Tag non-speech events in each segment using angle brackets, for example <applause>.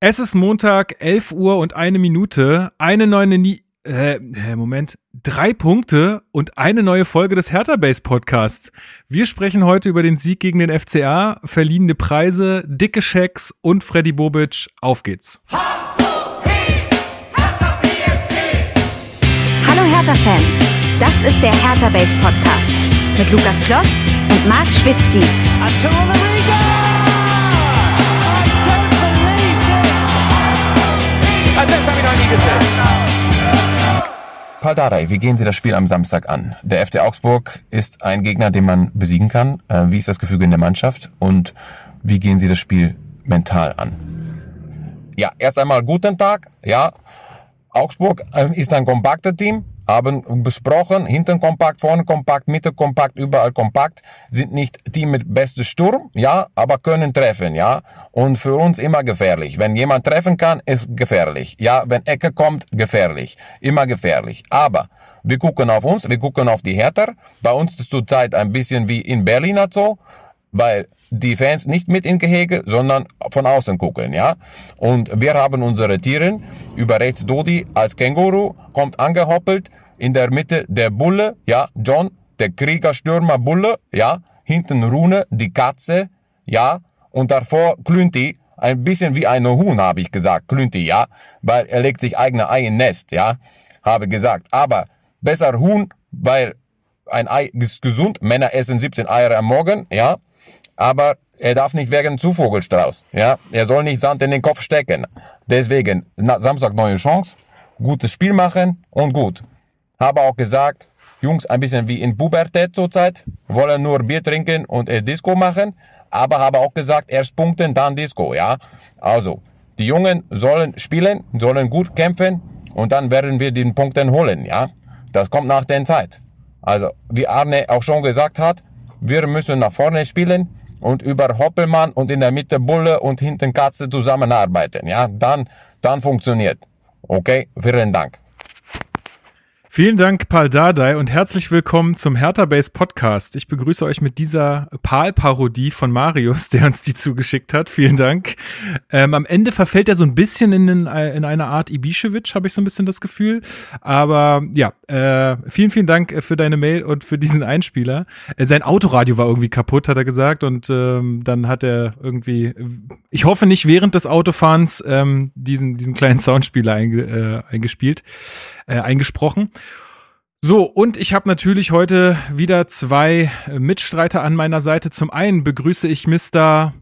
Es ist Montag, 11 Uhr und eine Minute. Eine neue, Nie äh, Moment, drei Punkte und eine neue Folge des Hertha Base Podcasts. Wir sprechen heute über den Sieg gegen den FCA, verliehene Preise, dicke Schecks und Freddy Bobic. Auf geht's. Hallo Hertha-Fans, das ist der Hertha Base Podcast mit Lukas Kloss und Marc Schwitzky. Das gesehen. Paldadei, wie gehen Sie das Spiel am Samstag an? Der FC Augsburg ist ein Gegner, den man besiegen kann. Äh, wie ist das Gefüge in der Mannschaft? Und wie gehen Sie das Spiel mental an? Ja, erst einmal guten Tag. Ja, Augsburg äh, ist ein kompakter Team haben besprochen, hinten kompakt, vorne kompakt, Mitte kompakt, überall kompakt, sind nicht Team mit bestem Sturm, ja, aber können treffen, ja, und für uns immer gefährlich. Wenn jemand treffen kann, ist gefährlich, ja, wenn Ecke kommt, gefährlich, immer gefährlich. Aber wir gucken auf uns, wir gucken auf die Härter. Bei uns ist zurzeit ein bisschen wie in Berlin hat so, weil die Fans nicht mit in Gehege, sondern von außen gucken, ja. Und wir haben unsere Tiere über rechts Dodi als Känguru, kommt angehoppelt, in der Mitte der Bulle, ja, John, der Kriegerstürmer Bulle, ja, hinten Rune, die Katze, ja, und davor Klünti, ein bisschen wie ein Huhn, habe ich gesagt, Klünti, ja, weil er legt sich eigene Ei in Nest, ja, habe gesagt. Aber besser Huhn, weil ein Ei ist gesund, Männer essen 17 Eier am Morgen, ja, aber er darf nicht wegen Zuvogelstrauß. Ja, er soll nicht Sand in den Kopf stecken. Deswegen Samstag neue Chance, gutes Spiel machen und gut. Habe auch gesagt, Jungs ein bisschen wie in Pubertät zurzeit, wollen nur Bier trinken und äh, Disco machen, aber habe auch gesagt, erst punkten, dann Disco, ja. Also, die Jungen sollen spielen, sollen gut kämpfen und dann werden wir den Punkten holen, ja. Das kommt nach der Zeit. Also, wie Arne auch schon gesagt hat, wir müssen nach vorne spielen, und über Hoppelmann und in der Mitte Bulle und hinten Katze zusammenarbeiten. Ja, dann, dann funktioniert. Okay, vielen Dank. Vielen Dank, Paul Dardai, und herzlich willkommen zum Hertha Base Podcast. Ich begrüße euch mit dieser Pal-Parodie von Marius, der uns die zugeschickt hat. Vielen Dank. Ähm, am Ende verfällt er so ein bisschen in, in, in eine Art Ibišević, habe ich so ein bisschen das Gefühl. Aber ja, äh, vielen, vielen Dank für deine Mail und für diesen Einspieler. Äh, sein Autoradio war irgendwie kaputt, hat er gesagt, und ähm, dann hat er irgendwie, ich hoffe nicht während des Autofahrens, ähm, diesen, diesen kleinen Soundspieler einge, äh, eingespielt äh, eingesprochen. So, und ich habe natürlich heute wieder zwei Mitstreiter an meiner Seite. Zum einen begrüße ich Mr.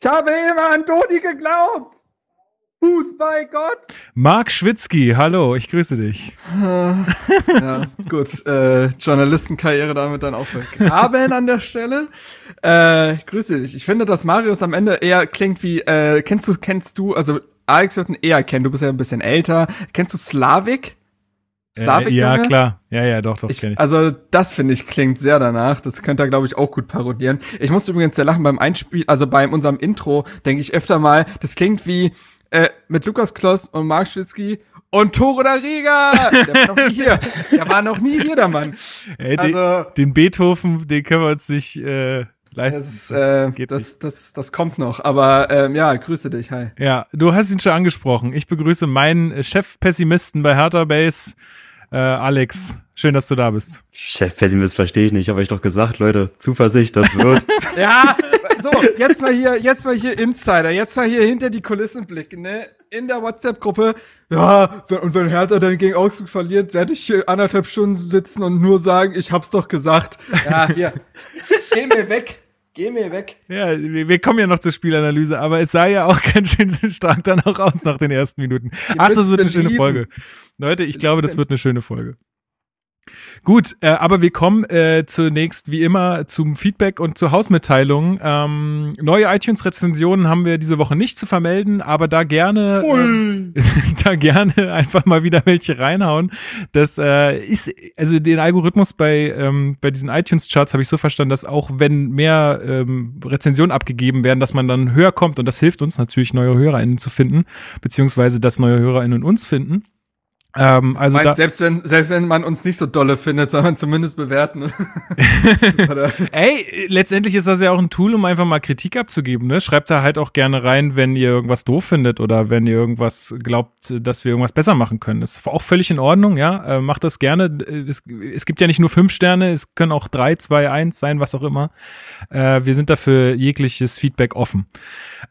Ich habe immer an Dodi geglaubt. Fußball Gott. Marc Schwitzky, hallo, ich grüße dich. <laughs> ja, gut. Äh, Journalistenkarriere damit dann auch begraben an der Stelle. Äh, grüße dich. Ich finde, dass Marius am Ende eher klingt wie, äh, kennst du, kennst du, also Alex wird ihn eher kennen, du bist ja ein bisschen älter. Kennst du Slavik? Slavik äh, ja, klar. Ja, ja, doch, doch, ich, ich. Also, das finde ich klingt sehr danach. Das könnte er, glaube ich, auch gut parodieren. Ich musste übrigens sehr lachen beim Einspiel, also bei unserem Intro, denke ich öfter mal, das klingt wie äh, mit Lukas Kloss und Mark Schitzky und Tore der Riga. Der war noch nie hier. Der war noch nie hier, der Mann. <laughs> Ey, also, den, den Beethoven, den können wir uns nicht äh, das, äh, das, das, das kommt noch. Aber ähm, ja, grüße dich, hi. Ja, du hast ihn schon angesprochen. Ich begrüße meinen Chefpessimisten bei Hertha Base, äh, Alex. Schön, dass du da bist. Chefpessimist verstehe ich nicht, habe ich doch gesagt, Leute, Zuversicht, das wird. <laughs> ja, so, jetzt mal hier, jetzt mal hier Insider, jetzt mal hier hinter die Kulissen blicken, ne? In der WhatsApp-Gruppe, ja, und wenn Hertha dann gegen Augsburg verliert, werde ich hier anderthalb Stunden sitzen und nur sagen, ich hab's doch gesagt. Ja, hier. Geh mir weg. Geh mir weg. Ja, wir, kommen ja noch zur Spielanalyse, aber es sah ja auch <laughs> ganz schön stark dann auch aus nach den ersten Minuten. Ach, das wird eine schöne Folge. Leute, ich glaube, das wird eine schöne Folge. Gut, äh, aber wir kommen äh, zunächst wie immer zum Feedback und zur Hausmitteilung. Ähm, neue iTunes-Rezensionen haben wir diese Woche nicht zu vermelden, aber da gerne, äh, <laughs> da gerne einfach mal wieder welche reinhauen. Das äh, ist, also den Algorithmus bei, ähm, bei diesen iTunes-Charts habe ich so verstanden, dass auch wenn mehr ähm, Rezensionen abgegeben werden, dass man dann höher kommt und das hilft uns natürlich, neue HörerInnen zu finden, beziehungsweise dass neue HörerInnen uns finden. Ähm, also Meint, da, selbst wenn selbst wenn man uns nicht so dolle findet, soll man zumindest bewerten. <laughs> Ey, letztendlich ist das ja auch ein Tool, um einfach mal Kritik abzugeben. Ne? Schreibt da halt auch gerne rein, wenn ihr irgendwas doof findet oder wenn ihr irgendwas glaubt, dass wir irgendwas besser machen können. Ist auch völlig in Ordnung, ja. Äh, macht das gerne. Es, es gibt ja nicht nur fünf Sterne, es können auch drei, zwei, eins sein, was auch immer. Äh, wir sind dafür jegliches Feedback offen.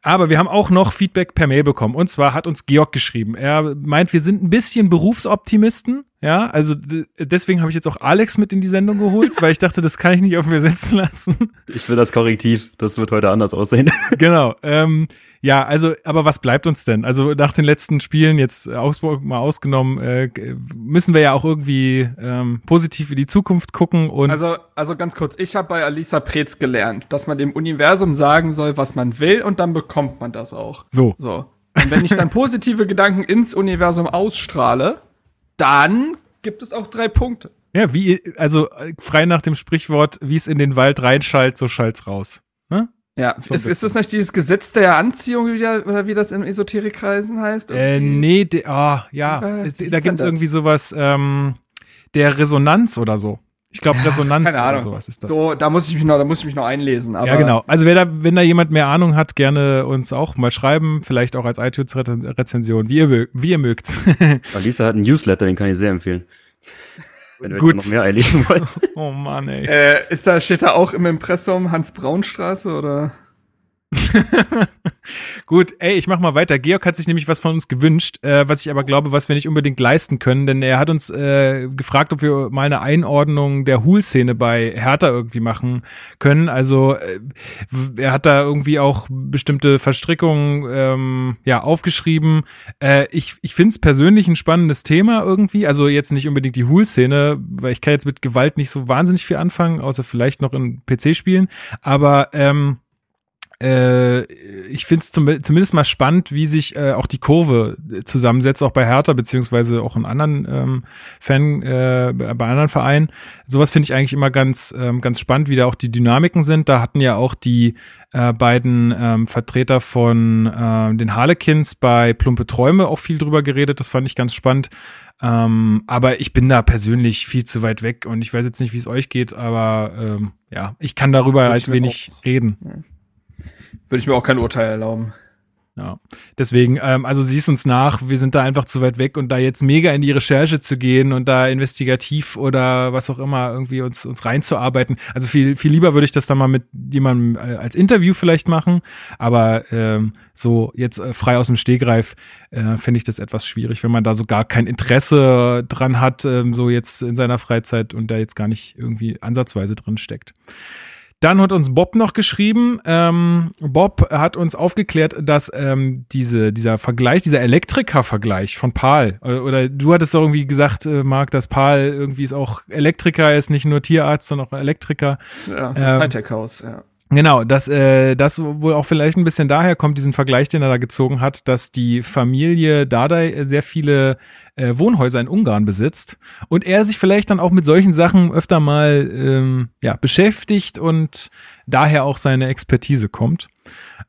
Aber wir haben auch noch Feedback per Mail bekommen. Und zwar hat uns Georg geschrieben. Er meint, wir sind ein bisschen Berufsoptimisten. Ja, also deswegen habe ich jetzt auch Alex mit in die Sendung geholt, weil ich dachte, das kann ich nicht auf mir sitzen lassen. Ich will das Korrektiv. Das wird heute anders aussehen. <laughs> genau. Ähm, ja, also, aber was bleibt uns denn? Also nach den letzten Spielen, jetzt Augsburg mal ausgenommen, äh, müssen wir ja auch irgendwie ähm, positiv in die Zukunft gucken und Also, also ganz kurz, ich habe bei Alisa Preetz gelernt, dass man dem Universum sagen soll, was man will, und dann bekommt man das auch. so. So. Und wenn ich dann positive Gedanken ins Universum ausstrahle, dann gibt es auch drei Punkte. Ja, wie, also frei nach dem Sprichwort, wie es in den Wald reinschallt, so schallt's raus. Ne? Ja, So ist, ist das nicht dieses Gesetz der Anziehung, oder wie das in Esoterikkreisen heißt? Äh, nee, de, ah, ja, Äh, es, da gibt's das? irgendwie sowas, ähm, der Resonanz oder so. Ich glaube, Resonanz Keine oder sowas ist das. So, da muss ich mich noch, da muss ich mich noch einlesen. Aber ja, genau. Also wer da, wenn da jemand mehr Ahnung hat, gerne uns auch mal schreiben, vielleicht auch als iTunes-Rezension, wie ihr, wie ihr mögt. <laughs> Alisa hat einen Newsletter, den kann ich sehr empfehlen. Wenn ihr Gut. noch mehr einlesen wollt. <laughs> oh Mann, ey. Äh, ist da, steht da auch im Impressum Hans-Braun-Straße oder? <laughs> Gut, ey, ich mach mal weiter. Georg hat sich nämlich was von uns gewünscht, äh, was ich aber glaube, was wir nicht unbedingt leisten können, denn er hat uns äh, gefragt, ob wir mal eine Einordnung der Hool-Szene bei Hertha irgendwie machen können. Also äh, er hat da irgendwie auch bestimmte Verstrickungen ähm, ja aufgeschrieben. Äh, ich ich finde es persönlich ein spannendes Thema irgendwie. Also jetzt nicht unbedingt die Hool-Szene, weil ich kann jetzt mit Gewalt nicht so wahnsinnig viel anfangen, außer vielleicht noch in PC-Spielen. Aber ähm, äh, ich finde es zum, zumindest mal spannend, wie sich äh, auch die Kurve äh, zusammensetzt, auch bei Hertha, beziehungsweise auch in anderen ähm, Fan, äh, bei anderen Vereinen. Sowas finde ich eigentlich immer ganz, ähm, ganz spannend, wie da auch die Dynamiken sind. Da hatten ja auch die äh, beiden ähm, Vertreter von äh, den Harlequins bei Plumpe Träume auch viel drüber geredet. Das fand ich ganz spannend. Ähm, aber ich bin da persönlich viel zu weit weg und ich weiß jetzt nicht, wie es euch geht, aber ähm, ja, ich kann darüber halt wenig reden. Würde ich mir auch kein Urteil erlauben. Ja, deswegen, ähm, also siehst uns nach, wir sind da einfach zu weit weg und da jetzt mega in die Recherche zu gehen und da investigativ oder was auch immer irgendwie uns, uns reinzuarbeiten. Also viel, viel lieber würde ich das dann mal mit jemandem äh, als Interview vielleicht machen, aber ähm, so jetzt äh, frei aus dem Stegreif äh, finde ich das etwas schwierig, wenn man da so gar kein Interesse dran hat, ähm, so jetzt in seiner Freizeit und da jetzt gar nicht irgendwie ansatzweise drin steckt. Dann hat uns Bob noch geschrieben. Ähm, Bob hat uns aufgeklärt, dass ähm, diese, dieser Vergleich, dieser Elektriker-Vergleich von Paul, oder, oder du hattest doch irgendwie gesagt, äh, Marc, dass Paul irgendwie ist auch Elektriker, ist nicht nur Tierarzt, sondern auch Elektriker. Ja, Ähm, das Hightech-Haus, ja. Genau, dass äh, das wohl auch vielleicht ein bisschen daher kommt, diesen Vergleich, den er da gezogen hat, dass die Familie Dardai sehr viele äh, Wohnhäuser in Ungarn besitzt und er sich vielleicht dann auch mit solchen Sachen öfter mal ähm, ja, beschäftigt und daher auch seine Expertise kommt.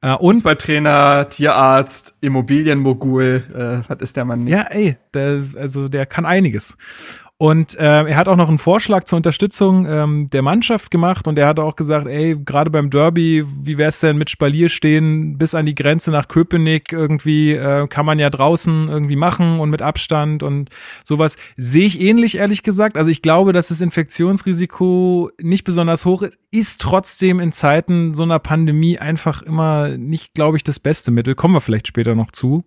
Äh, und Fußballtrainer, Tierarzt, Immobilienmogul, äh, was ist der Mann nicht? Ja, ey, der, also der kann einiges. Und äh, er hat auch noch einen Vorschlag zur Unterstützung ähm, der Mannschaft gemacht und er hat auch gesagt, ey, gerade beim Derby, wie wär's denn mit Spalier stehen bis an die Grenze nach Köpenick irgendwie, äh, kann man ja draußen irgendwie machen und mit Abstand und sowas. Sehe ich ähnlich, ehrlich gesagt. Also ich glaube, dass das Infektionsrisiko nicht besonders hoch ist, ist trotzdem in Zeiten so einer Pandemie einfach immer nicht, glaube ich, das beste Mittel. Kommen wir vielleicht später noch zu.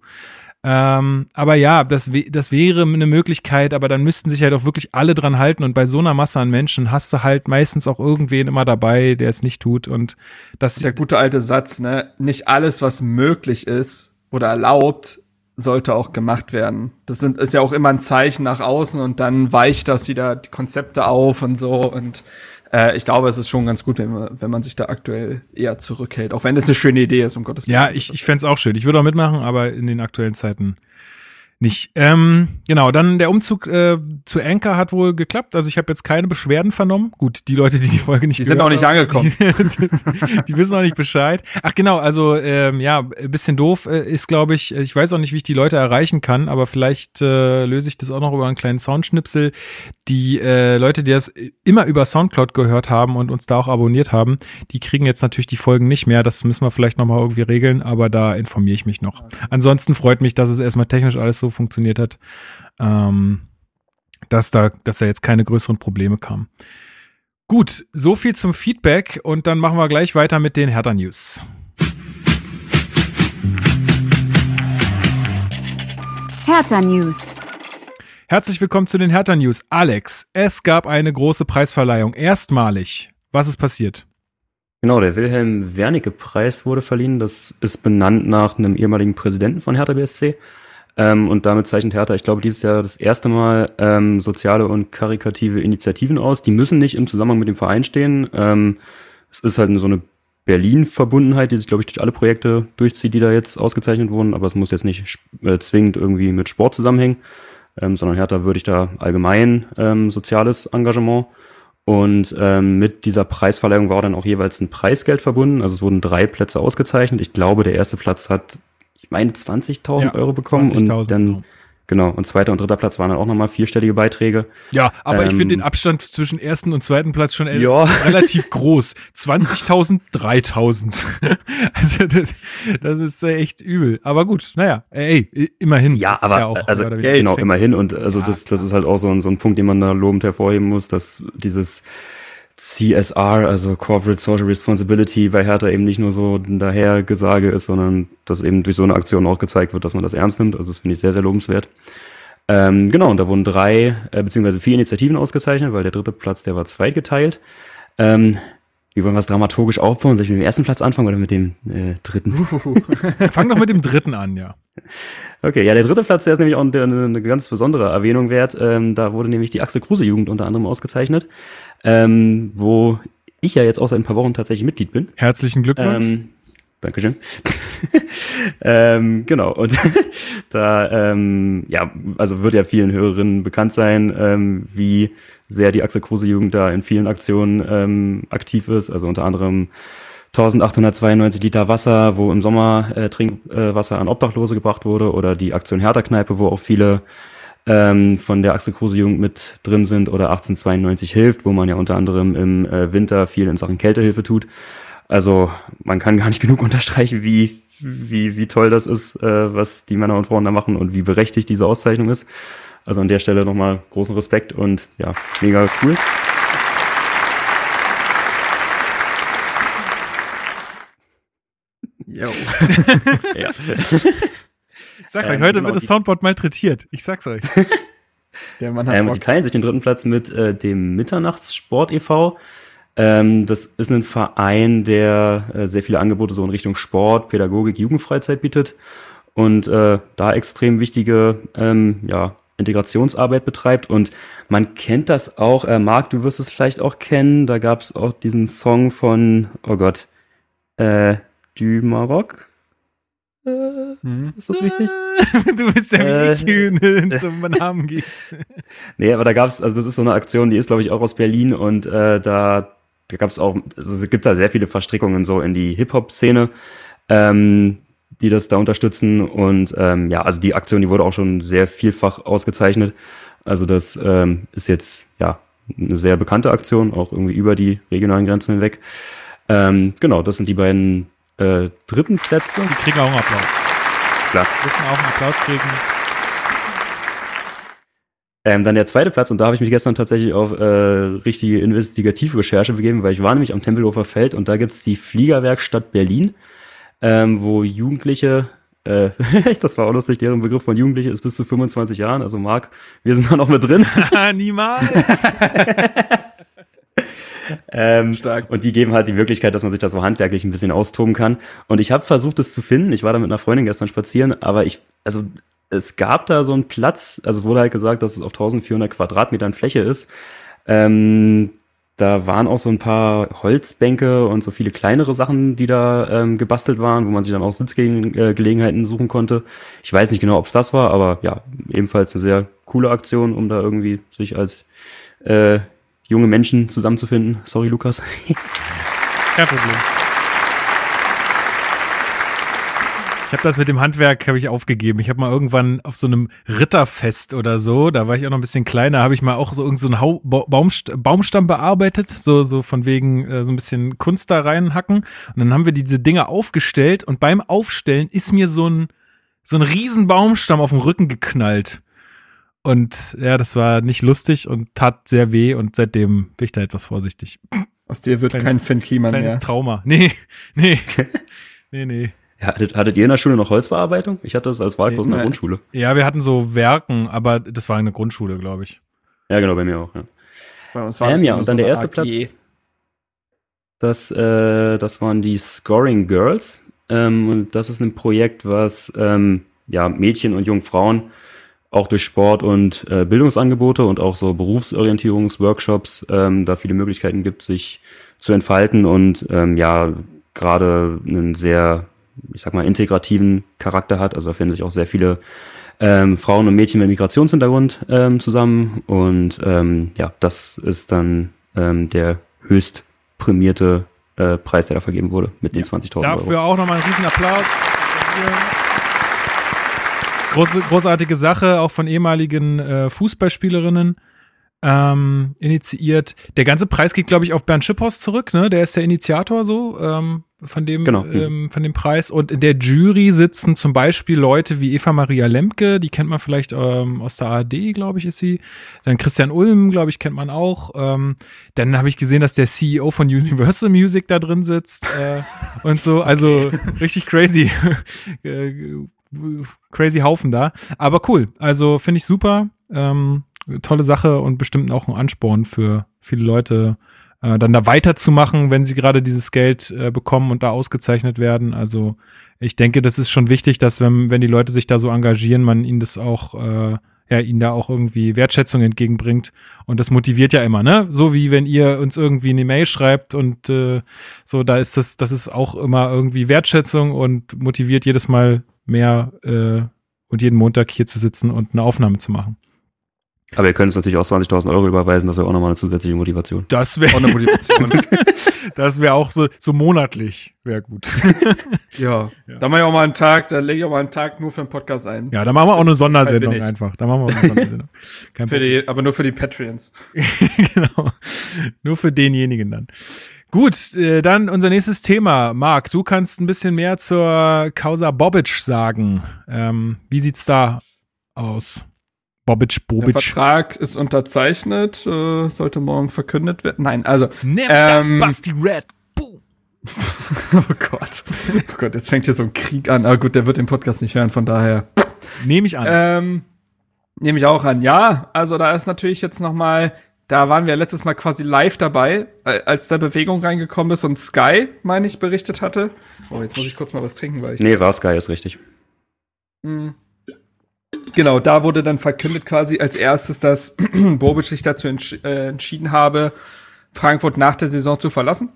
Ähm, aber ja, das, das wäre eine Möglichkeit, aber dann müssten sich halt auch wirklich alle dran halten und bei so einer Masse an Menschen hast du halt meistens auch irgendwen immer dabei, der es nicht tut und das, Der gute alte Satz, ne? Nicht alles, was möglich ist oder erlaubt, sollte auch gemacht werden. Das sind, ist ja auch immer ein Zeichen nach außen und dann weicht das wieder die Konzepte auf und so und äh, ich glaube, es ist schon ganz gut, wenn man, wenn man sich da aktuell eher zurückhält, auch wenn das eine schöne Idee ist, um Gottes Willen. ja, ich, ich fänd's auch schön. Ich würde auch mitmachen, aber in den aktuellen Zeiten nicht. Ähm, genau, dann der Umzug äh, zu Anchor hat wohl geklappt. Also ich habe jetzt keine Beschwerden vernommen. Gut, die Leute, die die Folge nicht Die sind noch nicht haben, angekommen. <laughs> Die, die wissen noch nicht Bescheid. Ach genau, also ähm, ja, ein bisschen doof äh, ist, glaube ich, ich weiß auch nicht, wie ich die Leute erreichen kann, aber vielleicht äh, löse ich das auch noch über einen kleinen Soundschnipsel. Die äh, Leute, die das immer über Soundcloud gehört haben und uns da auch abonniert haben, die kriegen jetzt natürlich die Folgen nicht mehr. Das müssen wir vielleicht nochmal irgendwie regeln, aber da informiere ich mich noch. Ansonsten freut mich, dass es erstmal technisch alles so funktioniert hat, ähm, dass da, dass da jetzt keine größeren Probleme kamen. Gut, so viel zum Feedback und dann machen wir gleich weiter mit den Hertha News. Hertha News. Herzlich willkommen zu den Hertha News. Alex, es gab eine große Preisverleihung. Erstmalig. Was ist passiert? Genau, der Wilhelm Wernicke-Preis wurde verliehen. Das ist benannt nach einem ehemaligen Präsidenten von Hertha BSC. Ähm, und damit zeichnet Hertha, ich glaube, dieses Jahr das erste Mal ähm, soziale und karikative Initiativen aus. Die müssen nicht im Zusammenhang mit dem Verein stehen. Ähm, es ist halt so eine Berlin-Verbundenheit, die sich, glaube ich, durch alle Projekte durchzieht, die da jetzt ausgezeichnet wurden. Aber es muss jetzt nicht äh, zwingend irgendwie mit Sport zusammenhängen, ähm, sondern Hertha würde ich da allgemein ähm, soziales Engagement. Und ähm, mit dieser Preisverleihung war dann auch jeweils ein Preisgeld verbunden. Also es wurden drei Plätze ausgezeichnet. Ich glaube, der erste Platz hat, ich meine, 20.000 Ja, Euro bekommen. 20.000, und dann, genau. genau, und zweiter und dritter Platz waren dann auch nochmal vierstellige Beiträge. Ja, aber ich Ähm, finde den Abstand zwischen ersten und zweiten Platz schon Ja. <laughs> relativ groß. 20.000, 3.000. <laughs> also das, das ist echt übel. Aber gut, naja, ey, immerhin. Ja, Das aber auch also genau, immerhin. Und also Ja, das, das klar. ist halt auch so ein, so ein Punkt, den man da lobend hervorheben muss, dass dieses CSR, also Corporate Social Responsibility bei Hertha eben nicht nur so Dahergesage ist, sondern dass eben durch so eine Aktion auch gezeigt wird, dass man das ernst nimmt. Also das finde ich sehr, sehr lobenswert. Ähm, genau, und da wurden drei, äh, beziehungsweise vier Initiativen ausgezeichnet, weil der dritte Platz, der war zweitgeteilt. Ähm, wie wollen wir es dramaturgisch aufbauen? Soll ich mit dem ersten Platz anfangen oder mit dem äh, dritten? <laughs> Fang doch mit dem dritten an, ja. Okay, ja, der dritte Platz, der ist nämlich auch eine, eine ganz besondere Erwähnung wert. Ähm, da wurde nämlich die Axel Kruse Jugend unter anderem ausgezeichnet, ähm, wo ich ja jetzt auch seit ein paar Wochen tatsächlich Mitglied bin. Herzlichen Glückwunsch. Ähm, Dankeschön. <laughs> ähm, genau, und <laughs> da, ähm, ja, also wird ja vielen Hörerinnen bekannt sein, ähm, wie sehr die Axel Kruse Jugend da in vielen Aktionen ähm, aktiv ist, also unter anderem 1892 Liter Wasser, wo im Sommer äh, Trinkwasser äh, an Obdachlose gebracht wurde, oder die Aktion Hertha-Kneipe, wo auch viele ähm, von der Axel Kruse Jugend mit drin sind, oder 1892 hilft, wo man ja unter anderem im äh, Winter viel in Sachen Kältehilfe tut. Also man kann gar nicht genug unterstreichen, wie, wie, wie toll das ist, äh, was die Männer und Frauen da machen und wie berechtigt diese Auszeichnung ist. Also an der Stelle nochmal großen Respekt und ja, mega cool. Yo. <laughs> Ja. <laughs> Ich sag euch, ähm, heute wird das die- Soundboard malträtiert. Ich sag's euch. <laughs> Der Mann hat Ähm, die Bock. teilen sich den dritten Platz mit äh, dem Mitternachtssport e.V. Ähm, das ist ein Verein, der äh, sehr viele Angebote so in Richtung Sport, Pädagogik, Jugendfreizeit bietet und äh, da extrem wichtige ähm, ja, Integrationsarbeit betreibt. Und man kennt das auch, äh, Marc, du wirst es vielleicht auch kennen, da gab es auch diesen Song von, oh Gott, äh, Du Maroc? Äh, Mhm. ist das richtig? <laughs> du bist ja Äh, wie ich zum Namen geht. Nee, aber da gab's, also das ist so eine Aktion, die ist, glaube ich, auch aus Berlin und äh, da, da gab's auch, also es gibt da sehr viele Verstrickungen so in die Hip-Hop-Szene, ähm, die das da unterstützen. Und ähm, ja, also die Aktion, die wurde auch schon sehr vielfach ausgezeichnet. Also das ähm, ist jetzt ja eine sehr bekannte Aktion, auch irgendwie über die regionalen Grenzen hinweg. Ähm, genau, das sind die beiden äh, dritten Plätze. Die kriegen auch einen Applaus. Klar. Müssen auch einen Applaus kriegen. Ähm, dann der zweite Platz, und da habe ich mich gestern tatsächlich auf äh, richtige Investigativrecherche begeben, weil ich war nämlich am Tempelhofer Feld und da gibt's die Fliegerwerkstatt Berlin, ähm, wo Jugendliche, äh, <laughs> das war auch lustig, deren Begriff von Jugendliche ist bis zu 25 Jahren, also Marc, wir sind da noch mit drin. <laughs> Niemals. <laughs> Ähm, Stark. Und die geben halt die Möglichkeit, dass man sich da so handwerklich ein bisschen austoben kann. Und ich habe versucht, es zu finden. Ich war da mit einer Freundin gestern spazieren, aber ich, also es gab da so einen Platz, also wurde halt gesagt, dass es auf 1400 Quadratmetern Fläche ist. Ähm, da waren auch so ein paar Holzbänke und so viele kleinere Sachen, die da ähm, gebastelt waren, wo man sich dann auch Sitzgelegenheiten suchen konnte. Ich weiß nicht genau, ob es das war, aber ja, ebenfalls eine sehr coole Aktion, um da irgendwie sich als äh, junge Menschen zusammenzufinden. Sorry, Lukas. <laughs> Kein Problem. Ich habe das mit dem Handwerk habe ich aufgegeben. Ich habe mal irgendwann auf so einem Ritterfest oder so, da war ich auch noch ein bisschen kleiner, habe ich mal auch so irgendeinen so Baumst Baumstamm bearbeitet, so so von wegen äh, so ein bisschen Kunst da reinhacken. Und dann haben wir diese Dinge aufgestellt und beim Aufstellen ist mir so ein so ein riesen Baumstamm auf den Rücken geknallt. Und ja, das war nicht lustig und tat sehr weh und seitdem bin ich da etwas vorsichtig. Aus dir wird kleines, kein Finn Kliman mehr. Kleines Trauma. Nee, <laughs> <laughs> nee, nee, nee. Hattet, hattet ihr in der Schule noch Holzbearbeitung? Ich hatte das als Wahlkurs in der Grundschule. Ja, wir hatten so Werken, aber das war eine Grundschule, glaube ich. Ja, genau, bei mir auch, ja. Bei uns war ähm, ja, und dann der erste AG. Platz. Das, äh, das waren die Scoring Girls. Ähm, und das ist ein Projekt, was ähm, ja, Mädchen und jungen Frauen auch durch Sport und äh, Bildungsangebote und auch so Berufsorientierungsworkshops ähm, da viele Möglichkeiten gibt, sich zu entfalten und ähm, ja, gerade einen sehr ich sag mal, integrativen Charakter hat. Also da finden sich auch sehr viele ähm, Frauen und Mädchen mit Migrationshintergrund ähm, zusammen. Und ähm, ja, das ist dann ähm, der höchst prämierte äh, Preis, der da vergeben wurde mit den ja. 20.000 Euro. Dafür auch nochmal einen riesen Applaus. Große, großartige Sache, auch von ehemaligen äh, Fußballspielerinnen ähm, initiiert. Der ganze Preis geht, glaube ich, auf Bernd Schipphaus zurück, ne? Der ist der Initiator so ähm, von dem genau. ähm, von dem Preis. Und in der Jury sitzen zum Beispiel Leute wie Eva Maria Lemke, die kennt man vielleicht ähm, aus der ARD, glaube ich, ist sie. Dann Christian Ulm, glaube ich, kennt man auch. Ähm, dann habe ich gesehen, dass der CEO von Universal Music da drin sitzt äh, und so. Also richtig crazy. <laughs> Äh, crazy Haufen da. Aber cool. Also finde ich super. Ähm, tolle Sache und bestimmt auch ein Ansporn für viele Leute, äh, dann da weiterzumachen, wenn sie gerade dieses Geld äh, bekommen und da ausgezeichnet werden. Also ich denke, das ist schon wichtig, dass wenn, wenn die Leute sich da so engagieren, man ihnen das auch, äh, ja, ihnen da auch irgendwie Wertschätzung entgegenbringt. Und das motiviert ja immer, ne? So wie wenn ihr uns irgendwie eine Mail schreibt und äh, so, da ist das, das ist auch immer irgendwie Wertschätzung und motiviert jedes Mal mehr äh, und jeden Montag hier zu sitzen und eine Aufnahme zu machen. Aber ihr könnt uns natürlich auch 20.000 Euro überweisen, das wäre auch nochmal eine zusätzliche Motivation. Das wäre auch eine Motivation. <laughs> das wäre auch so, so monatlich, wäre gut. <laughs> ja. ja. Da mache ich auch mal einen Tag, da lege ich auch mal einen Tag nur für einen Podcast ein. Ja, da machen wir auch eine Sondersendung einfach. Da machen wir auch eine Sondersendung. <laughs> für die, aber nur für die Patreons. genau. Nur für denjenigen dann. Gut, äh, dann unser nächstes Thema. Marc, du kannst ein bisschen mehr zur Causa Bobic sagen. Ähm, wie sieht's da aus? Bobic, Bobic. Der Vertrag ist unterzeichnet, äh, sollte morgen verkündet werden. Nein, also. Nimm ähm, das, Basti Red. Boom. <laughs> oh Gott. Oh Gott, jetzt fängt hier so ein Krieg an. Aber gut, der wird den Podcast nicht hören, von daher. Nehme ich an. Ähm, Nehme ich auch an. Ja, also da ist natürlich jetzt noch mal, da waren wir letztes Mal quasi live dabei, als da Bewegung reingekommen ist und Sky, meine ich, berichtet hatte. Oh, jetzt muss ich kurz mal was trinken, weil ich. Nee, war Sky, ist richtig. Hm. Genau, da wurde dann verkündet quasi als erstes, dass <clears throat> Bobic sich dazu entsch äh, entschieden habe, Frankfurt nach der Saison zu verlassen.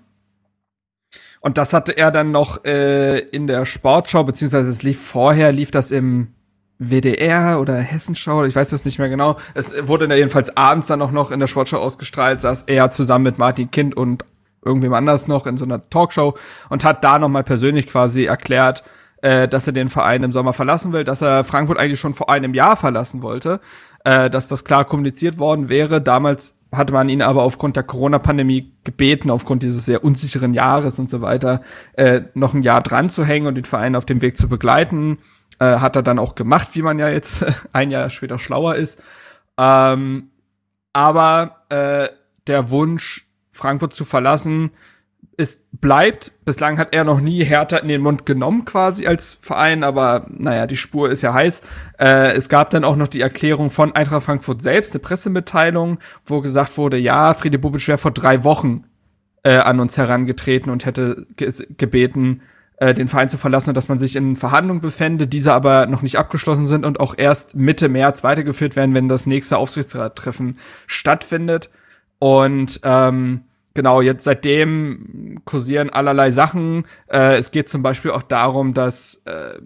Und das hatte er dann noch äh, in der Sportschau, beziehungsweise es lief vorher, lief das im WDR oder Hessenschau, ich weiß das nicht mehr genau. Es wurde dann jedenfalls abends dann auch noch in der Sportschau ausgestrahlt, saß er zusammen mit Martin Kind und irgendwem anders noch in so einer Talkshow und hat da nochmal persönlich quasi erklärt, äh, dass er den Verein im Sommer verlassen will, dass er Frankfurt eigentlich schon vor einem Jahr verlassen wollte, äh, dass das klar kommuniziert worden wäre. Damals hatte man ihn aber aufgrund der Corona-Pandemie gebeten, aufgrund dieses sehr unsicheren Jahres und so weiter, äh, noch ein Jahr dran zu hängen und den Verein auf dem Weg zu begleiten. Äh, hat er dann auch gemacht, wie man ja jetzt <laughs> ein Jahr später schlauer ist. Ähm, aber äh, der Wunsch, Frankfurt zu verlassen, es bleibt. Bislang hat er noch nie härter in den Mund genommen, quasi als Verein, aber naja, die Spur ist ja heiß. Äh, es gab dann auch noch die Erklärung von Eintracht Frankfurt selbst, eine Pressemitteilung, wo gesagt wurde, ja, Friede Bubic wäre vor drei Wochen äh, an uns herangetreten und hätte ge gebeten, äh, den Verein zu verlassen und dass man sich in Verhandlungen befände, diese aber noch nicht abgeschlossen sind und auch erst Mitte März weitergeführt werden, wenn das nächste Aufsichtsrattreffen stattfindet. Und ähm, genau, jetzt seitdem kursieren allerlei Sachen. Äh, es geht zum Beispiel auch darum, dass äh,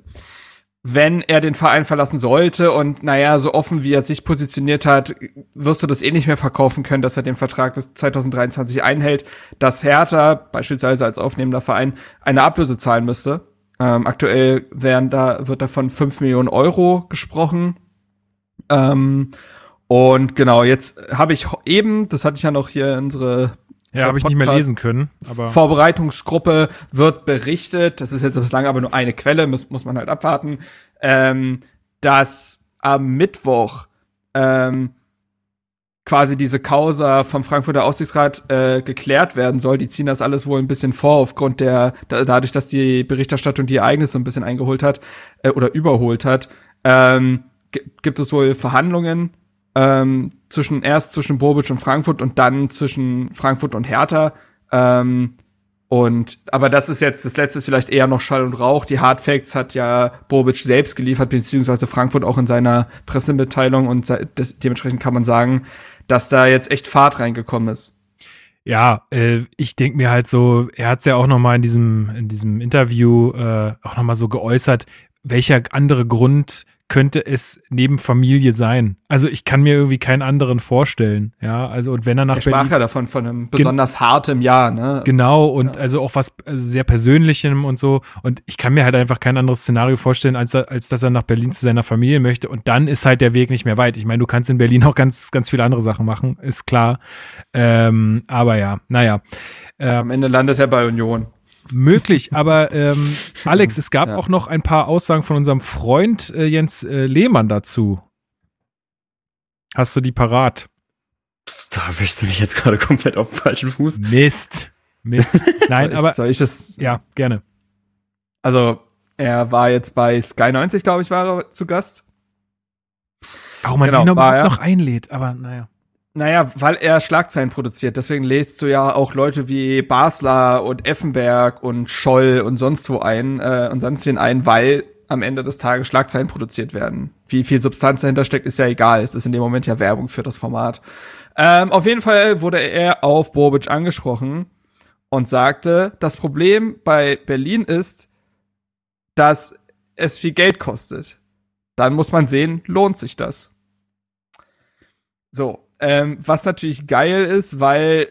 wenn er den Verein verlassen sollte und naja, so offen wie er sich positioniert hat, wirst du das eh nicht mehr verkaufen können, dass er den Vertrag bis 2023 einhält, dass Hertha beispielsweise als aufnehmender Verein eine Ablöse zahlen müsste. Ähm, aktuell werden da, wird da von 5 Millionen Euro gesprochen. Ähm, und genau, jetzt habe ich eben, das hatte ich ja noch hier in unsere ja, habe ich nicht mehr lesen können. Aber Vorbereitungsgruppe wird berichtet, das ist jetzt bislang aber nur eine Quelle, muss, muss man halt abwarten, ähm, dass am Mittwoch ähm, quasi diese Causa vom Frankfurter Aufsichtsrat äh, geklärt werden soll. Die ziehen das alles wohl ein bisschen vor, aufgrund der, da, dadurch, dass die Berichterstattung die Ereignisse ein bisschen eingeholt hat äh, oder überholt hat, ähm, gibt es wohl Verhandlungen ähm, zwischen erst zwischen Bobic und Frankfurt und dann zwischen Frankfurt und Hertha. Ähm, und aber das ist jetzt das letzte ist vielleicht eher noch Schall und Rauch. Die Hard Facts hat ja Bobic selbst geliefert beziehungsweise Frankfurt auch in seiner Pressemitteilung und das, dementsprechend kann man sagen, dass da jetzt echt Fahrt reingekommen ist. Ja, äh, ich denke mir halt so, er hat es ja auch noch mal in diesem in diesem Interview äh, auch noch mal so geäußert, welcher andere Grund könnte es neben Familie sein. Also ich kann mir irgendwie keinen anderen vorstellen. Ja, also und wenn er nach er sprach Berlin, ja davon von einem besonders hartem Jahr, ne? Genau und ja. also auch was also sehr Persönlichem und so. Und ich kann mir halt einfach kein anderes Szenario vorstellen, als, als dass er nach Berlin zu seiner Familie möchte. Und dann ist halt der Weg nicht mehr weit. Ich meine, du kannst in Berlin auch ganz, ganz viele andere Sachen machen, ist klar. Ähm, aber ja, naja. Äh, Am Ende landet er bei Union möglich. Aber ähm, <laughs> Alex, es gab ja. auch noch ein paar Aussagen von unserem Freund äh, Jens äh, Lehmann dazu. Hast du die parat? Da wischst du mich jetzt gerade komplett auf den falschen Fuß. Mist. Mist. Nein, <laughs> aber. Soll ich das? Ja, gerne. Also, er war jetzt bei Sky 90, glaube ich, war er zu Gast. Warum man genau, ihn noch, noch einlädt, aber naja. Naja, weil er Schlagzeilen produziert. Deswegen lädst du ja auch Leute wie Basler und Effenberg und Scholl und sonst wo ein äh, und sonst wen ein, weil am Ende des Tages Schlagzeilen produziert werden. Wie viel Substanz dahinter steckt, ist ja egal. Es ist in dem Moment ja Werbung für das Format. Ähm, auf jeden Fall wurde er auf Bobic angesprochen und sagte, das Problem bei Berlin ist, dass es viel Geld kostet. Dann muss man sehen, lohnt sich das. So, ähm, was natürlich geil ist, weil,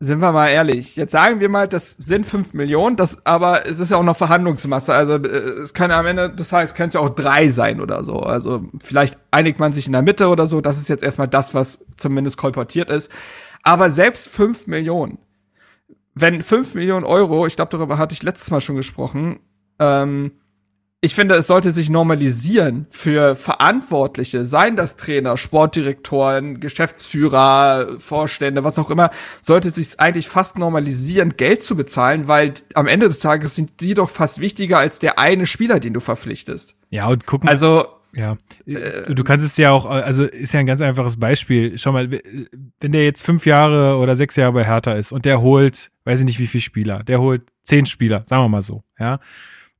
sind wir mal ehrlich, jetzt sagen wir mal, das sind fünf Millionen, das, aber es ist ja auch noch Verhandlungsmasse. Also äh, es kann am Ende des Tages können es ja auch drei sein oder so. Also vielleicht einigt man sich in der Mitte oder so. Das ist jetzt erstmal das, was zumindest kolportiert ist. Aber selbst fünf Millionen, wenn fünf Millionen Euro, ich glaube, darüber hatte ich letztes Mal schon gesprochen, ähm, ich finde, es sollte sich normalisieren für Verantwortliche, seien das Trainer, Sportdirektoren, Geschäftsführer, Vorstände, was auch immer, sollte es sich eigentlich fast normalisieren, Geld zu bezahlen, weil am Ende des Tages sind die doch fast wichtiger als der eine Spieler, den du verpflichtest. Ja, und gucken. Also, ja, äh, du kannst es ja auch, also ist ja ein ganz einfaches Beispiel. Schau mal, wenn der jetzt fünf Jahre oder sechs Jahre bei Hertha ist und der holt, weiß ich nicht wie viele Spieler, der holt zehn Spieler, sagen wir mal so, ja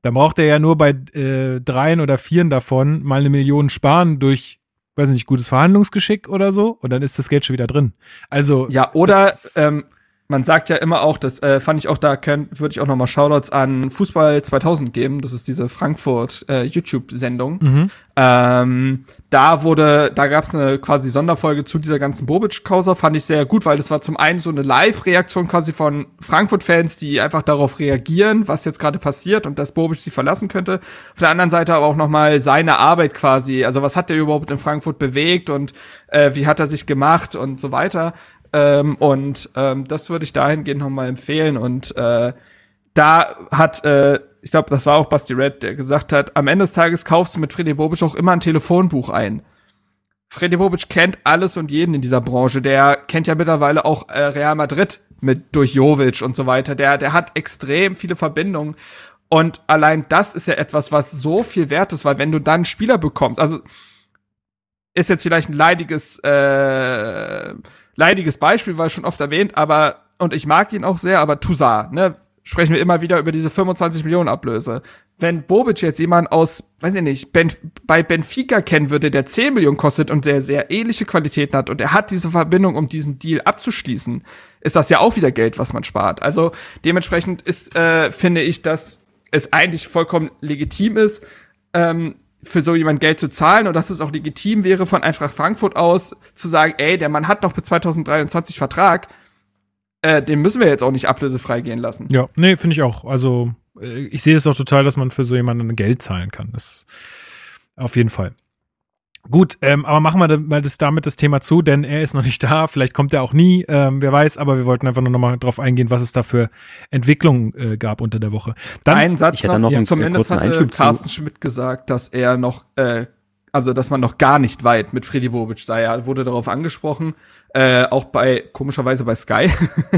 dann braucht er ja nur bei äh, dreien oder vieren davon mal eine Million sparen durch, weiß nicht, gutes Verhandlungsgeschick oder so. Und dann ist das Geld schon wieder drin. Also. Ja, oder ähm, man sagt ja immer auch, das äh, fand ich auch, da würde ich auch noch mal Shoutouts an Fußball 2000 geben. Das ist diese Frankfurt äh, YouTube-Sendung. Mhm. Ähm, da wurde, da gab es eine quasi Sonderfolge zu dieser ganzen Bobic-Causa, fand ich sehr gut, weil das war zum einen so eine Live-Reaktion quasi von Frankfurt-Fans, die einfach darauf reagieren, was jetzt gerade passiert und dass Bobic sie verlassen könnte. Auf der anderen Seite aber auch noch mal seine Arbeit quasi, also was hat er überhaupt in Frankfurt bewegt und äh, wie hat er sich gemacht und so weiter. Ähm, und ähm, das würde ich dahingehend nochmal empfehlen. Und äh, da hat, äh, ich glaube, das war auch Basti Red, der gesagt hat, am Ende des Tages kaufst du mit Freddy Bobic auch immer ein Telefonbuch ein. Freddy Bobic kennt alles und jeden in dieser Branche. Der kennt ja mittlerweile auch äh, Real Madrid mit durch Jovic und so weiter. Der, der hat extrem viele Verbindungen. Und allein das ist ja etwas, was so viel wert ist, weil wenn du dann Spieler bekommst, also ist jetzt vielleicht ein leidiges äh, leidiges Beispiel, weil schon oft erwähnt, aber, und ich mag ihn auch sehr, aber Toussaint, ne? sprechen wir immer wieder über diese 25 Millionen Ablöse. Wenn Bobic jetzt jemand aus, weiß ich nicht, ben, bei Benfica kennen würde, der 10 Millionen kostet und der sehr ähnliche Qualitäten hat und er hat diese Verbindung, um diesen Deal abzuschließen, ist das ja auch wieder Geld, was man spart. Also dementsprechend ist, äh, finde ich, dass es eigentlich vollkommen legitim ist, ähm, für so jemand Geld zu zahlen und dass es auch legitim wäre von Eintracht Frankfurt aus zu sagen, ey, der Mann hat noch bis 2023 Vertrag, äh, den müssen wir jetzt auch nicht ablösefrei gehen lassen. Ja, nee, finde ich auch. Also äh, ich sehe es auch total, dass man für so jemanden Geld zahlen kann. Das auf jeden Fall. Gut, ähm, aber machen wir mal das damit das Thema zu, denn er ist noch nicht <laughs> da. Vielleicht kommt er auch nie, ähm, wer weiß. Aber wir wollten einfach nur noch mal drauf eingehen, was es da für Entwicklungen äh, gab unter der Woche. Dann, Ein Satz noch, noch ja, zumindest hatte Carsten Schmidt gesagt, dass er noch äh, also dass man noch gar nicht weit mit Freddy Bobic sei. Er wurde darauf angesprochen, äh, auch bei, komischerweise bei Sky.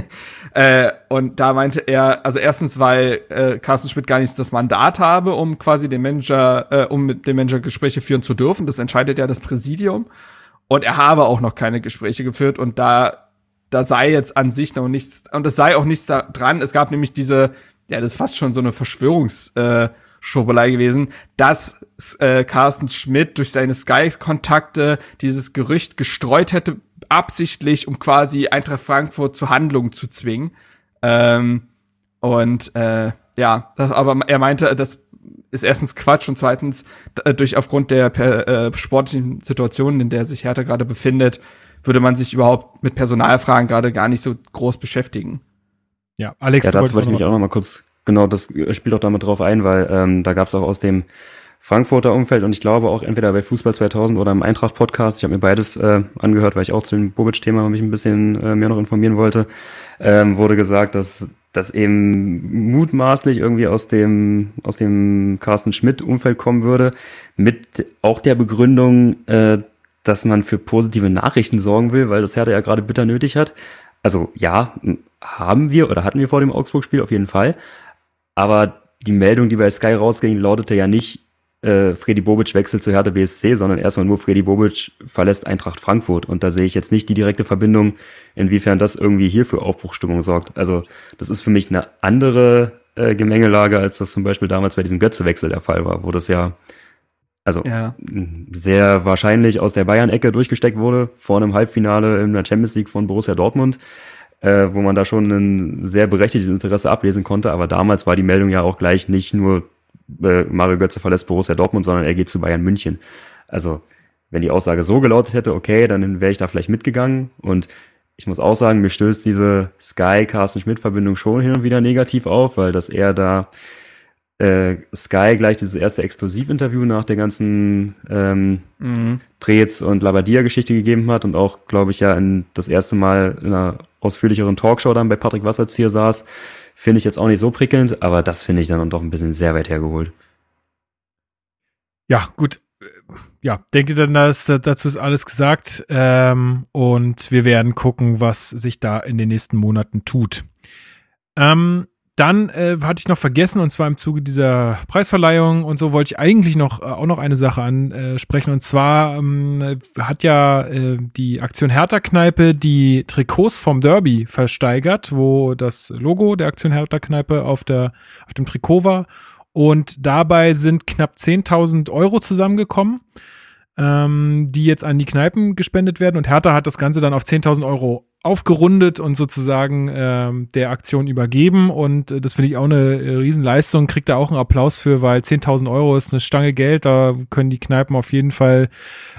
<laughs> äh, und da meinte er, also erstens, weil äh, Carsten Schmidt gar nicht das Mandat habe, um quasi den Manager, äh, um mit dem Manager Gespräche führen zu dürfen. Das entscheidet ja das Präsidium. Und er habe auch noch keine Gespräche geführt und da, da sei jetzt an sich noch nichts, und es sei auch nichts da dran. Es gab nämlich diese, ja, das ist fast schon so eine Verschwörungs- äh, Schobelei gewesen, dass äh, Carsten Schmidt durch seine Sky-Kontakte dieses Gerücht gestreut hätte, absichtlich, um quasi Eintracht Frankfurt zur Handlung zu zwingen. Ähm, und äh, ja, das, aber er meinte, das ist erstens Quatsch und zweitens äh, durch aufgrund der per, äh, sportlichen Situation, in der sich Hertha gerade befindet, würde man sich überhaupt mit Personalfragen gerade gar nicht so groß beschäftigen. Ja, Alex, ja, dazu wollte ich mich auch noch mal kurz Genau, das spielt auch damit drauf ein, weil ähm, da gab es auch aus dem Frankfurter Umfeld und ich glaube auch entweder bei Fußball 2000 oder im Eintracht-Podcast, ich habe mir beides äh, angehört, weil ich auch zu dem Bobic-Thema mich ein bisschen äh, mehr noch informieren wollte, ähm, wurde gesagt, dass das eben mutmaßlich irgendwie aus dem aus dem Carsten Schmidt-Umfeld kommen würde, mit auch der Begründung, äh, dass man für positive Nachrichten sorgen will, weil das Hertha ja gerade bitter nötig hat. Also ja, haben wir oder hatten wir vor dem Augsburg-Spiel auf jeden Fall. Aber die Meldung, die bei Sky rausging, lautete ja nicht, äh, Freddy Bobic wechselt zu Hertha BSC, sondern erstmal nur Freddy Bobic verlässt Eintracht Frankfurt. Und da sehe ich jetzt nicht die direkte Verbindung, inwiefern das irgendwie hier für Aufbruchstimmung sorgt. Also das ist für mich eine andere äh, Gemengelage, als das zum Beispiel damals bei diesem Götze-Wechsel der Fall war, wo das ja also ja. sehr wahrscheinlich aus der Bayern-Ecke durchgesteckt wurde, vor einem Halbfinale in der Champions League von Borussia Dortmund äh, wo man da schon ein sehr berechtigtes Interesse ablesen konnte. Aber damals war die Meldung ja auch gleich nicht nur äh, Mario Götze verlässt Borussia Dortmund, sondern er geht zu Bayern München. Also wenn die Aussage so gelautet hätte, okay, dann wäre ich da vielleicht mitgegangen. Und ich muss auch sagen, mir stößt diese Sky-Carsten-Schmidt-Verbindung schon hin und wieder negativ auf, weil das eher da äh, Sky gleich dieses erste Exklusivinterview nach der ganzen ähm, mhm. Preetz und Labadia-Geschichte gegeben hat und auch, glaube ich, ja in, das erste Mal in einer ausführlicheren Talkshow dann bei Patrick Wasserzieher saß, finde ich jetzt auch nicht so prickelnd, aber das finde ich dann doch ein bisschen sehr weit hergeholt. Ja, gut. Ja, denke dann, dass dazu ist alles gesagt. Ähm, und wir werden gucken, was sich da in den nächsten Monaten tut. Ähm, dann äh, hatte ich noch vergessen, und zwar im Zuge dieser Preisverleihung und so wollte ich eigentlich noch äh, auch noch eine Sache ansprechen. Und zwar ähm, hat ja äh, die Aktion Hertha Kneipe die Trikots vom Derby versteigert, wo das Logo der Aktion Hertha Kneipe auf, der, auf dem Trikot war. Und dabei sind knapp 10.000 Euro zusammengekommen ähm, die jetzt an die Kneipen gespendet werden. Und Hertha hat das Ganze dann auf 10.000 Euro aufgerundet und sozusagen ähm, der Aktion übergeben. Und äh, das finde ich auch eine äh, Riesenleistung. Kriegt da auch einen Applaus für, weil 10.000 Euro ist eine Stange Geld. Da können die Kneipen auf jeden Fall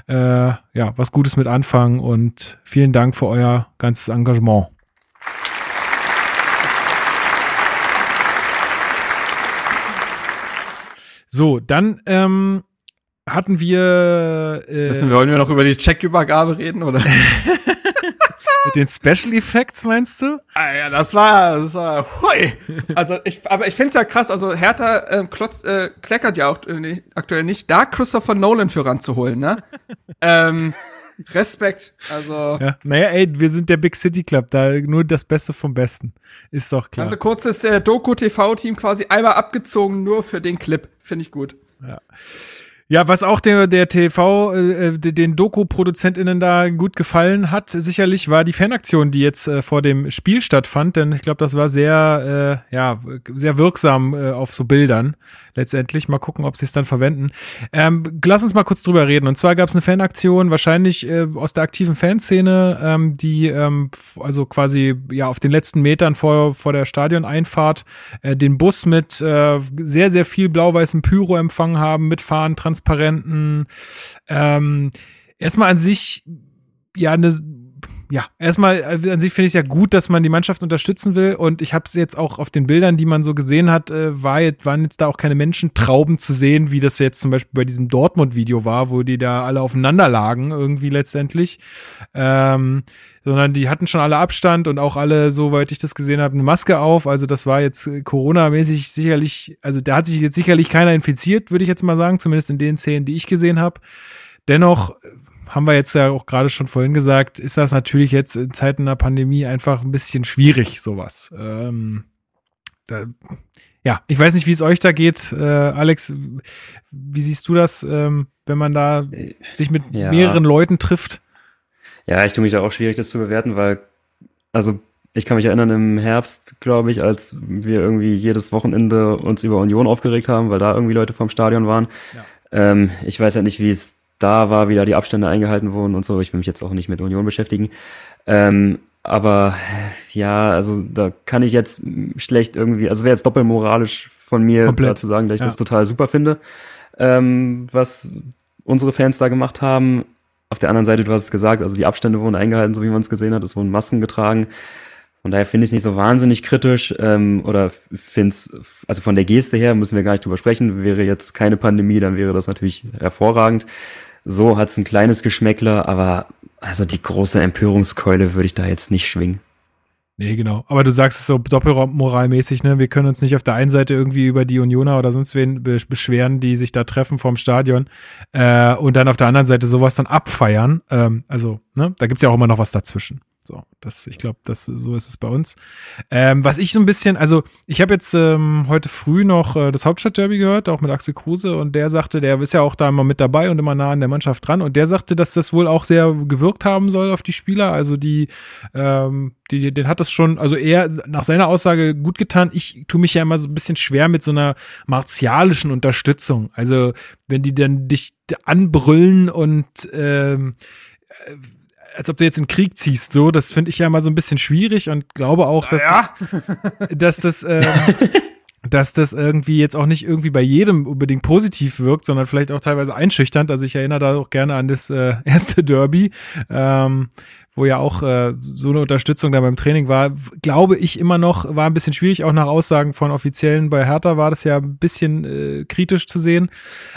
äh, ja was Gutes mit anfangen. Und vielen Dank für euer ganzes Engagement. So, dann ähm, hatten wir. Äh, Wissen wir, wollen wir noch über die Checkübergabe reden, oder? <laughs> Mit den Special Effects meinst du? Ah, ja, das war, das war, hui. Also ich, aber ich find's ja krass. Also Hertha äh, klotz, äh, kleckert ja auch äh, aktuell nicht, da Christopher Nolan für ranzuholen, ne? <laughs> ähm, Respekt. Also. Ja, naja, ey, wir sind der Big City Club, da nur das Beste vom Besten. Ist doch klar. Also kurz ist der Doku TV Team quasi einmal abgezogen nur für den Clip. Finde ich gut. Ja. Ja, was auch der, der TV, äh, den Doku-ProduzentInnen da gut gefallen hat, sicherlich war die Fanaktion, die jetzt äh, vor dem Spiel stattfand, denn ich glaube, das war sehr, äh, ja, sehr wirksam äh, auf so Bildern letztendlich. Mal gucken, ob sie es dann verwenden. Ähm, lass uns mal kurz drüber reden. Und zwar gab es eine Fanaktion, wahrscheinlich äh, aus der aktiven Fanszene, ähm, die ähm, also quasi ja auf den letzten Metern vor, vor der Stadioneinfahrt äh, den Bus mit äh, sehr, sehr viel blau-weißem Pyro empfangen haben, mit Fahnen, Transparenten. Ähm, erstmal an sich ja eine ja, erstmal äh, an sich finde ich es ja gut, dass man die Mannschaft unterstützen will. Und ich habe es jetzt auch auf den Bildern, die man so gesehen hat, äh, war jetzt, waren jetzt da auch keine Menschentrauben zu sehen, wie das jetzt zum Beispiel bei diesem Dortmund-Video war, wo die da alle aufeinander lagen, irgendwie letztendlich. Ähm, sondern die hatten schon alle Abstand und auch alle, soweit ich das gesehen habe, eine Maske auf. Also das war jetzt Corona-mäßig sicherlich, also da hat sich jetzt sicherlich keiner infiziert, würde ich jetzt mal sagen, zumindest in den Szenen, die ich gesehen habe. Dennoch haben wir jetzt ja auch gerade schon vorhin gesagt, ist das natürlich jetzt in Zeiten der Pandemie einfach ein bisschen schwierig, sowas. Ähm, da, ja, ich weiß nicht, wie es euch da geht. Äh, Alex, wie siehst du das, ähm, wenn man da sich mit ja. mehreren Leuten trifft? Ja, ich tue mich da auch schwierig, das zu bewerten, weil, also ich kann mich erinnern, im Herbst, glaube ich, als wir irgendwie jedes Wochenende uns über Union aufgeregt haben, weil da irgendwie Leute vom Stadion waren. Ja. Ähm, ich weiß ja nicht, wie es da war, wie da die Abstände eingehalten wurden und so. Ich will mich jetzt auch nicht mit Union beschäftigen. Ähm, aber ja, also da kann ich jetzt schlecht irgendwie, also wäre jetzt doppelmoralisch von mir Komplett. zu sagen, dass ich ja. das total super finde, ähm, was unsere Fans da gemacht haben. Auf der anderen Seite, du hast es gesagt, also die Abstände wurden eingehalten, so wie man es gesehen hat, es wurden Masken getragen. Von daher finde ich es nicht so wahnsinnig kritisch ähm, oder finde es, also von der Geste her müssen wir gar nicht drüber sprechen. Wäre jetzt keine Pandemie, dann wäre das natürlich hervorragend. So hat's ein kleines Geschmäckler, aber also die große Empörungskeule würde ich da jetzt nicht schwingen. Nee, genau. Aber du sagst es so doppelmoralmäßig, ne? Wir können uns nicht auf der einen Seite irgendwie über die Unioner oder sonst wen beschweren, die sich da treffen vorm Stadion, äh, und dann auf der anderen Seite sowas dann abfeiern. Ähm, also, ne? Da gibt's ja auch immer noch was dazwischen. So, das, ich glaube, das so ist es bei uns. Ähm, was ich so ein bisschen, also ich habe jetzt ähm, heute früh noch äh, das Hauptstadtderby gehört, auch mit Axel Kruse, und der sagte, der ist ja auch da immer mit dabei und immer nah an der Mannschaft dran, und der sagte, dass das wohl auch sehr gewirkt haben soll auf die Spieler. Also die, ähm, die, den hat das schon, also er nach seiner Aussage gut getan. Ich tue mich ja immer so ein bisschen schwer mit so einer martialischen Unterstützung. Also wenn die dann dich anbrüllen und ähm, als ob du jetzt in Krieg ziehst, so, das finde ich ja mal so ein bisschen schwierig und glaube auch, dass ja. das, dass das, ähm, <laughs> dass das irgendwie jetzt auch nicht irgendwie bei jedem unbedingt positiv wirkt, sondern vielleicht auch teilweise einschüchternd. Also ich erinnere da auch gerne an das äh, <laughs> erste Derby, ähm, wo ja auch äh, so eine Unterstützung da beim Training war, glaube ich immer noch, war ein bisschen schwierig, auch nach Aussagen von Offiziellen bei Hertha war das ja ein bisschen äh, kritisch zu sehen.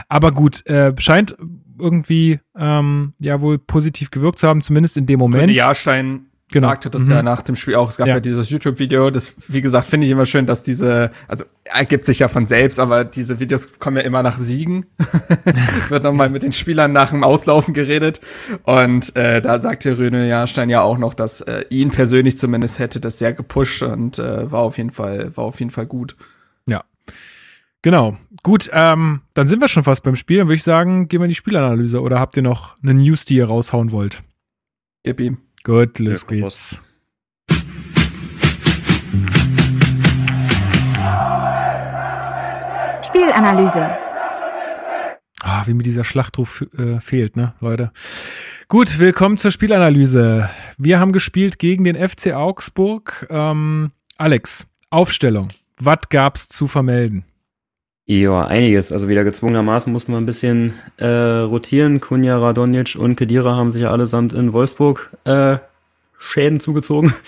Aber gut, äh, scheint irgendwie ähm, ja wohl positiv gewirkt zu haben, zumindest in dem Moment. Jahrstein genau. sagte das mhm. ja nach dem Spiel auch. Es gab ja, ja dieses YouTube-Video. Das, wie gesagt, finde ich immer schön, dass diese, also ergibt sich ja von selbst, aber diese Videos kommen ja immer nach Siegen. <laughs> Wird nochmal mit den Spielern nach dem Auslaufen geredet. Und äh, da sagte Röne Jahrstein ja auch noch, dass äh, ihn persönlich zumindest hätte das sehr gepusht und äh, war auf jeden Fall, war auf jeden Fall gut. Genau. Gut, ähm, dann sind wir schon fast beim Spiel. Dann würde ich sagen, gehen wir in die Spielanalyse. Oder habt ihr noch eine News, die ihr raushauen wollt? Gib ihm. Gut, los ja, geht's. Spielanalyse. Ah, wie mir dieser Schlachtruf äh, fehlt, ne, Leute. Gut, willkommen zur Spielanalyse. Wir haben gespielt gegen den FC Augsburg. Ähm, Alex, Aufstellung. Was gab's zu vermelden? Ja, einiges. Also wieder gezwungenermaßen mussten wir ein bisschen äh, rotieren. Kunja, Radonjic und Kedira haben sich ja allesamt in Wolfsburg äh, Schäden zugezogen. <laughs>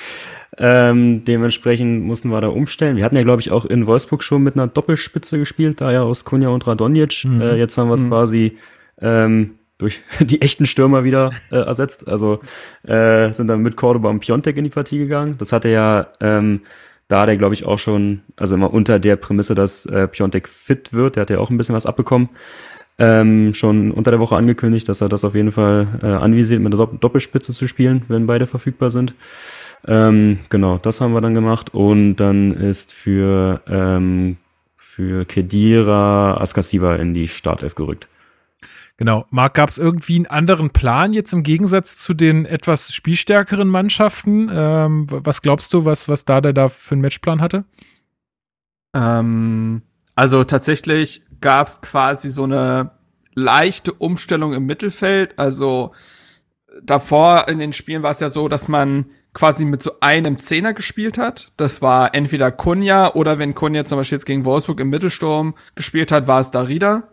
Ähm, dementsprechend mussten wir da umstellen. Wir hatten ja, glaube ich, auch in Wolfsburg schon mit einer Doppelspitze gespielt, da ja aus Kunja und Radonjic. Mhm. Äh, jetzt haben wir es mhm. quasi ähm, durch <laughs> die echten Stürmer wieder äh, ersetzt. Also äh, sind dann mit Cordoba und Piontek in die Partie gegangen. Das hatte ja ähm, da der, glaube ich, auch schon, also immer unter der Prämisse, dass äh, Piontek fit wird, der hat ja auch ein bisschen was abbekommen, ähm, schon unter der Woche angekündigt, dass er das auf jeden Fall äh, anvisiert, mit der Doppelspitze zu spielen, wenn beide verfügbar sind. Ähm, genau, das haben wir dann gemacht und dann ist für, ähm, für Kedira Askasiva in die Startelf gerückt. Genau. Marc, gab es irgendwie einen anderen Plan jetzt im Gegensatz zu den etwas spielstärkeren Mannschaften? Ähm, was glaubst du, was, was Dada da für einen Matchplan hatte? Ähm, also tatsächlich gab es quasi so eine leichte Umstellung im Mittelfeld. Also davor in den Spielen war es ja so, dass man quasi mit so einem Zehner gespielt hat. Das war entweder Kunja oder wenn Kunja zum Beispiel jetzt gegen Wolfsburg im Mittelsturm gespielt hat, war es Darida.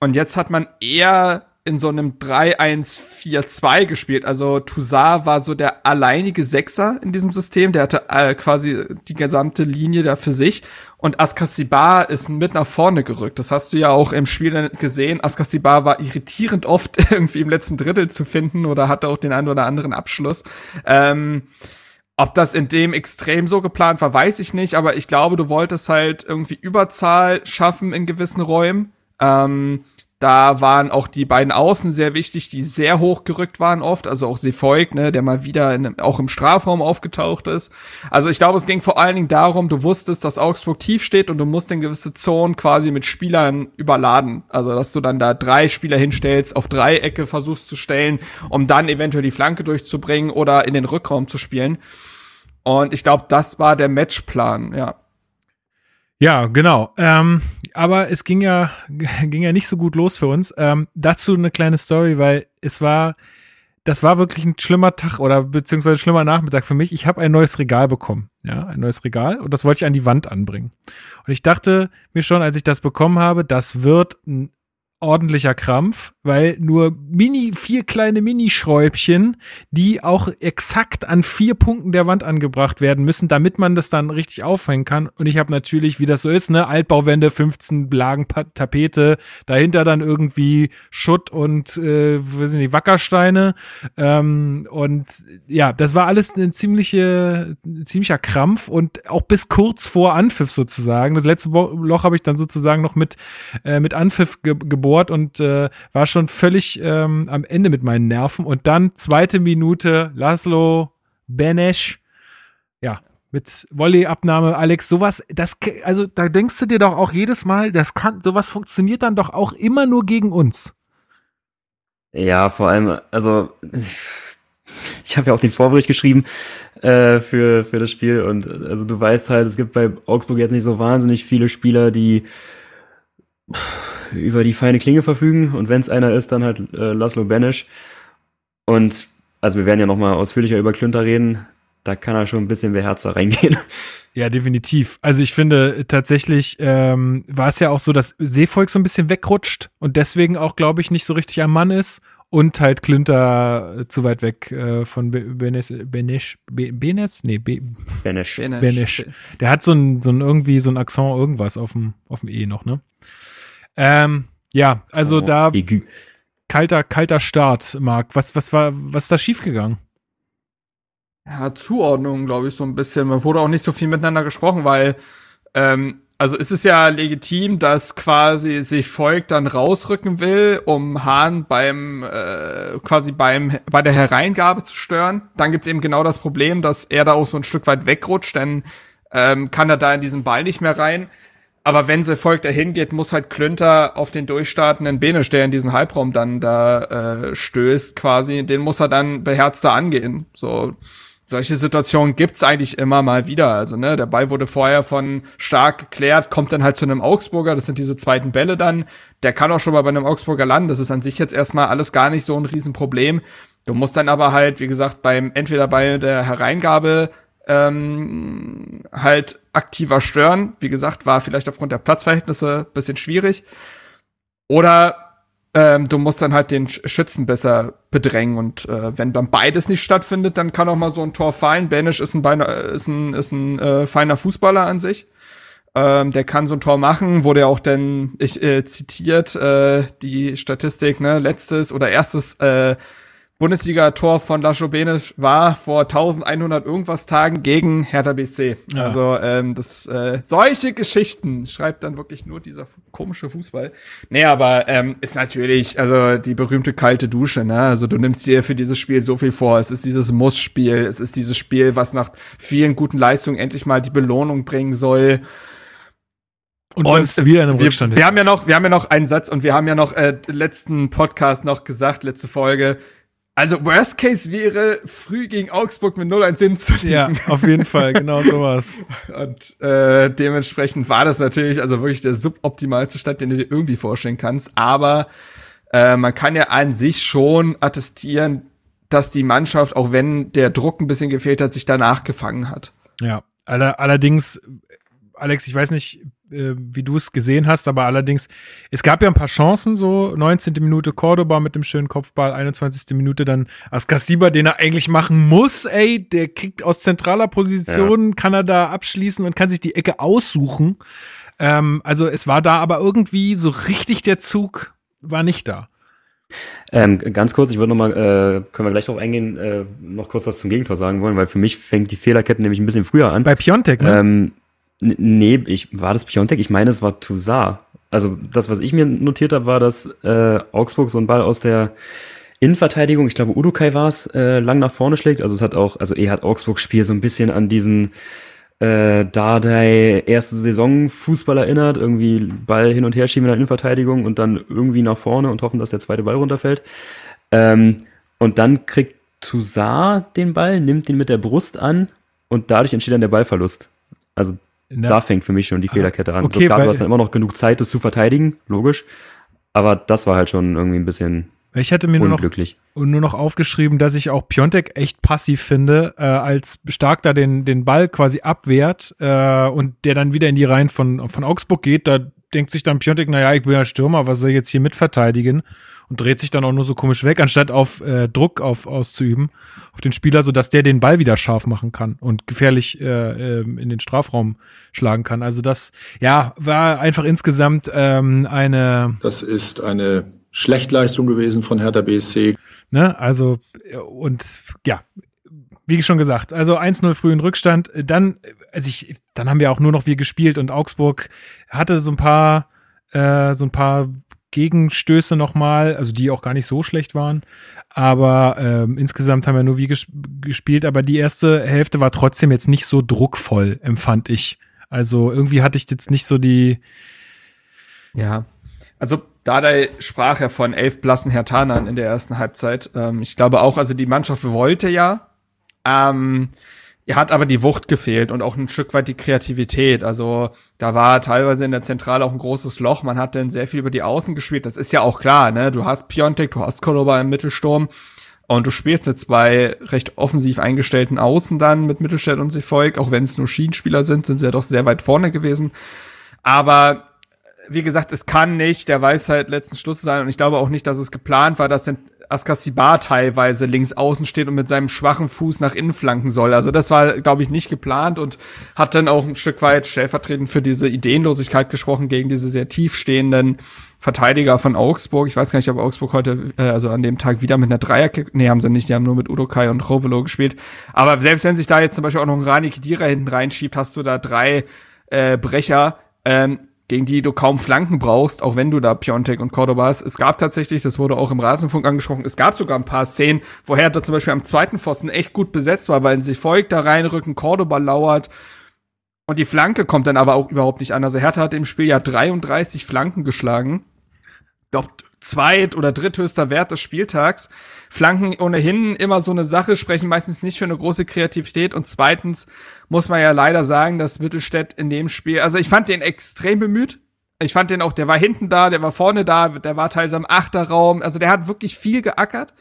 Und jetzt hat man eher in so einem 3-1-4-2 gespielt. Also Toussaint war so der alleinige Sechser in diesem System. Der hatte äh, quasi die gesamte Linie da für sich. Und Askasibar ist mit nach vorne gerückt. Das hast du ja auch im Spiel gesehen. Askasibar war irritierend oft <laughs> irgendwie im letzten Drittel zu finden oder hatte auch den einen oder anderen Abschluss. Ähm, ob das in dem Extrem so geplant war, weiß ich nicht. Aber ich glaube, du wolltest halt irgendwie Überzahl schaffen in gewissen Räumen. Ähm, da waren auch die beiden Außen sehr wichtig, die sehr hoch gerückt waren oft. Also auch Sefolk, ne, der mal wieder in, auch im Strafraum aufgetaucht ist. Also ich glaube, es ging vor allen Dingen darum, du wusstest, dass Augsburg tief steht und du musst in gewisse Zonen quasi mit Spielern überladen. Also dass du dann da drei Spieler hinstellst, auf Dreiecke versuchst zu stellen, um dann eventuell die Flanke durchzubringen oder in den Rückraum zu spielen. Und ich glaube, das war der Matchplan, ja. Ja, genau. Ähm, aber es ging ja, <laughs> ging ja nicht so gut los für uns. Ähm, dazu eine kleine Story, weil es war, das war wirklich ein schlimmer Tag oder beziehungsweise schlimmer Nachmittag für mich. Ich habe ein neues Regal bekommen. Ja, ein neues Regal und das wollte ich an die Wand anbringen. Und ich dachte mir schon, als ich das bekommen habe, das wird ein ordentlicher Krampf, weil nur mini, vier kleine Minischräubchen, die auch exakt an vier Punkten der Wand angebracht werden müssen, damit man das dann richtig aufhängen kann. Und ich habe natürlich, wie das so ist, ne, Altbauwände, 15 Lagen Tapete, dahinter dann irgendwie Schutt und, äh, weiß nicht, Wackersteine. Ähm, und ja, das war alles eine ziemliche, ein ziemlicher Krampf und auch bis kurz vor Anpfiff sozusagen. Das letzte Loch habe ich dann sozusagen noch mit, äh, mit Anpfiff ge geboren gebohrt und äh, war schon völlig ähm, am Ende mit meinen Nerven. Und dann zweite Minute, Laszlo Benesch, ja, mit Volleyabnahme, Alex, sowas, das, also da denkst du dir doch auch jedes Mal, das kann, sowas funktioniert dann doch auch immer nur gegen uns. Ja, vor allem, also ich habe ja auch den Vorbericht geschrieben äh, für, für das Spiel und also du weißt halt, es gibt bei Augsburg jetzt nicht so wahnsinnig viele Spieler, die über die feine Klinge verfügen und wenn es einer ist, dann halt äh, Laszlo Benesch. Und also wir werden ja nochmal ausführlicher über Klünter reden. Da kann er schon ein bisschen beherzter reingehen. Ja, definitiv. Also ich finde tatsächlich ähm, war es ja auch so, dass Seevolk so ein bisschen wegrutscht und deswegen auch, glaube ich, nicht so richtig am Mann ist und halt Klünter zu weit weg äh, von Benes, Benesch, Benes? Nee, Be Benesch. Benesch. Der hat so ein, so ein irgendwie so ein Akzent irgendwas auf dem, auf dem E noch, ne? Ähm, ja, also so, da aigu. kalter, kalter Start, Marc. Was, was war, was ist da schiefgegangen? Ja, Zuordnung, glaube ich, so ein bisschen. Man wurde auch nicht so viel miteinander gesprochen, weil ähm, also ist es ja legitim, dass quasi sich Volk dann rausrücken will, um Hahn beim äh, quasi beim bei der Hereingabe zu stören. Dann gibt's eben genau das Problem, dass er da auch so ein Stück weit wegrutscht, dann ähm, kann er da in diesen Ball nicht mehr rein. Aber wenn sie Volk dahin geht, muss halt Klünter auf den durchstartenden Benisch, der in diesen Halbraum dann da äh, stößt, quasi, den muss er dann beherzter angehen. So solche Situationen gibt's eigentlich immer mal wieder. Also, ne, der Ball wurde vorher von stark geklärt, kommt dann halt zu einem Augsburger, das sind diese zweiten Bälle dann. Der kann auch schon mal bei einem Augsburger landen. Das ist an sich jetzt erstmal alles gar nicht so ein Riesenproblem. Du musst dann aber halt, wie gesagt, beim, entweder bei der Hereingabe ähm, halt aktiver stören. Wie gesagt, war vielleicht aufgrund der Platzverhältnisse bisschen schwierig. Oder ähm, du musst dann halt den Schützen besser bedrängen und äh, wenn dann beides nicht stattfindet, dann kann auch mal so ein Tor fallen. Banish ist ein, Beiner, ist ein, ist ein äh, feiner Fußballer an sich. Ähm, der kann so ein Tor machen, wurde ja auch denn ich äh, zitiert äh, die Statistik, ne, letztes oder erstes äh, Bundesliga-Tor von Lascho Benes war vor 1100 irgendwas Tagen gegen Hertha BC. Ja. Also ähm, das äh, solche Geschichten schreibt dann wirklich nur dieser komische Fußball. Nee, aber ähm, ist natürlich also die berühmte kalte Dusche. Ne? Also du nimmst dir für dieses Spiel so viel vor. Es ist dieses Muss-Spiel. Es ist dieses Spiel, was nach vielen guten Leistungen endlich mal die Belohnung bringen soll. Und, Und wieder in einem wir, Rückstand. wir haben ja noch, wir haben ja noch einen Satz und wir haben ja noch äh, letzten Podcast noch gesagt, letzte Folge. Also Worst Case wäre früh gegen Augsburg mit 0-1 hinzulegen. ja, auf jeden Fall, genau sowas. <laughs> Und äh, dementsprechend war das natürlich also wirklich der suboptimalste Stand, den du dir irgendwie vorstellen kannst. Aber äh, man kann ja an sich schon attestieren, dass die Mannschaft, auch wenn der Druck ein bisschen gefehlt hat, sich danach gefangen hat. Ja, aller, allerdings, Alex, ich weiß nicht, äh, wie du es gesehen hast, aber allerdings, es gab ja ein paar Chancen, so 19. Minute Cordoba mit dem schönen Kopfball, 21. Minute dann Askasiba, den er eigentlich machen muss, ey, der kriegt aus zentraler Position, kann er da abschließen und kann sich die Ecke aussuchen. Ähm, also es war da aber irgendwie so richtig der Zug war nicht da. Ähm, ganz kurz, ich würde noch mal, äh, können wir gleich darauf eingehen, äh, noch kurz was zum Gegentor sagen wollen, weil für mich fängt die Fehlerkette nämlich ein bisschen früher an. Bei Piontek, ne? Ähm, nee, ich, war das Piontek? Ich meine, es war Toussaint. Also das, was ich mir notiert habe, war, dass äh, Augsburg so einen Ball aus der Innenverteidigung, ich glaube Udukai war es, äh, lang nach vorne schlägt. Also es hat auch, also er hat Augsburg Spiel so ein bisschen an diesen äh, Dardai erste Saison Fußball erinnert, irgendwie Ball hin und her schieben in der Innenverteidigung und dann irgendwie nach vorne und hoffen, dass der zweite Ball runterfällt. Ähm, und dann kriegt Toussaint den Ball, nimmt ihn mit der Brust an und dadurch entsteht dann der Ballverlust. Also Der- da fängt für mich schon die Fehlerkette an. okay, so, klar, weil- du hast dann immer noch genug Zeit, das zu verteidigen, logisch. Aber das war halt schon irgendwie ein bisschen ich hatte mir nur noch unglücklich. und nur noch aufgeschrieben, dass ich auch Piontek echt passiv finde, äh, als Stark da den, den Ball quasi abwehrt äh, und der dann wieder in die Reihen von, von Augsburg geht. Da denkt sich dann Piontek, naja, ich bin ja Stürmer, was soll ich jetzt hier mitverteidigen? Und dreht sich dann auch nur so komisch weg, anstatt auf äh, Druck auf, auszuüben auf den Spieler, sodass der den Ball wieder scharf machen kann und gefährlich äh, ähm, in den Strafraum schlagen kann. Also das, ja, war einfach insgesamt ähm, eine Das ist eine Schlechtleistung gewesen von Hertha BSC. Ne? Also, und ja, wie schon gesagt, also 1-0 früh in Rückstand. Dann, also ich, dann haben wir auch nur noch wir gespielt und Augsburg hatte so ein paar, äh, so ein paar Gegenstöße nochmal, also die auch gar nicht so schlecht waren. Aber ähm, insgesamt haben wir nur wie ges gespielt, aber die erste Hälfte war trotzdem jetzt nicht so druckvoll, empfand ich. Also irgendwie hatte ich jetzt nicht so die, Ja. Also Dardai sprach ja von elf blassen Hertanern in der ersten Halbzeit. Ähm, ich glaube auch, also die Mannschaft wollte ja. Ähm, er hat aber die Wucht gefehlt und auch ein Stück weit die Kreativität. Also da war teilweise in der Zentrale auch ein großes Loch. Man hat dann sehr viel über die Außen gespielt. Das ist ja auch klar, ne? Du hast Piontek, du hast Koloba im Mittelsturm und du spielst mit zwei recht offensiv eingestellten Außen dann mit Mittelstädt und Sefolk. Auch wenn es nur Schienenspieler sind, sind sie ja doch sehr weit vorne gewesen. Aber wie gesagt, es kann nicht der Weisheit letzten Schluss sein und ich glaube auch nicht, dass es geplant war, dass denn Askasibar teilweise links außen steht und mit seinem schwachen Fuß nach innen flanken soll. Also das war, glaube ich, nicht geplant und hat dann auch ein Stück weit stellvertretend für diese Ideenlosigkeit gesprochen gegen diese sehr tief stehenden Verteidiger von Augsburg. Ich weiß gar nicht, ob Augsburg heute, äh, also an dem Tag wieder mit einer Dreier, nee, haben sie nicht, die haben nur mit Udokai und Rovelo gespielt. Aber selbst wenn sich da jetzt zum Beispiel auch noch ein Rani Kedira hinten reinschiebt, hast du da drei äh, Brecher, ähm, gegen die du kaum Flanken brauchst, auch wenn du da Piontek und Cordoba hast. Es gab tatsächlich, das wurde auch im Rasenfunk angesprochen, es gab sogar ein paar Szenen, wo Hertha zum Beispiel am zweiten Pfosten echt gut besetzt war, weil sie folgt da reinrücken, Cordoba lauert und die Flanke kommt dann aber auch überhaupt nicht an. Also Hertha hat im Spiel ja 33 Flanken geschlagen. Ich glaube, zweit- oder dritthöchster Wert des Spieltags. Flanken ohnehin immer so eine Sache, sprechen meistens nicht für eine große Kreativität. Und zweitens muss man ja leider sagen, dass Mittelstädt in dem Spiel, also ich fand den extrem bemüht. Ich fand den auch, der war hinten da, der war vorne da, der war teils am Achterraum. Also der hat wirklich viel geackert.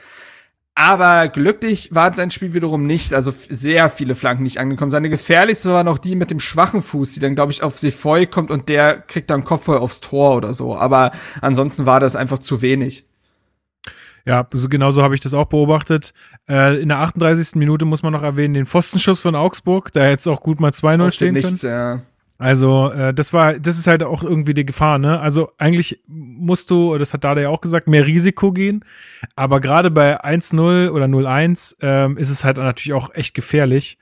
Aber glücklich war sein Spiel wiederum nicht. Also sehr viele Flanken nicht angekommen. Seine gefährlichste war noch die mit dem schwachen Fuß, die dann, glaube ich, auf Sefoy kommt und der kriegt dann Kopfball aufs Tor oder so. Aber ansonsten war das einfach zu wenig. Ja, so genau so habe ich das auch beobachtet. Äh, in der 38. Minute muss man noch erwähnen, den Pfostenschuss von Augsburg, da hätte es auch gut mal 2-0 Aus dem stehen können. Nichts, ja. Also, äh, das war, das ist halt auch irgendwie die Gefahr, ne? Also eigentlich musst du, das hat Dada ja auch gesagt, mehr Risiko gehen. Aber gerade bei 1-0 oder 0-1 ähm, ist es halt natürlich auch echt gefährlich.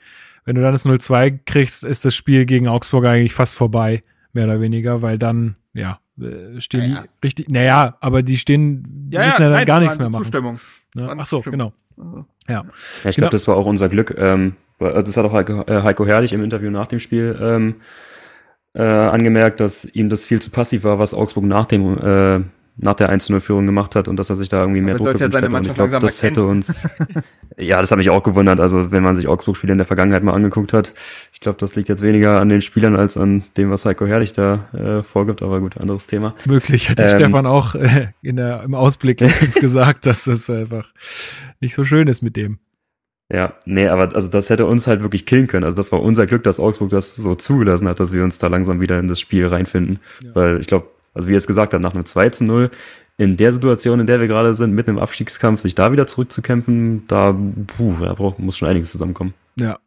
Wenn du dann das 0-2 kriegst, ist das Spiel gegen Augsburg eigentlich fast vorbei, mehr oder weniger, weil dann, ja, äh, stehen Naja. die richtig, naja, aber die stehen, die müssen ja dann nein, gar nichts mehr machen. Zustimmung. Ne? Ach so, genau. Ja. Ja, ich Genau. glaube, das war auch unser Glück. Ähm, weil- das hat auch Heiko, äh, Heiko Herrlich im Interview nach dem Spiel ähm, äh, angemerkt, dass ihm das viel zu passiv war, was Augsburg nach dem äh, nach der 1-0-Führung gemacht hat und dass er sich da irgendwie mehr Aber Druck ja seine. Mannschaft Und ich glaube, das hätte uns, <laughs> ja, das hat mich auch gewundert. Also wenn man sich Augsburg-Spiele in der Vergangenheit mal angeguckt hat, ich glaube, das liegt jetzt weniger an den Spielern als an dem, was Heiko Herrlich da äh, vorgibt. Aber gut, anderes Thema. Möglich, hätte Ähm, Stefan auch äh, in der, im Ausblick letztens <laughs> gesagt, dass das einfach nicht so schön ist mit dem. Ja, nee, aber also das hätte uns halt wirklich killen können. Also das war unser Glück, dass Augsburg das so zugelassen hat, dass wir uns da langsam wieder in das Spiel reinfinden. Weil ich glaube, also wie er es gesagt hat, nach einem 2 zu 0, in der Situation, in der wir gerade sind, mitten im Abstiegskampf, sich da wieder zurückzukämpfen, da, puh, da braucht, muss schon einiges zusammenkommen. Ja.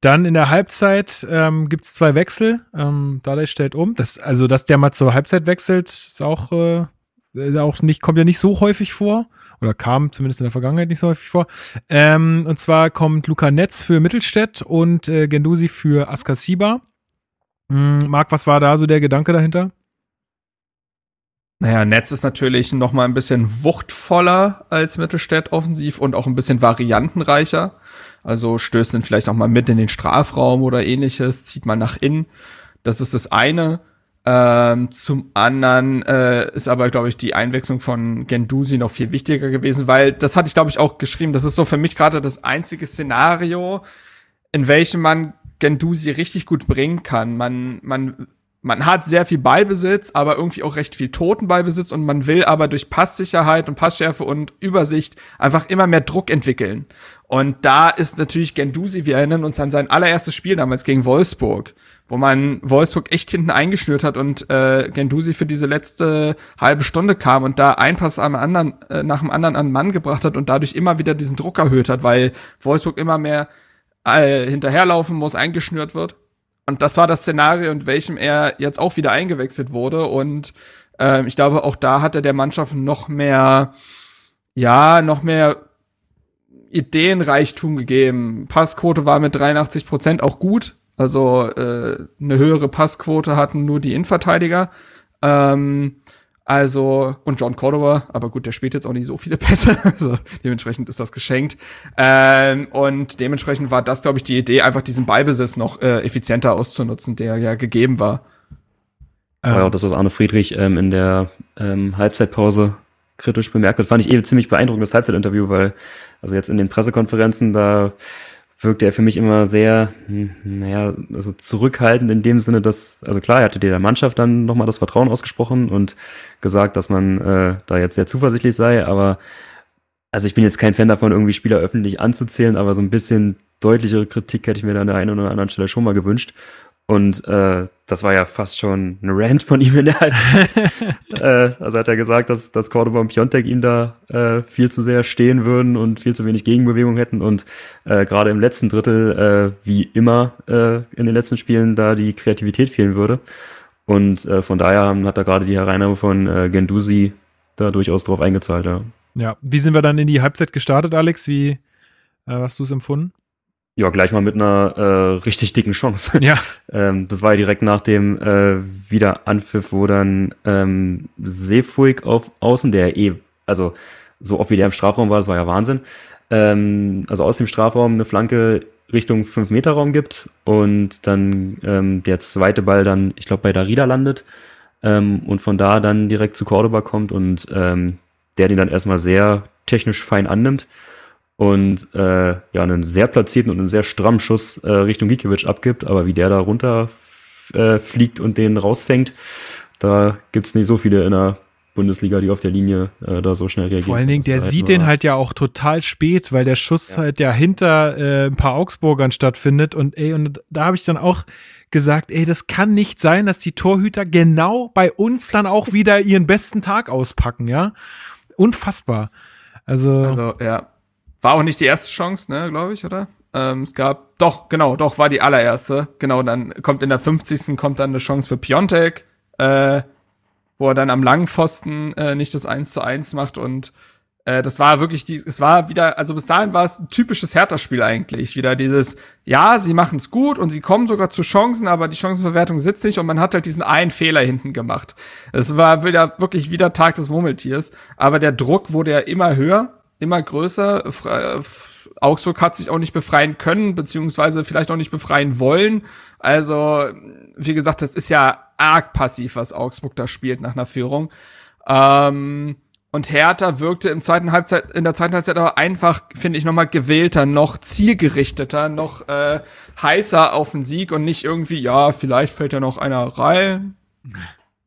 Dann in der Halbzeit ähm, gibt es zwei Wechsel. Ähm, Dardai stellt um. Das, also, dass der mal zur Halbzeit wechselt, ist auch, äh, ist auch nicht, kommt ja nicht so häufig vor. Oder kam zumindest in der Vergangenheit nicht so häufig vor. Ähm, und zwar kommt Luca Netz für Mittelstädt und äh, Gendusi für Askasiba. Hm, Marc, was war da so der Gedanke dahinter? Naja, Netz ist natürlich noch mal ein bisschen wuchtvoller als Mittelstädt offensiv und auch ein bisschen variantenreicher. Also stößt dann vielleicht auch mal mit in den Strafraum oder ähnliches, zieht mal nach innen. Das ist das eine. Ähm, zum anderen äh, ist aber, glaube ich, die Einwechslung von Gendusi noch viel wichtiger gewesen, weil das hatte ich, glaube ich, auch geschrieben. Das ist so für mich gerade das einzige Szenario, in welchem man Gendusi richtig gut bringen kann. Man, man man hat sehr viel Ballbesitz, aber irgendwie auch recht viel toten Ballbesitz und man will aber durch Passsicherheit und Passschärfe und Übersicht einfach immer mehr Druck entwickeln. Und da ist natürlich Gendusi, wir erinnern uns an sein allererstes Spiel damals gegen Wolfsburg, wo man Wolfsburg echt hinten eingeschnürt hat und äh, Gendusi für diese letzte halbe Stunde kam und da ein Pass am anderen, äh, nach dem anderen an den Mann gebracht hat und dadurch immer wieder diesen Druck erhöht hat, weil Wolfsburg immer mehr äh, hinterherlaufen muss, eingeschnürt wird. Und das war das Szenario, in welchem er jetzt auch wieder eingewechselt wurde. Und ähm, ich glaube, auch da hatte der Mannschaft noch mehr, ja, noch mehr Ideenreichtum gegeben. Passquote war mit 83 Prozent auch gut. Also äh, eine höhere Passquote hatten nur die Innenverteidiger. Ähm, also, und John Cordova, aber gut, der spielt jetzt auch nicht so viele <laughs> Pässe, also dementsprechend ist das geschenkt. Ähm, und dementsprechend war das, glaube ich, die Idee, einfach diesen Ballbesitz noch äh, effizienter auszunutzen, der ja gegeben war. Aber ja, auch das, was Arne Friedrich ähm, in der ähm, Halbzeitpause kritisch bemerkt hat, fand ich eh ziemlich beeindruckend, das Halbzeitinterview, weil, also jetzt in den Pressekonferenzen, da wirkte er für mich immer sehr, hm, naja, also zurückhaltend in dem Sinne, dass, also klar, er hatte der Mannschaft dann nochmal das Vertrauen ausgesprochen und gesagt, dass man äh, da jetzt sehr zuversichtlich sei, aber also ich bin jetzt kein Fan davon, irgendwie Spieler öffentlich anzuzählen, aber so ein bisschen deutlichere Kritik hätte ich mir da an der einen oder anderen Stelle schon mal gewünscht. Und äh, das war ja fast schon ein Rant von ihm in der Halbzeit. <laughs> äh, also hat er gesagt, dass, dass Cordoba und Piontek ihm da äh, viel zu sehr stehen würden und viel zu wenig Gegenbewegung hätten und äh, gerade im letzten Drittel, äh, wie immer äh, in den letzten Spielen, da die Kreativität fehlen würde. Und äh, von daher hat er gerade die Hereinnahme von äh, Gendusi da durchaus drauf eingezahlt, ja. Ja, wie sind wir dann in die Halbzeit gestartet, Alex? Wie äh, hast du es empfunden? Ja, gleich mal mit einer äh, richtig dicken Chance. <laughs> Ja. ähm, das war ja direkt nach dem äh, Wiederanpfiff, wo dann ähm, Seefuig auf Außen, der eh, also so oft wie der im Strafraum war, das war ja Wahnsinn. Ähm, also aus dem Strafraum eine Flanke Richtung 5-Meter-Raum gibt und dann ähm, der zweite Ball dann, ich glaube, bei Darida landet ähm, und von da dann direkt zu Cordoba kommt und ähm, der den dann erstmal sehr technisch fein annimmt und äh, ja einen sehr platzierten und einen sehr strammen Schuss äh, Richtung Gikiewicz abgibt, aber wie der da runter äh, fliegt und den rausfängt, da gibt's nicht so viele in der Bundesliga, die auf der Linie äh, da so schnell reagieren. Vor allen Dingen, der sieht den halt ja auch total spät, weil der Schuss ja. halt ja hinter äh, ein paar Augsburgern stattfindet und ey, und da habe ich dann auch gesagt, ey, das kann nicht sein, dass die Torhüter genau bei uns dann auch wieder ihren besten Tag auspacken, ja? Unfassbar. Also, also ja, war auch nicht die erste Chance, ne, glaube ich, oder? Ähm, es gab, doch, genau, doch, war die allererste. Genau, dann kommt in der 50. kommt dann eine Chance für Piontek, äh, wo er dann am langen Pfosten äh, nicht das 1 zu 1 macht und äh, das war wirklich die, es war wieder, also bis dahin war es ein typisches Hertha-Spiel eigentlich. Wieder dieses, ja, sie machen es gut und sie kommen sogar zu Chancen, aber die Chancenverwertung sitzt nicht und man hat halt diesen einen Fehler hinten gemacht. Es war wieder wirklich wieder Tag des Murmeltiers, aber der Druck wurde ja immer höher immer größer. Augsburg hat sich auch nicht befreien können, beziehungsweise vielleicht auch nicht befreien wollen. Also, wie gesagt, das ist ja arg passiv, was Augsburg da spielt nach einer Führung. Ähm, und Hertha wirkte im zweiten Halbzeit, in der zweiten Halbzeit aber einfach, finde ich, nochmal gewählter, noch zielgerichteter, noch äh, heißer auf den Sieg und nicht irgendwie, ja, vielleicht fällt ja noch einer rein.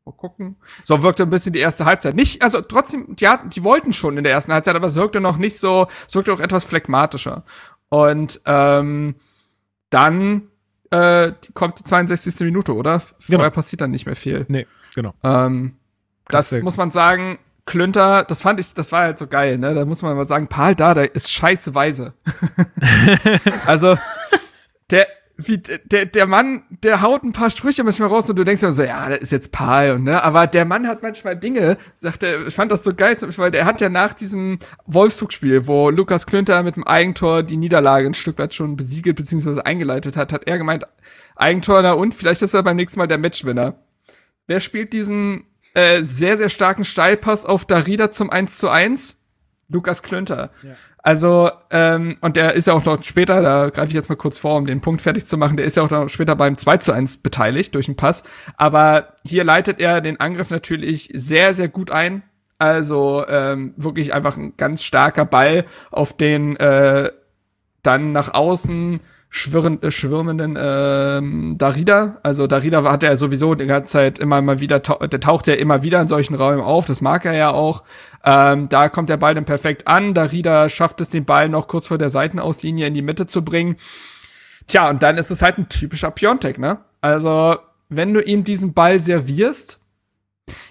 Mal gucken. So wirkte ein bisschen die erste Halbzeit. Nicht, also trotzdem, die hatten, die wollten schon in der ersten Halbzeit, aber es wirkte noch nicht so, es wirkte auch etwas phlegmatischer. Und ähm, dann äh, kommt die 62. Minute, oder? Vorher Genau. passiert dann nicht mehr viel. Nee, genau. Ähm, das sehr muss man sagen, Klünter, das fand ich, das war halt so geil, ne? Da muss man mal sagen, Paul Dada ist scheiße weise. <laughs> also, wie, der, der Mann, der haut ein paar Sprüche manchmal raus und du denkst immer so, ja, das ist jetzt Paul, und, ne? Aber der Mann hat manchmal Dinge, sagt er, ich fand das so geil, weil der hat ja nach diesem Wolfsburg-Spiel, wo Lukas Klünter mit dem Eigentor die Niederlage ein Stück weit schon besiegelt bzw. eingeleitet hat, hat er gemeint, Eigentor, na und, vielleicht ist er beim nächsten Mal der Matchwinner. Wer spielt diesen äh, sehr, sehr starken Steilpass auf Darida zum 1 zu 1? Lukas Klünter. Also, ähm, und der ist ja auch noch später, da greife ich jetzt mal kurz vor, um den Punkt fertig zu machen, der ist ja auch noch später beim 2 zu 1 beteiligt durch den Pass. Aber hier leitet er den Angriff natürlich sehr, sehr gut ein. Also ähm, wirklich einfach ein ganz starker Ball, auf den äh, dann nach außen schwirren, äh, schwirmenden ähm, Darida. Also Darida hat er sowieso die ganze Zeit immer mal wieder, tau der taucht ja immer wieder in solchen Räumen auf, das mag er ja auch. Ähm, da kommt der Ball dann perfekt an. Darida schafft es, den Ball noch kurz vor der Seitenauslinie in die Mitte zu bringen. Tja, und dann ist es halt ein typischer Piontek, ne? Also, wenn du ihm diesen Ball servierst,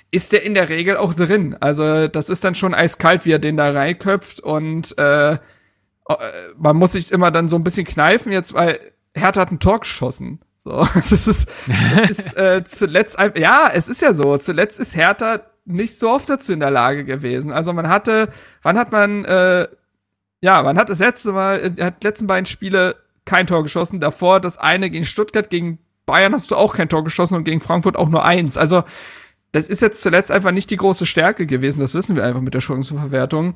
ist der in der Regel auch drin. Also, das ist dann schon eiskalt, wie er den da reinköpft und äh, man muss sich immer dann so ein bisschen kneifen jetzt, weil Hertha hat ein Tor geschossen. So, <laughs> das ist, das ist äh, zuletzt, ja, es ist ja so. Zuletzt ist Hertha nicht so oft dazu in der Lage gewesen. Also man hatte, wann hat man, äh, ja, man hat das letzte Mal, er hat letzten beiden Spiele kein Tor geschossen. Davor das eine gegen Stuttgart, gegen Bayern hast du auch kein Tor geschossen und gegen Frankfurt auch nur eins. Also das ist jetzt zuletzt einfach nicht die große Stärke gewesen. Das wissen wir einfach mit der Chancenverwertung.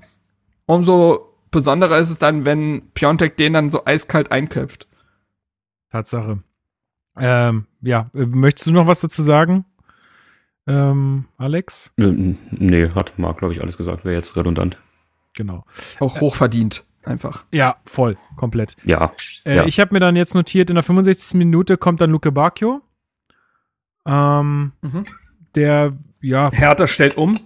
Umso besonderer ist es dann, wenn Piontek den dann so eiskalt einköpft. Tatsache. Ähm, ja, äh, möchtest du noch was dazu sagen, ähm, Alex? Äh, Nee, hat Marc, glaube ich, alles gesagt. Wäre jetzt redundant. Genau. Auch hochverdient, einfach. Ja, voll, komplett. Ja. Äh, Ja. Ich habe mir dann jetzt notiert, in der 65. Minute kommt dann Luke Bacchio. Ähm, Mhm. Der, ja, Hertha stellt um,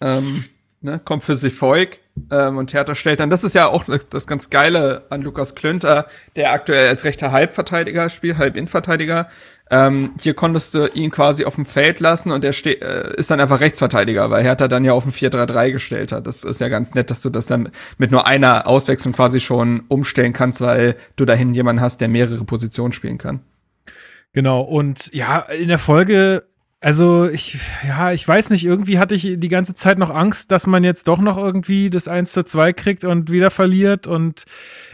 ähm, ne, kommt für sich Volk ähm, und Hertha stellt dann, das ist ja auch das ganz Geile an Lukas Klünter, der aktuell als rechter Halbverteidiger spielt, Halbinnenverteidiger. Ähm, hier konntest du ihn quasi auf dem Feld lassen und er äh, ist dann einfach Rechtsverteidiger, weil Hertha dann ja auf ein 4-3-3 gestellt hat. Das ist ja ganz nett, dass du das dann mit nur einer Auswechslung quasi schon umstellen kannst, weil du dahin jemanden hast, der mehrere Positionen spielen kann. Genau, und ja, in der Folge, also ich, ja, ich weiß nicht, irgendwie hatte ich die ganze Zeit noch Angst, dass man jetzt doch noch irgendwie das 1 zu 2 kriegt und wieder verliert. Und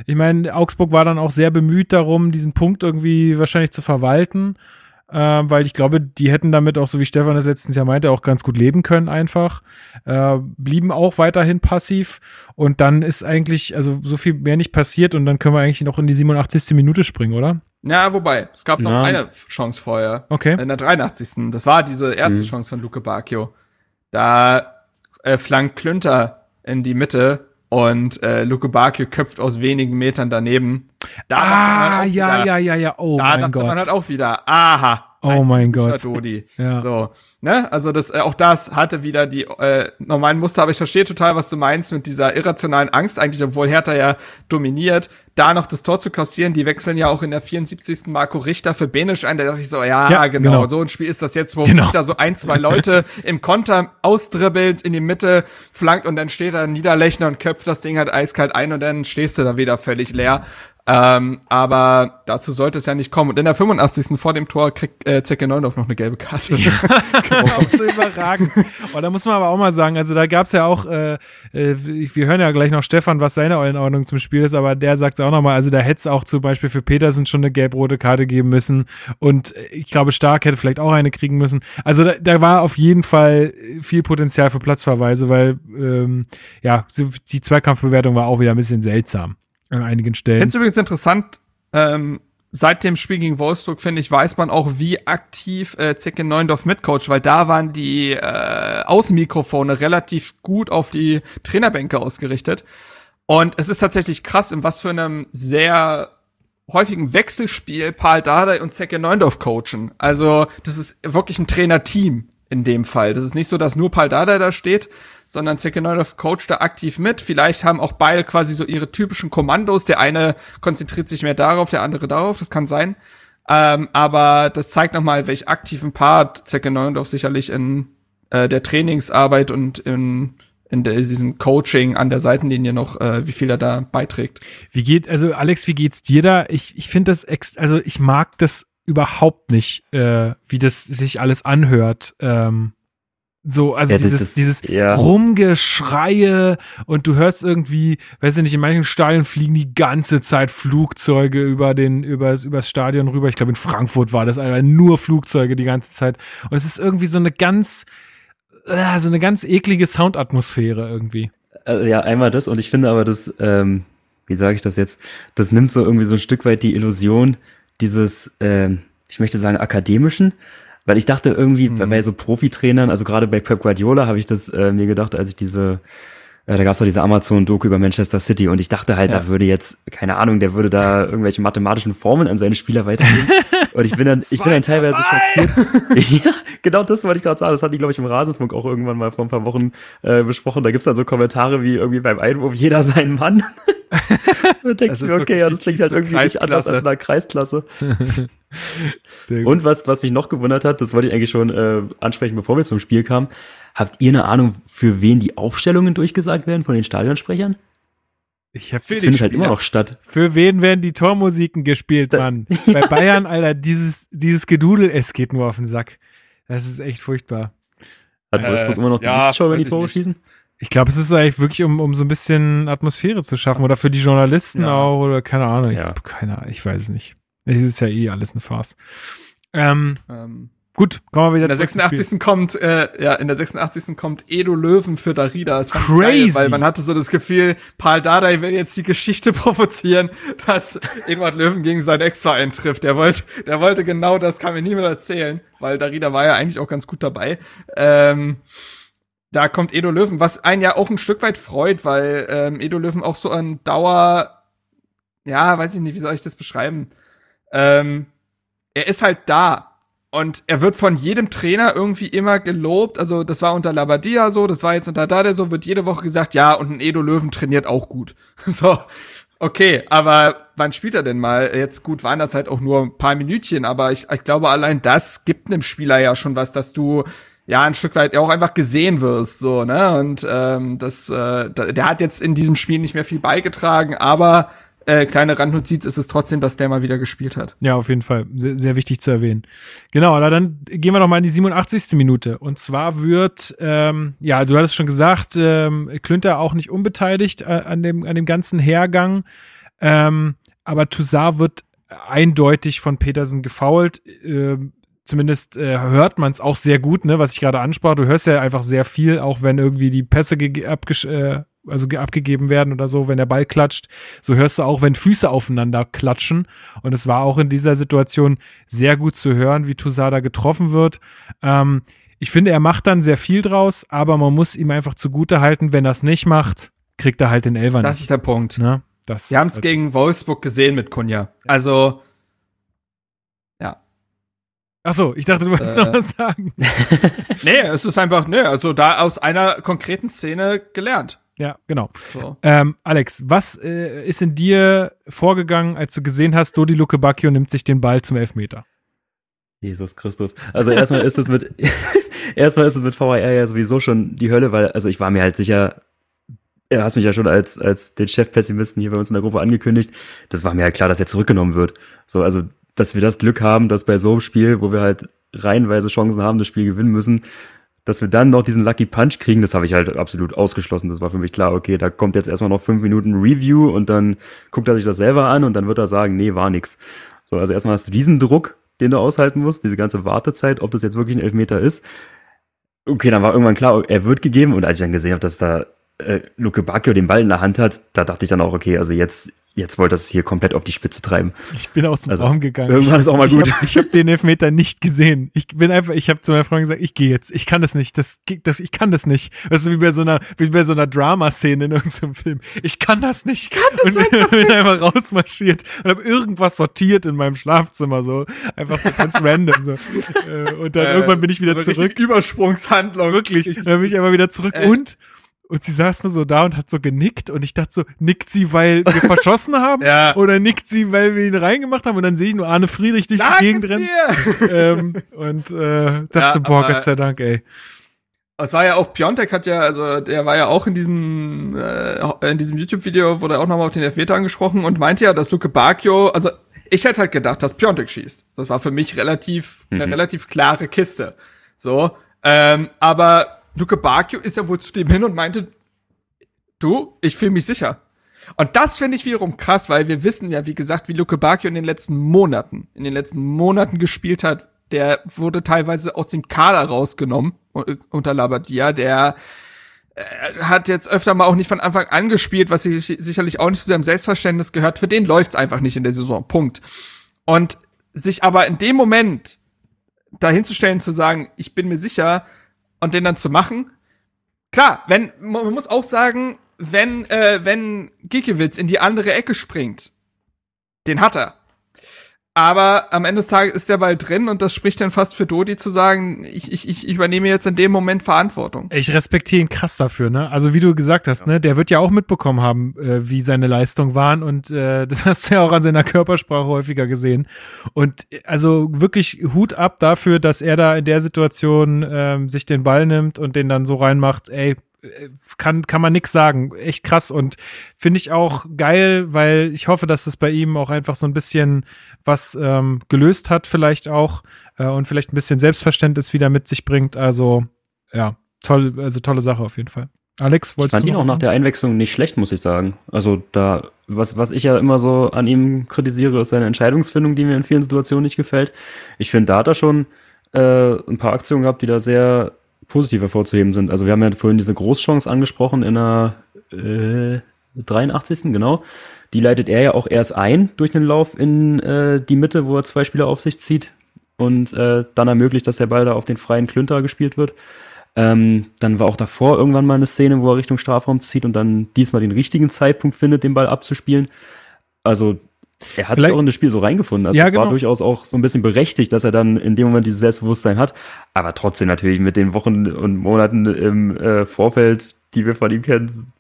ich meine, Augsburg war dann auch sehr bemüht darum, diesen Punkt irgendwie wahrscheinlich zu verwalten. Äh, weil ich glaube, die hätten damit auch, so wie Stefan das letztens ja meinte, auch ganz gut leben können einfach. Äh, blieben auch weiterhin passiv. Und dann ist eigentlich, also so viel mehr nicht passiert und dann können wir eigentlich noch in die 87. Minute springen, oder? Ja, wobei, es gab noch Na. eine Chance vorher. Okay. In der 83. Das war diese erste Mhm. Chance von Luke Bacchio. Da äh, flankt Klünter in die Mitte und äh, Luke Bacchio köpft aus wenigen Metern daneben. Da Ah, ja, wieder, ja, ja, ja. Oh da mein Gott. man halt auch wieder, aha. Oh ein mein Gott. Dodi. <laughs> Ja. So, ne? Also das, äh, auch das hatte wieder die äh, normalen Muster, aber ich verstehe total, was du meinst mit dieser irrationalen Angst, eigentlich, obwohl Hertha ja dominiert, da noch das Tor zu kassieren. Die wechseln ja auch in der 74. Marco Richter für Benisch ein. Da dachte ich so, ja, Ja, genau, genau. so ein Spiel ist das jetzt, wo Genau. Richter so ein, zwei Leute <laughs> im Konter ausdribbelt, in die Mitte flankt und dann steht da ein Niederlechner und köpft das Ding halt eiskalt ein und dann stehst du da wieder völlig leer. Ähm, aber dazu sollte es ja nicht kommen. Und in der 85. vor dem Tor kriegt äh, Zecke Neundorf noch eine gelbe Karte. <laughs> auch so überragend. Und da muss man aber auch mal sagen, also da gab's ja auch, äh, äh, wir hören ja gleich noch Stefan, was seine Einordnung zum Spiel ist, aber der sagt es auch nochmal, also da hätte es auch zum Beispiel für Petersen schon eine gelb-rote Karte geben müssen und ich glaube, Stark hätte vielleicht auch eine kriegen müssen. Also da, da war auf jeden Fall viel Potenzial für Platzverweise, weil ähm, ja, die Zweikampfbewertung war auch wieder ein bisschen seltsam an einigen Ich Stellen. finde es übrigens interessant, ähm, seit dem Spiel gegen Wolfsburg, finde ich, weiß man auch, wie aktiv äh, Zecke Neundorf mitcoacht, weil da waren die äh, Außenmikrofone relativ gut auf die Trainerbänke ausgerichtet. Und es ist tatsächlich krass, in was für einem sehr häufigen Wechselspiel Paul Dardai und Zecke Neundorf coachen. Also, das ist wirklich ein Trainerteam in dem Fall. Das ist nicht so, dass nur Paul Dardai da steht, sondern Zecke Neundorf coacht da aktiv mit. Vielleicht haben auch beide quasi so ihre typischen Kommandos. Der eine konzentriert sich mehr darauf, der andere darauf. Das kann sein. Ähm, aber das zeigt nochmal, welch aktiven Part Zecke Neundorf sicherlich in äh, der Trainingsarbeit und in in diesem Coaching an der Seitenlinie noch, äh, wie viel er da beiträgt. Wie geht, also Alex, wie geht's dir da? Ich, ich finde das, ex also ich mag das überhaupt nicht, äh, wie das sich alles anhört. Ähm, so, also Ja, dieses, das- dieses ja. Rumgeschreie und du hörst irgendwie, weiß ich nicht, in manchen Stadien fliegen die ganze Zeit Flugzeuge über den, übers, übers Stadion rüber. Ich glaube, in Frankfurt war das einfach nur Flugzeuge die ganze Zeit. Und es ist irgendwie so eine ganz, äh, so eine ganz eklige Soundatmosphäre irgendwie. Also, ja, einmal das und ich finde aber das, ähm, wie sage ich das jetzt, das nimmt so irgendwie so ein Stück weit die Illusion dieses, ähm, ich möchte sagen, akademischen, weil ich dachte irgendwie, bei- bei so Profitrainern, also gerade bei Pep Guardiola habe ich das äh, mir gedacht, als ich diese, äh, da gab es doch diese Amazon-Doku über Manchester City und ich dachte halt, da würde jetzt, keine Ahnung, der würde da irgendwelche mathematischen Formeln an seine Spieler weitergeben. <laughs> und ich bin dann, ich bin dann teilweise schockiert. <laughs> ja, genau das wollte ich gerade sagen. Das hatte ich, glaube ich, im Rasenfunk auch irgendwann mal vor ein paar Wochen äh, besprochen. Da gibt's dann so Kommentare wie irgendwie beim Einwurf, jeder sein Mann. <laughs> denkst Das du, ist okay, ja, das klingt halt irgendwie nicht anders als in einer Kreisklasse. Sehr gut. Und was, was mich noch gewundert hat, das wollte ich eigentlich schon äh, ansprechen, bevor wir zum Spiel kamen. Habt ihr eine Ahnung, für wen die Aufstellungen durchgesagt werden von den Stadionsprechern? Ich hab Für Das die findet halt immer noch statt. Für wen werden die Tormusiken gespielt, Mann? <laughs> Bei Bayern, Alter, dieses, dieses Gedudel, es geht nur auf den Sack. Das ist echt furchtbar. Hat Äh, Wolfsburg immer noch die ja, Lichtschau, wenn die ich Tore schießen? Ich glaube, es ist eigentlich wirklich, um, um so ein bisschen Atmosphäre zu schaffen oder für die Journalisten Ja. auch oder keine Ahnung. Ich Ja. hab keine Ahnung, ich weiß es nicht. Es ist ja eh alles eine Farce. Ähm, Ähm, gut, kommen wir wieder in der zurück zum Spiel. 86. kommt, äh, ja, in der 86. kommt Edo Löwen für Darida. Das fand ich Crazy. Geil, weil man hatte so das Gefühl, Paul Dardai will jetzt die Geschichte <laughs> provozieren, dass Eduard Löwen gegen seinen Ex-Verein trifft. Der wollte, der wollte genau das, kann mir niemand erzählen, weil Darida war ja eigentlich auch ganz gut dabei. Ähm, da kommt Edo Löwen, was einen ja auch ein Stück weit freut, weil ähm, Edo Löwen auch so an Dauer, ja, weiß ich nicht, wie soll ich das beschreiben? Ähm, er ist halt da. Und er wird von jedem Trainer irgendwie immer gelobt. Also, das war unter Labadia so, das war jetzt unter Dade so, wird jede Woche gesagt, ja, und ein Edo Löwen trainiert auch gut. <laughs> So, okay, aber wann spielt er denn mal? Jetzt gut waren das halt auch nur ein paar Minütchen, aber ich, ich glaube, allein das gibt einem Spieler ja schon was, dass du ja ein Stück weit auch einfach gesehen wirst, so, ne? Und ähm, das, äh, der hat jetzt in diesem Spiel nicht mehr viel beigetragen, aber äh, kleine Randnotiz ist es trotzdem, dass der mal wieder gespielt hat. Ja, auf jeden Fall. Sehr, sehr wichtig zu erwähnen. Genau, aber dann gehen wir noch mal in die 87. Minute. Und zwar wird, ähm, ja, du hattest schon gesagt, ähm, Klünter auch nicht unbeteiligt äh, an, dem, an dem ganzen Hergang. Ähm, aber Toussaint wird eindeutig von Petersen gefoult. Ähm, zumindest äh, hört man es auch sehr gut, ne, was ich gerade ansprach. Du hörst ja einfach sehr viel, auch wenn irgendwie die Pässe abgesch äh, also ge- abgegeben werden oder so, wenn der Ball klatscht. So hörst du auch, wenn Füße aufeinander klatschen. Und es war auch in dieser Situation sehr gut zu hören, wie Toussaint da getroffen wird. Ähm, ich finde, er macht dann sehr viel draus, aber man muss ihm einfach zugute halten, wenn er es nicht macht, kriegt er halt den Elfer Das nicht. ist der Punkt. Ne? Das Wir haben es halt- gegen Wolfsburg gesehen mit Kunja. Also, Ach so, ich dachte, du wolltest Äh, noch was sagen. <laughs> nee, es ist einfach, nee, also da aus einer konkreten Szene gelernt. Ja, genau. So. Ähm, Alex, was äh, ist in dir vorgegangen, als du gesehen hast, Dodi Luke Bacchio nimmt sich den Ball zum Elfmeter? Jesus Christus. Also erstmal ist es mit, <laughs> erstmal ist es mit VAR ja sowieso schon die Hölle, weil, also ich war mir halt sicher, er hast mich ja schon als, als den Chefpessimisten hier bei uns in der Gruppe angekündigt. Das war mir halt klar, dass er zurückgenommen wird. So, also, dass wir das Glück haben, dass bei so einem Spiel, wo wir halt reihenweise Chancen haben, das Spiel gewinnen müssen, dass wir dann noch diesen Lucky Punch kriegen, das habe ich halt absolut ausgeschlossen. Das war für mich klar, okay, da kommt jetzt erstmal noch fünf Minuten Review und dann guckt er sich das selber an und dann wird er sagen, nee, war nix. So, also erstmal hast du diesen Druck, den du aushalten musst, diese ganze Wartezeit, ob das jetzt wirklich ein Elfmeter ist. Okay, dann war irgendwann klar, er wird gegeben und als ich dann gesehen habe, dass da äh, Luke Bacchio den Ball in der Hand hat, da dachte ich dann auch, okay, also jetzt jetzt wollte das hier komplett auf die Spitze treiben. Ich bin aus dem Also, Raum gegangen. irgendwann ist auch mal ich gut. Hab, ich habe den Elfmeter nicht gesehen. Ich bin einfach, ich habe zu meiner Freundin gesagt, ich gehe jetzt. Ich kann das nicht. Das, das, ich kann das nicht. Das ist wie bei so einer, wie bei so einer Drama-Szene in irgendeinem <laughs> Film. Ich kann das nicht. Ich kann das und einfach <laughs> bin einfach rausmarschiert und habe irgendwas sortiert in meinem Schlafzimmer so, einfach so ganz <laughs> random so. Äh, Und dann irgendwann bin ich wieder zurück. Übersprungshandlung. Wirklich. Und dann bin ich aber wieder zurück Äh. und und sie saß nur so da und hat so genickt und ich dachte so, nickt sie, weil wir verschossen <laughs> haben? Ja. Oder nickt sie, weil wir ihn reingemacht haben? Und dann sehe ich nur Arne Friedrich durch Sag die Gegend rennen. <laughs> ähm, und äh, dachte, Ja, boah, Gott sei Dank, ey. Es war ja auch, Piontek hat ja, also der war ja auch in diesem, äh, in diesem YouTube-Video, wurde auch nochmal auf den Elfmeter angesprochen und meinte ja, dass Luke Bacchio, also ich hätte halt gedacht, dass Piontek schießt. Das war für mich relativ, eine relativ klare Kiste. So, ähm, aber Luke Bacchio ist ja wohl zu dem hin und meinte, du, ich fühle mich sicher. Und das finde ich wiederum krass, weil wir wissen ja, wie gesagt, wie Luke Bacchio in den letzten Monaten, in den letzten Monaten gespielt hat. Der wurde teilweise aus dem Kader rausgenommen äh, unter Labadia. Der äh, hat jetzt öfter mal auch nicht von Anfang an gespielt, was sich- sicherlich auch nicht zu seinem Selbstverständnis gehört. Für den läuft's einfach nicht in der Saison. Punkt. Und sich aber in dem Moment dahinzustellen, zu sagen, ich bin mir sicher, und den dann zu machen, klar, wenn, man muss auch sagen, wenn, äh, wenn Gikiewicz in die andere Ecke springt, den hat er. Aber am Ende des Tages ist der Ball drin und das spricht dann fast für Dodi zu sagen, ich, ich, ich übernehme jetzt in dem Moment Verantwortung. Ich respektiere ihn krass dafür, ne? Also wie du gesagt hast, ne, der wird ja auch mitbekommen haben, äh, wie seine Leistungen waren und äh, <laughs> das hast du ja auch an seiner Körpersprache häufiger gesehen. Und äh, also wirklich Hut ab dafür, dass er da in der Situation ähm, sich den Ball nimmt und den dann so reinmacht, ey, äh, kann, kann man nix sagen. Echt krass und finde ich auch geil, weil ich hoffe, dass es bei ihm auch einfach so ein bisschen was ähm, gelöst hat, vielleicht auch äh, und vielleicht ein bisschen Selbstverständnis wieder mit sich bringt. Also ja, toll, also tolle Sache auf jeden Fall. Alex, Ich wolltest fand du ihn auch nach der Einwechslung nicht schlecht, muss ich sagen. Also da, was, was ich ja immer so an ihm kritisiere, ist seine Entscheidungsfindung, die mir in vielen Situationen nicht gefällt. Ich finde, da hat er schon äh, ein paar Aktionen gehabt, die da sehr positiv hervorzuheben sind. Also wir haben ja vorhin diese Großchance angesprochen in der äh, 83. genau. Die leitet er ja auch erst ein durch den Lauf in äh, die Mitte, wo er zwei Spieler auf sich zieht und äh, dann ermöglicht, dass der Ball da auf den freien Klünter gespielt wird. Ähm, dann war auch davor irgendwann mal eine Szene, wo er Richtung Strafraum zieht und dann diesmal den richtigen Zeitpunkt findet, den Ball abzuspielen. Also er hat sich Vielleicht- auch in das Spiel so reingefunden. Also Ja, es war genau. durchaus auch so ein bisschen berechtigt, dass er dann in dem Moment dieses Selbstbewusstsein hat. Aber trotzdem natürlich mit den Wochen und Monaten im äh, Vorfeld, die wir von ihm kennen,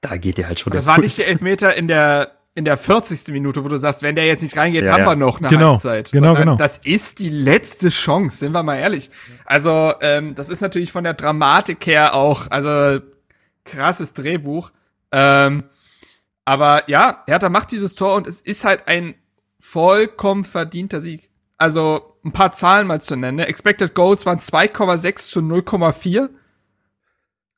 da geht er halt schon Das der war nicht Puls. der Elfmeter in der in der 40. Minute, wo du sagst, wenn der jetzt nicht reingeht, Ja, haben ja. wir noch eine Genau, Halbzeit. genau, Sondern genau. Das ist die letzte Chance, sind wir mal ehrlich. Also, ähm, das ist natürlich von der Dramatik her auch, also krasses Drehbuch. Ähm, aber ja, Hertha macht dieses Tor und es ist halt ein vollkommen verdienter Sieg. Also ein paar Zahlen mal zu nennen. ne? Expected Goals waren 2,6 zu 0,4.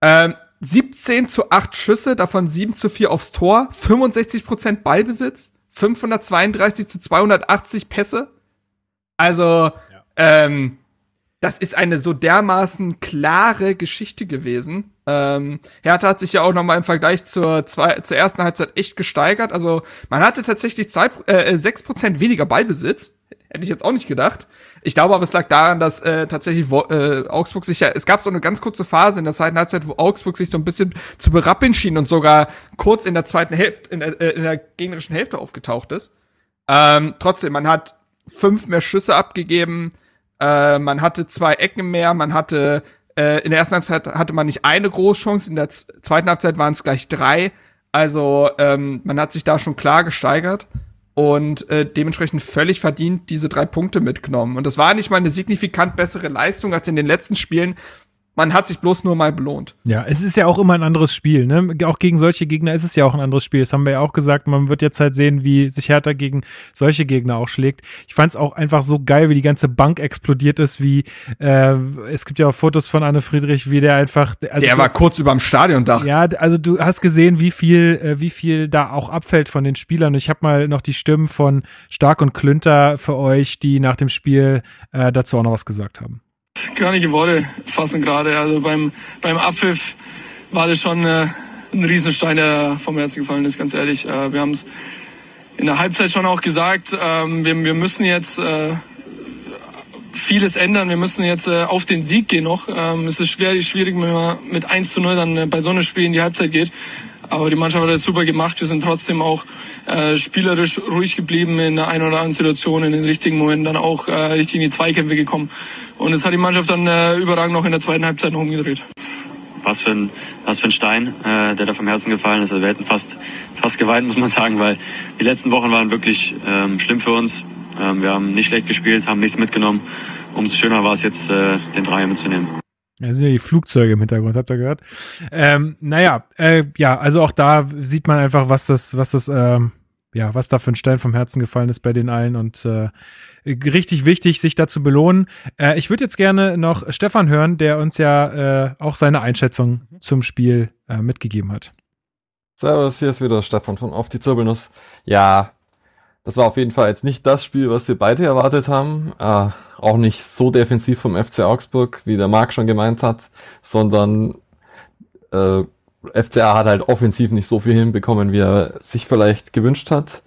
Ähm, 17 zu 8 Schüsse, davon 7 zu 4 aufs Tor, 65% Ballbesitz, 532 zu 280 Pässe. Also, ähm, das ist eine so dermaßen klare Geschichte gewesen. Ähm, Hertha hat sich ja auch noch mal im Vergleich zur, zwei, zur ersten Halbzeit echt gesteigert. Also man hatte tatsächlich zwei, äh, 6% weniger Ballbesitz. Hätte ich jetzt auch nicht gedacht. Ich glaube aber, es lag daran, dass äh, tatsächlich äh, Augsburg sich ja, es gab so eine ganz kurze Phase in der zweiten Halbzeit, wo Augsburg sich so ein bisschen zu berappeln schien und sogar kurz in der zweiten Hälfte, in der, äh, in der gegnerischen Hälfte aufgetaucht ist. Ähm, trotzdem, man hat fünf mehr Schüsse abgegeben, äh, man hatte zwei Ecken mehr, man hatte äh, in der ersten Halbzeit hatte man nicht eine Großchance, in der zweiten Halbzeit waren es gleich drei. Also ähm, man hat sich da schon klar gesteigert und äh, dementsprechend völlig verdient diese drei Punkte mitgenommen. Und das war nicht mal eine signifikant bessere Leistung als in den letzten Spielen. Man hat sich bloß nur mal belohnt. Ja, es ist ja auch immer ein anderes Spiel, ne? Auch gegen solche Gegner ist es ja auch ein anderes Spiel. Das haben wir ja auch gesagt. Man wird jetzt halt sehen, wie sich Hertha gegen solche Gegner auch schlägt. Ich fand es auch einfach so geil, wie die ganze Bank explodiert ist, wie äh, es gibt ja auch Fotos von Anne Friedrich, wie der einfach. Also Der war kurz überm Stadiondach. Ja, also du hast gesehen, wie viel, äh, wie viel da auch abfällt von den Spielern. Ich habe mal noch die Stimmen von Stark und Klünter für euch, die nach dem Spiel äh, dazu auch noch was gesagt haben. Gar nicht in Worte fassen gerade. Also beim, beim Abpfiff war das schon äh, ein Riesenstein, der vom Herzen gefallen ist, ganz ehrlich. Äh, wir haben es in der Halbzeit schon auch gesagt, ähm, wir, wir müssen jetzt äh, vieles ändern. Wir müssen jetzt äh, auf den Sieg gehen noch. Ähm, es ist schwer, schwierig, wenn man mit 1 zu 0 dann äh, bei so einem Spiel in die Halbzeit geht. Aber die Mannschaft hat das super gemacht. Wir sind trotzdem auch äh, spielerisch ruhig geblieben in der einen oder anderen Situation, in den richtigen Momenten dann auch äh, richtig in die Zweikämpfe gekommen. Und es hat die Mannschaft dann äh, überragend noch in der zweiten Halbzeit noch umgedreht. Was für ein, was für ein Stein, äh, der da vom Herzen gefallen ist. Also wir hätten fast, fast geweint, muss man sagen, weil die letzten Wochen waren wirklich ähm, schlimm für uns. Ähm, wir haben nicht schlecht gespielt, haben nichts mitgenommen. Umso schöner war es jetzt, äh, den Dreier mitzunehmen. Ja, sind ja die Flugzeuge im Hintergrund, habt ihr gehört? Ähm, naja, äh, ja, also auch da sieht man einfach, was das, was das, ähm, ja, was da für ein Stein vom Herzen gefallen ist bei den allen und äh, richtig wichtig, sich da zu belohnen. Äh, ich würde jetzt gerne noch Stefan hören, der uns ja äh, auch seine Einschätzung zum Spiel äh, mitgegeben hat. Servus, hier ist wieder Stefan von Auf die Zirbelnuss. Ja, das war auf jeden Fall jetzt nicht das Spiel, was wir beide erwartet haben. Äh, auch nicht so defensiv vom FC Augsburg, wie der Marc schon gemeint hat, sondern äh, FCA hat halt offensiv nicht so viel hinbekommen, wie er sich vielleicht gewünscht hat.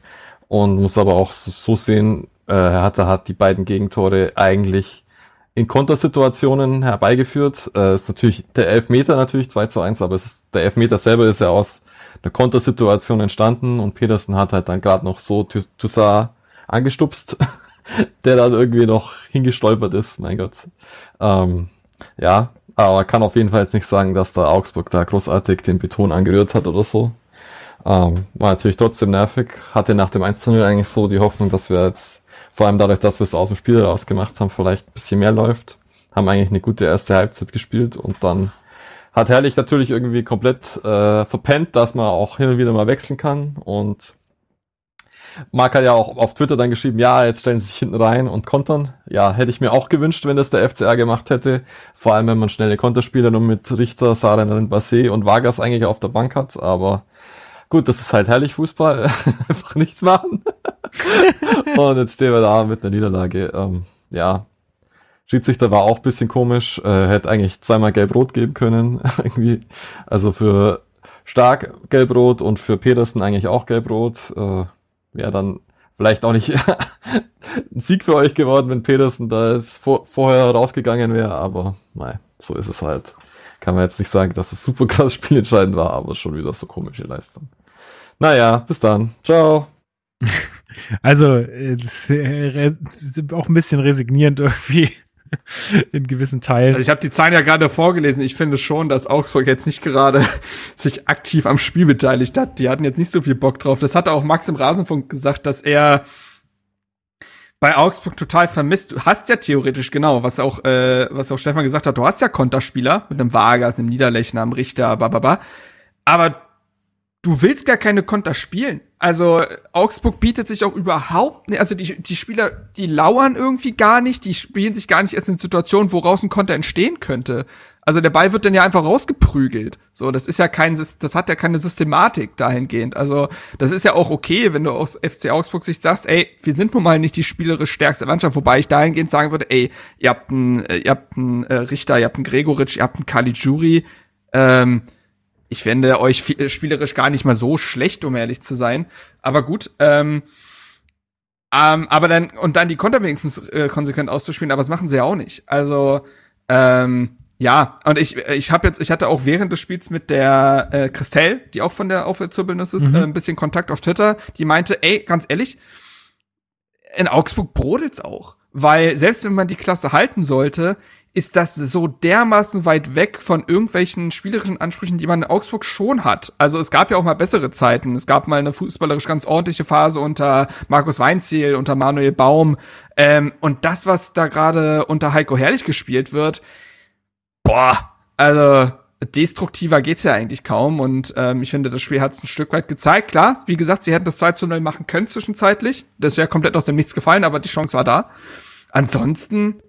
Und muss aber auch so, sehen, äh, er hat, hat die beiden Gegentore eigentlich in Kontersituationen herbeigeführt. Äh, ist natürlich der Elfmeter natürlich 2 zu 1, aber es ist, der Elfmeter selber ist ja aus einer Kontersituation entstanden und Petersen hat halt dann gerade noch so Toussaint angestupst, <laughs> der dann irgendwie noch hingestolpert ist, mein Gott. Ähm, ja, aber kann auf jeden Fall jetzt nicht sagen, dass da Augsburg da großartig den Beton angerührt hat oder so. Ähm, war natürlich trotzdem nervig. Hatte nach dem 1 zu 0 eigentlich so die Hoffnung, dass wir jetzt, vor allem dadurch, dass wir es aus dem Spiel raus gemacht haben, vielleicht ein bisschen mehr läuft. Haben eigentlich eine gute erste Halbzeit gespielt und dann hat Herrlich natürlich irgendwie komplett äh, verpennt, dass man auch hin und wieder mal wechseln kann und Marc hat ja auch auf Twitter dann geschrieben, ja, jetzt stellen sie sich hinten rein und kontern. Ja, hätte ich mir auch gewünscht, wenn das der FCR gemacht hätte. Vor allem, wenn man schnelle Konterspieler nur mit Richter, Sarenin, Basset und Vargas eigentlich auf der Bank hat. Aber gut, das ist halt herrlich Fußball. <laughs> Einfach nichts machen. <laughs> und jetzt stehen wir da mit einer Niederlage. Ähm, ja, Schiedsrichter war auch bisschen komisch. Äh, hätte eigentlich zweimal gelb-rot geben können. <laughs> irgendwie. Also für Stark gelb-rot und für Petersen eigentlich auch gelb-rot. Äh, wäre dann vielleicht auch nicht <laughs> ein Sieg für euch geworden, wenn Petersen da jetzt vor, vorher rausgegangen wäre, aber nein, so ist es halt. Kann man jetzt nicht sagen, dass es super krass <laughs> spielentscheidend war, aber schon wieder so komische Leistung. Naja, bis dann. Ciao. Also, äh, auch ein bisschen resignierend irgendwie. <laughs> in gewissen Teilen. Also ich habe die Zahlen ja gerade vorgelesen. Ich finde schon, dass Augsburg jetzt nicht gerade <laughs> sich aktiv am Spiel beteiligt hat. Die hatten jetzt nicht so viel Bock drauf. Das hatte auch Max im Rasenfunk gesagt, dass er bei Augsburg total vermisst. Du hast ja theoretisch genau, was auch äh, was auch Stefan gesagt hat. Du hast ja Konterspieler mit einem Vargas, einem Niederlechner, einem Richter, bababa. Aber du willst gar keine Konter spielen. Also Augsburg bietet sich auch überhaupt nicht, also die, die Spieler, die lauern irgendwie gar nicht, die spielen sich gar nicht erst in Situationen, woraus ein Konter entstehen könnte. Also der Ball wird dann ja einfach rausgeprügelt. So, das ist ja kein, das hat ja keine Systematik dahingehend. Also das ist ja auch okay, wenn du aus FC Augsburg sich sagst, ey, wir sind nun mal nicht die spielerisch stärkste Mannschaft, wobei ich dahingehend sagen würde, ey, ihr habt einen, ihr habt einen äh, Richter, ihr habt einen Gregoritsch, ihr habt einen Caligiuri, ähm, ich fände euch äh, spielerisch gar nicht mal so schlecht, um ehrlich zu sein. Aber gut, ähm, ähm, aber dann, und dann die Konter wenigstens äh, konsequent auszuspielen, aber das machen sie ja auch nicht. Also, ähm, ja, und ich, ich habe jetzt, ich hatte auch während des Spiels mit der äh, Christelle, die auch von der Aufwärtszurbildnis ist, mhm. äh, ein bisschen Kontakt auf Twitter, die meinte, ey, ganz ehrlich, in Augsburg brodelt's auch. Weil selbst wenn man die Klasse halten sollte, ist das so dermaßen weit weg von irgendwelchen spielerischen Ansprüchen, die man in Augsburg schon hat. Also es gab ja auch mal bessere Zeiten. Es gab mal eine fußballerisch ganz ordentliche Phase unter Markus Weinziel, unter Manuel Baum. Ähm, und das, was da gerade unter Heiko Herrlich gespielt wird, boah, also destruktiver geht's ja eigentlich kaum. Und ähm, ich finde, das Spiel hat es ein Stück weit gezeigt. Klar, wie gesagt, sie hätten das 2 zu 0 machen können zwischenzeitlich. Das wäre komplett aus dem Nichts gefallen, aber die Chance war da. Ansonsten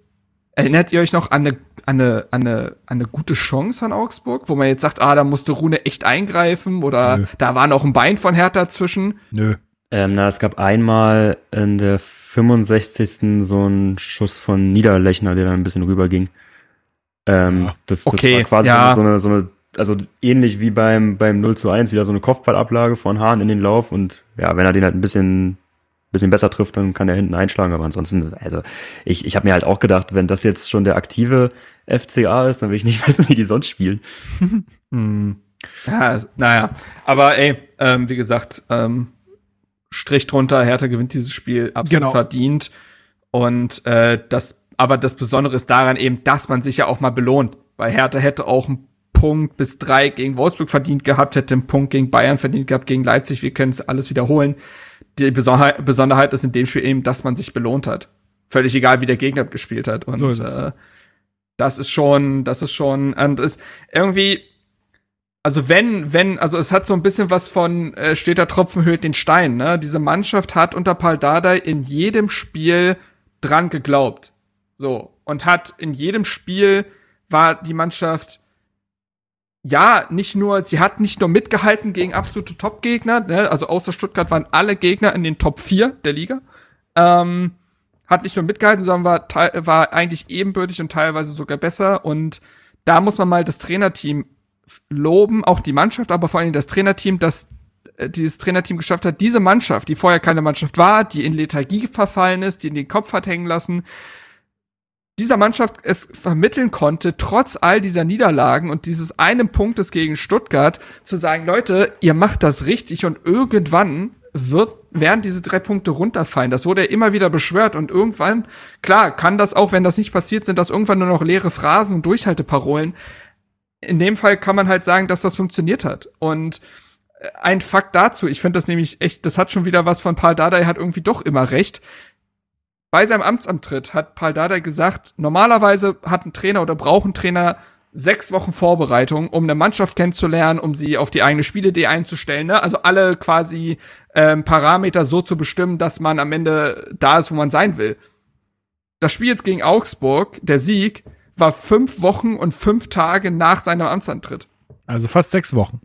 Erinnert ihr euch noch an eine, an, eine, an, eine, an eine gute Chance an Augsburg, wo man jetzt sagt, ah, da musste Rune echt eingreifen oder Nö. da war noch ein Bein von Hertha zwischen? Nö. Ähm, na, es gab einmal in der 65. so einen Schuss von Niederlechner, der dann ein bisschen rüberging. Ähm, das, okay, das war quasi ja. so, eine, so eine also ähnlich wie beim, beim 0 zu 1, wieder so eine Kopfballablage von Hahn in den Lauf und ja, wenn er den halt ein bisschen, bisschen besser trifft, dann kann er hinten einschlagen, aber ansonsten, also ich, ich habe mir halt auch gedacht, wenn das jetzt schon der aktive FCA ist, dann will ich nicht <laughs> wissen, wie die sonst spielen. hm. <laughs> Ja, naja, aber ey, ähm, wie gesagt, ähm, Strich drunter, Hertha gewinnt dieses Spiel absolut genau. verdient und äh, das, aber das Besondere ist daran eben, dass man sich ja auch mal belohnt, weil Hertha hätte auch ein Punkt bis drei gegen Wolfsburg verdient gehabt, hätte einen Punkt gegen Bayern verdient gehabt, gegen Leipzig. Wir können es alles wiederholen. Die Besonderheit, Besonderheit ist in dem Spiel eben, dass man sich belohnt hat. Völlig egal, wie der Gegner gespielt hat. Und so ist äh, das ist schon, das ist schon, und ist irgendwie, also wenn, wenn, also es hat so ein bisschen was von äh, steht der Tropfen höhlt den Stein, ne? Diese Mannschaft hat unter Paul Dardai in jedem Spiel dran geglaubt. So. Und hat in jedem Spiel war die Mannschaft ja, nicht nur, sie hat nicht nur mitgehalten gegen absolute Top-Gegner, ne? also außer Stuttgart waren alle Gegner in den Top 4 der Liga. Ähm, hat nicht nur mitgehalten, sondern war, war eigentlich ebenbürtig und teilweise sogar besser. Und da muss man mal das Trainerteam loben, auch die Mannschaft, aber vor allem das Trainerteam, das äh, dieses Trainerteam geschafft hat, diese Mannschaft, die vorher keine Mannschaft war, die in Lethargie verfallen ist, die in den Kopf hat hängen lassen, dieser Mannschaft es vermitteln konnte, trotz all dieser Niederlagen und dieses einen Punktes gegen Stuttgart, zu sagen, Leute, ihr macht das richtig und irgendwann wird, werden diese drei Punkte runterfallen. Das wurde ja immer wieder beschwört und irgendwann, klar, kann das auch, wenn das nicht passiert, sind das irgendwann nur noch leere Phrasen und Durchhalteparolen. In dem Fall kann man halt sagen, dass das funktioniert hat. Und ein Fakt dazu, ich finde das nämlich echt, das hat schon wieder was von Paul Dardai hat irgendwie doch immer recht. Bei seinem Amtsantritt hat Paul Dardai gesagt, normalerweise hat ein Trainer oder braucht ein Trainer sechs Wochen Vorbereitung, um eine Mannschaft kennenzulernen, um sie auf die eigene Spielidee einzustellen. Ne? Also alle quasi ähm, Parameter so zu bestimmen, dass man am Ende da ist, wo man sein will. Das Spiel jetzt gegen Augsburg, der Sieg, war fünf Wochen und fünf Tage nach seinem Amtsantritt. Also fast sechs Wochen.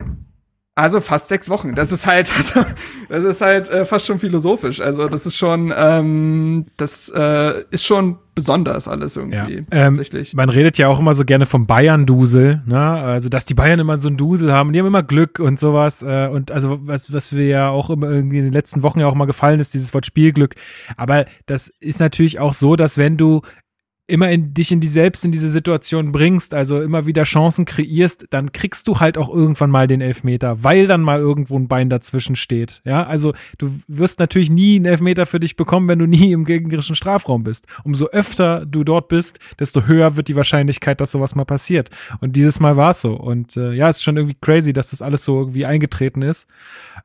Also fast sechs Wochen. Das ist halt, <laughs> also, das ist halt äh, fast schon philosophisch. Also das ist schon, ähm, das äh, ist schon besonders alles irgendwie. Ja. Ähm, tatsächlich. Man redet ja auch immer so gerne vom Bayern-Dusel, ne? Also dass die Bayern immer so ein Dusel haben, die haben immer Glück und sowas. Äh, und also was, was wir ja auch immer irgendwie in den letzten Wochen ja auch mal gefallen ist, dieses Wort Spielglück. Aber das ist natürlich auch so, dass wenn du immer in dich in die selbst in diese Situation bringst, also immer wieder Chancen kreierst, dann kriegst du halt auch irgendwann mal den Elfmeter, weil dann mal irgendwo ein Bein dazwischen steht. Ja, also du wirst natürlich nie einen Elfmeter für dich bekommen, wenn du nie im gegnerischen Strafraum bist. Umso öfter du dort bist, desto höher wird die Wahrscheinlichkeit, dass sowas mal passiert. Und dieses Mal war es so. Und äh, ja, es ist schon irgendwie crazy, dass das alles so irgendwie eingetreten ist.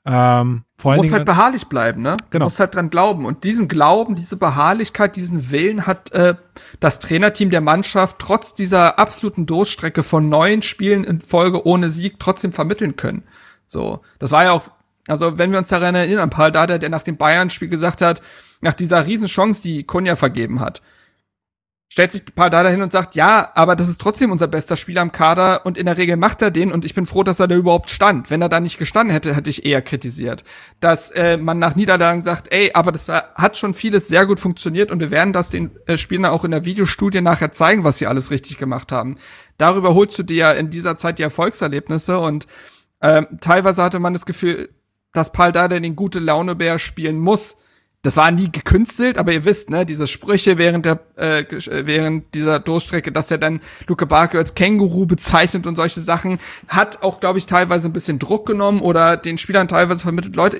Ähm, vor du musst halt beharrlich bleiben, ne? Genau. Du musst halt dran glauben. Und diesen Glauben, diese Beharrlichkeit, diesen Willen hat äh, das Trainerteam der Mannschaft trotz dieser absoluten Durststrecke von neun Spielen in Folge ohne Sieg trotzdem vermitteln können. So, das war ja auch, also wenn wir uns daran erinnern, Paul Dada, der nach dem Bayern-Spiel gesagt hat, nach dieser Riesenchance, die Kunja vergeben hat, stellt sich Paul Dada hin und sagt, ja, aber das ist trotzdem unser bester Spieler am Kader und in der Regel macht er den und ich bin froh, dass er da überhaupt stand. Wenn er da nicht gestanden hätte, hätte ich eher kritisiert. Dass äh, man nach Niederlagen sagt, ey, aber das hat schon vieles sehr gut funktioniert und wir werden das den äh, Spielern auch in der Videostudie nachher zeigen, was sie alles richtig gemacht haben. Darüber holst du dir ja in dieser Zeit die Erfolgserlebnisse und äh, teilweise hatte man das Gefühl, dass Paul Dada den gute Launebär spielen muss das war nie gekünstelt, aber ihr wisst, ne, diese Sprüche während der äh, äh, während dieser Durchstrecke, dass er dann Luke Barker als Känguru bezeichnet und solche Sachen, hat auch, glaube ich, teilweise ein bisschen Druck genommen oder den Spielern teilweise vermittelt, Leute,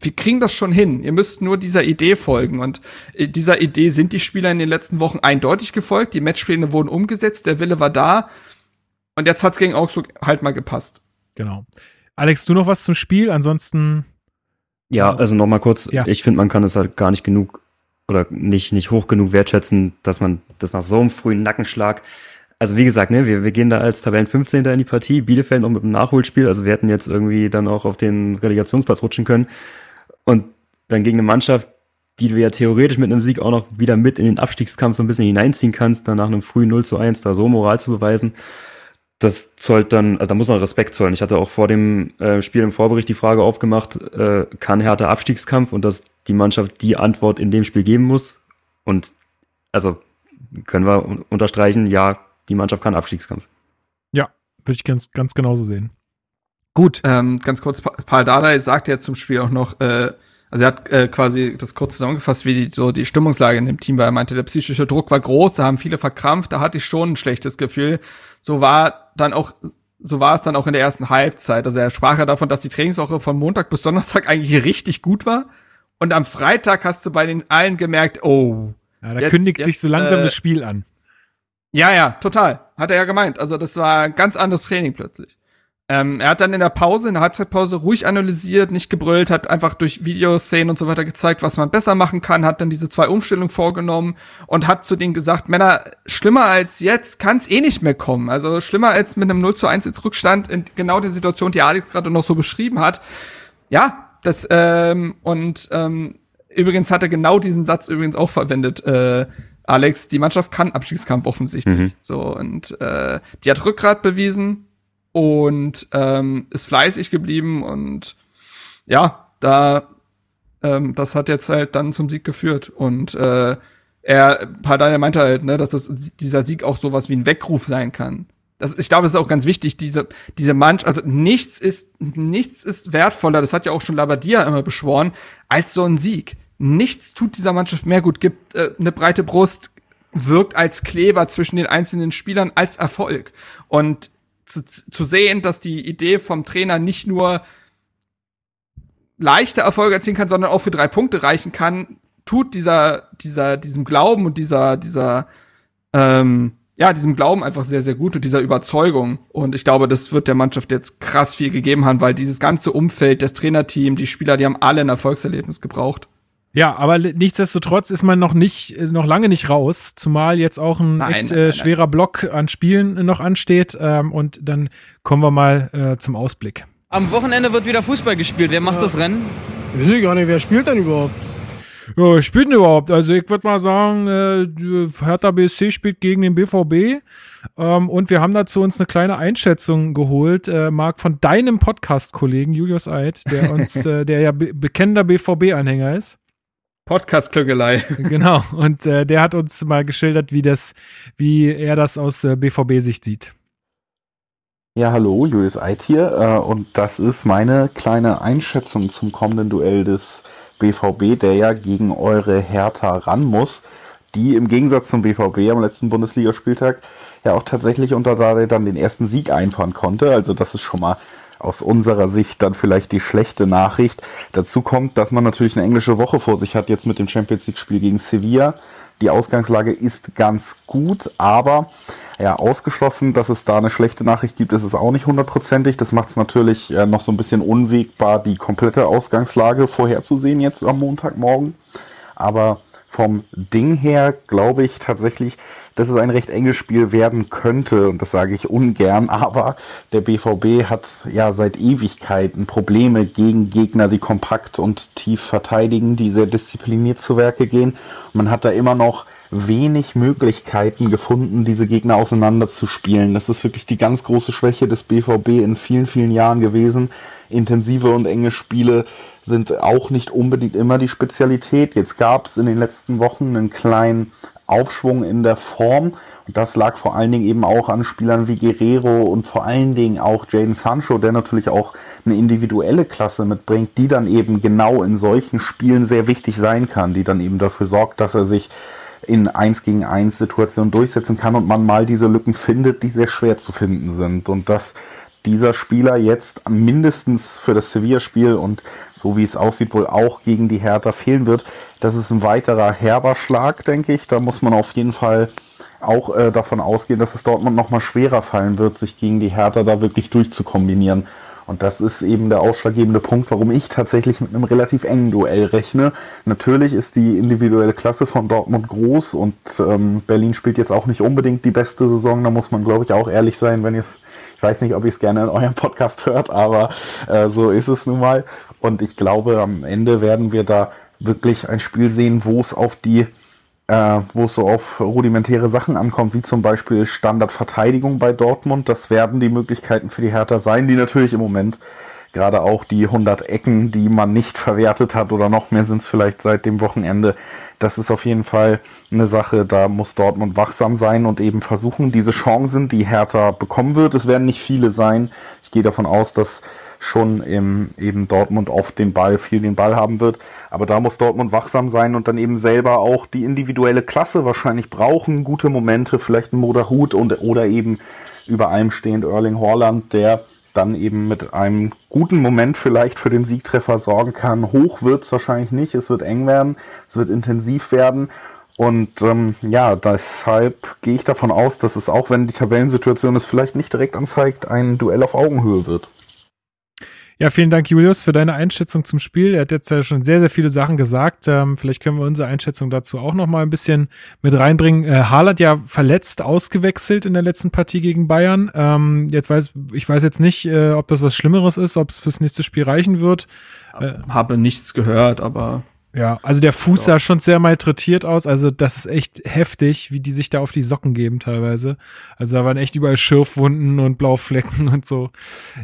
wir kriegen das schon hin. Ihr müsst nur dieser Idee folgen. Und äh, dieser Idee sind die Spieler in den letzten Wochen eindeutig gefolgt. Die Matchpläne wurden umgesetzt, der Wille war da. Und jetzt hat's gegen Augsburg halt mal gepasst. Genau. Alex, du noch was zum Spiel? Ansonsten ja, genau. also nochmal kurz, ja. ich finde, man kann es halt gar nicht genug oder nicht, nicht hoch genug wertschätzen, dass man das nach so einem frühen Nackenschlag, also wie gesagt, ne, wir, wir gehen da als Tabellen 15. in die Partie, Bielefeld noch mit einem Nachholspiel, also wir hätten jetzt irgendwie dann auch auf den Relegationsplatz rutschen können und dann gegen eine Mannschaft, die du ja theoretisch mit einem Sieg auch noch wieder mit in den Abstiegskampf so ein bisschen hineinziehen kannst, dann nach einem frühen 0 zu 1 da so Moral zu beweisen das zollt dann, also da muss man Respekt zollen. Ich hatte auch vor dem äh, Spiel im Vorbericht die Frage aufgemacht, äh, kann Hertha Abstiegskampf und dass die Mannschaft die Antwort in dem Spiel geben muss. Und also können wir unterstreichen, ja, die Mannschaft kann Abstiegskampf. Ja, würde ich ganz, ganz genauso sehen. Gut. Ähm, ganz kurz, Paul Dardai sagt ja zum Spiel auch noch, äh, also er hat äh, quasi das kurz zusammengefasst, wie die, so die Stimmungslage in dem Team war. Er meinte, der psychische Druck war groß, da haben viele verkrampft, da hatte ich schon ein schlechtes Gefühl. So war dann auch, so war es dann auch in der ersten Halbzeit. Also er sprach ja davon, dass die Trainingswoche von Montag bis Donnerstag <laughs> eigentlich richtig gut war. Und am Freitag hast du bei den allen gemerkt, oh. Ja, da jetzt, kündigt jetzt, sich so langsam äh, das Spiel an. Ja, ja, total. Hat er ja gemeint. Also das war ein ganz anderes Training plötzlich. Ähm, er hat dann in der Pause, in der Halbzeitpause ruhig analysiert, nicht gebrüllt, hat einfach durch Videoszenen und so weiter gezeigt, was man besser machen kann, hat dann diese zwei Umstellungen vorgenommen und hat zu denen gesagt, Männer, schlimmer als jetzt kann es eh nicht mehr kommen. Also schlimmer als mit einem 0 zu 1 ins Rückstand in genau der Situation, die Alex gerade noch so beschrieben hat. Ja, das, ähm, und ähm, übrigens hat er genau diesen Satz übrigens auch verwendet, äh, Alex, die Mannschaft kann Abstiegskampf offensichtlich. Mhm. So, und äh, die hat Rückgrat bewiesen, und ähm, ist fleißig geblieben und ja, da ähm, das hat jetzt halt dann zum Sieg geführt und äh, er Pardal meinte halt, ne, dass das dieser Sieg auch sowas wie ein Weckruf sein kann. Das, ich glaube, das ist auch ganz wichtig, diese, diese Mannschaft, also nichts ist, nichts ist wertvoller, das hat ja auch schon Labadia immer beschworen, als so ein Sieg. Nichts tut dieser Mannschaft mehr gut, gibt äh, eine breite Brust, wirkt als Kleber zwischen den einzelnen Spielern als Erfolg. Und zu, zu sehen, dass die Idee vom Trainer nicht nur leichte Erfolge erzielen kann, sondern auch für drei Punkte reichen kann, tut dieser, dieser, diesem Glauben und dieser, dieser, ähm, ja, diesem Glauben einfach sehr, sehr gut und dieser Überzeugung. Und ich glaube, das wird der Mannschaft jetzt krass viel gegeben haben, weil dieses ganze Umfeld, das Trainerteam, die Spieler, die haben alle ein Erfolgserlebnis gebraucht. Ja, aber nichtsdestotrotz ist man noch nicht, äh, noch lange nicht raus, zumal jetzt auch ein nein, echt äh, schwerer nein. Block an Spielen noch ansteht. Ähm, und dann kommen wir mal äh, zum Ausblick. Am Wochenende wird wieder Fußball gespielt. Wer macht ja. das Rennen? Ich weiß gar nicht, wer spielt denn überhaupt? Ja, wer spielt denn überhaupt? Also ich würde mal sagen, äh, Hertha BSC spielt gegen den BVB. Ähm, und wir haben dazu uns eine kleine Einschätzung geholt, äh, Marc, von deinem Podcast-Kollegen Julius Eid, der uns, <laughs> äh, der ja be bekennender BVB-Anhänger ist. Podcast-Klögelei. <laughs> Genau. Und äh, der hat uns mal geschildert, wie das, wie er das aus äh, BVB-Sicht sieht. Ja, hallo, Julius Eid hier. Äh, und das ist meine kleine Einschätzung zum kommenden Duell des BVB, der ja gegen eure Hertha ran muss, die im Gegensatz zum BVB am letzten Bundesligaspieltag ja auch tatsächlich unter Dade dann den ersten Sieg einfahren konnte. Also das ist schon mal aus unserer Sicht dann vielleicht die schlechte Nachricht. Dazu kommt, dass man natürlich eine englische Woche vor sich hat, jetzt mit dem Champions League-Spiel gegen Sevilla. Die Ausgangslage ist ganz gut, aber ja, ausgeschlossen, dass es da eine schlechte Nachricht gibt, ist es auch nicht hundertprozentig. Das macht es natürlich äh, noch so ein bisschen unwegbar, die komplette Ausgangslage vorherzusehen jetzt am Montagmorgen. Aber vom Ding her glaube ich tatsächlich, dass es ein recht enges Spiel werden könnte. Und das sage ich ungern. Aber der BVB hat ja seit Ewigkeiten Probleme gegen Gegner, die kompakt und tief verteidigen, die sehr diszipliniert zu Werke gehen. man hat da immer noch wenig Möglichkeiten gefunden, diese Gegner auseinanderzuspielen. Das ist wirklich die ganz große Schwäche des BVB in vielen, vielen Jahren gewesen. Intensive und enge Spiele sind auch nicht unbedingt immer die Spezialität. Jetzt gab es in den letzten Wochen einen kleinen Aufschwung in der Form. Und das lag vor allen Dingen eben auch an Spielern wie Guerrero und vor allen Dingen auch Jaden Sancho, der natürlich auch eine individuelle Klasse mitbringt, die dann eben genau in solchen Spielen sehr wichtig sein kann, die dann eben dafür sorgt, dass er sich in 1 gegen 1 Situationen durchsetzen kann und man mal diese Lücken findet, die sehr schwer zu finden sind. Und das dieser Spieler jetzt mindestens für das Sevilla-Spiel und so wie es aussieht, wohl auch gegen die Hertha fehlen wird. Das ist ein weiterer herber Schlag, denke ich. Da muss man auf jeden Fall auch äh, davon ausgehen, dass es Dortmund nochmal schwerer fallen wird, sich gegen die Hertha da wirklich durchzukombinieren. Und das ist eben der ausschlaggebende Punkt, warum ich tatsächlich mit einem relativ engen Duell rechne. Natürlich ist die individuelle Klasse von Dortmund groß und ähm, Berlin spielt jetzt auch nicht unbedingt die beste Saison. Da muss man, glaube ich, auch ehrlich sein, wenn ihr weiß nicht, ob ihr es gerne in eurem Podcast hört, aber äh, so ist es nun mal. Und ich glaube, am Ende werden wir da wirklich ein Spiel sehen, wo es auf die äh, wo es so auf rudimentäre Sachen ankommt, wie zum Beispiel Standardverteidigung bei Dortmund. Das werden die Möglichkeiten für die Hertha sein, die natürlich im Moment Gerade auch die 100 Ecken, die man nicht verwertet hat oder noch mehr sind es vielleicht seit dem Wochenende. Das ist auf jeden Fall eine Sache, da muss Dortmund wachsam sein und eben versuchen, diese Chancen, die Hertha bekommen wird, es werden nicht viele sein. Ich gehe davon aus, dass schon im, eben Dortmund oft den Ball, viel den Ball haben wird. Aber da muss Dortmund wachsam sein und dann eben selber auch die individuelle Klasse wahrscheinlich brauchen, gute Momente, vielleicht ein Moderhut und, oder eben über allem stehend Erling Haaland, der dann eben mit einem guten Moment vielleicht für den Siegtreffer sorgen kann. Hoch wird's wahrscheinlich nicht, es wird eng werden, es wird intensiv werden. Und ähm, ja, deshalb gehe ich davon aus, dass es auch, wenn die Tabellensituation es vielleicht nicht direkt anzeigt, ein Duell auf Augenhöhe wird. Ja, vielen Dank, Julius, für deine Einschätzung zum Spiel. Er hat jetzt ja schon sehr, sehr viele Sachen gesagt. Ähm, vielleicht können wir unsere Einschätzung dazu auch noch mal ein bisschen mit reinbringen. Äh, Haaland ja verletzt ausgewechselt in der letzten Partie gegen Bayern. Ähm, jetzt weiß ich weiß jetzt nicht, äh, ob das was Schlimmeres ist, ob es fürs nächste Spiel reichen wird. Äh, Habe nichts gehört, aber ja, also der Fuß ja. sah schon sehr malträtiert aus. Also das ist echt heftig, wie die sich da auf die Socken geben teilweise. Also da waren echt überall Schürfwunden und Blauflecken <laughs> und so.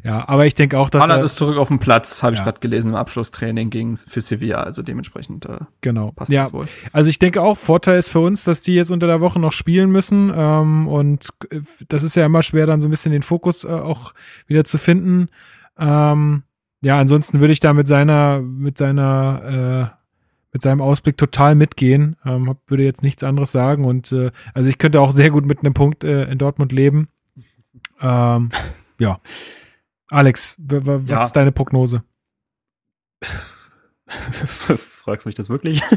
Ja, aber ich denke auch, dass Haaland ist zurück auf dem Platz, habe ja. ich gerade gelesen im Abschlusstraining gegen für Sevilla. Also dementsprechend äh, genau. passt ja. das wohl. Also ich denke auch, Vorteil ist für uns, dass die jetzt unter der Woche noch spielen müssen. Ähm, und äh, das ist ja immer schwer, dann so ein bisschen den Fokus äh, auch wieder zu finden. Ähm, ja, ansonsten würde ich da mit seiner mit seiner äh, mit seinem Ausblick total mitgehen. Ähm, würde jetzt nichts anderes sagen. Und äh, also ich könnte auch sehr gut mit einem Punkt äh, in Dortmund leben. Ähm, <laughs> ja. Alex, was ja. ist deine Prognose? <laughs> Fragst du mich das wirklich? <laughs>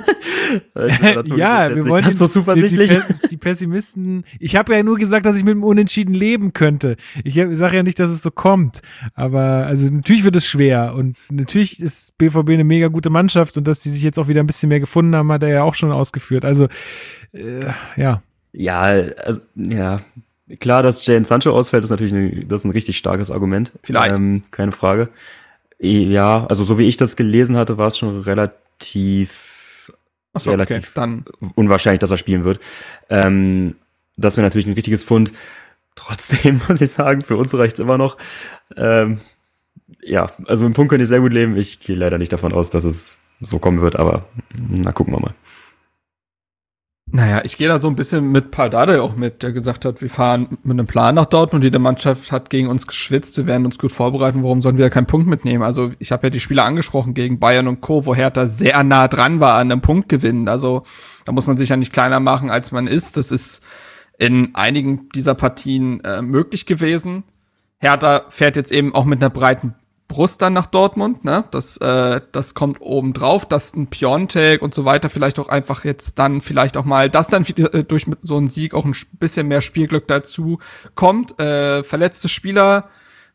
<laughs> ja, wir wollen so zuversichtlich. Die, die, Pessimisten. Ich habe ja nur gesagt, dass ich mit dem Unentschieden leben könnte. Ich sage ja nicht, dass es so kommt. Aber also natürlich wird es schwer und natürlich ist BVB eine mega gute Mannschaft und dass die sich jetzt auch wieder ein bisschen mehr gefunden haben, hat er ja auch schon ausgeführt. Also äh, ja. Ja, also ja. Klar, dass Jane Sancho ausfällt, ist natürlich eine, das ist ein richtig starkes Argument. Vielleicht. Ähm, keine Frage. Ja, also so wie ich das gelesen hatte, war es schon relativ, so, relativ okay, dann. unwahrscheinlich, dass er spielen wird. Ähm, das wäre natürlich ein richtiges Fund. Trotzdem <laughs> muss ich sagen, für uns reicht es immer noch. Ähm, ja, also mit dem Punkt könnte ich sehr gut leben. Ich gehe leider nicht davon aus, dass es so kommen wird, aber na gucken wir mal. Naja, ich gehe da so ein bisschen mit Paldade auch mit, der gesagt hat, wir fahren mit einem Plan nach Dortmund, jede Mannschaft hat gegen uns geschwitzt, wir werden uns gut vorbereiten, warum sollen wir keinen Punkt mitnehmen? Also ich habe ja die Spiele angesprochen gegen Bayern und Co., wo Hertha sehr nah dran war an einem Punktgewinn. Also da muss man sich ja nicht kleiner machen, als man ist. Das ist in einigen dieser Partien äh, möglich gewesen. Hertha fährt jetzt eben auch mit einer breiten Brust dann nach Dortmund, ne? Das, äh, das kommt oben drauf, dass ein Piontek und so weiter vielleicht auch einfach jetzt dann vielleicht auch mal, dass dann äh, durch so einem Sieg auch ein bisschen mehr Spielglück dazu kommt. Äh, verletzte Spieler,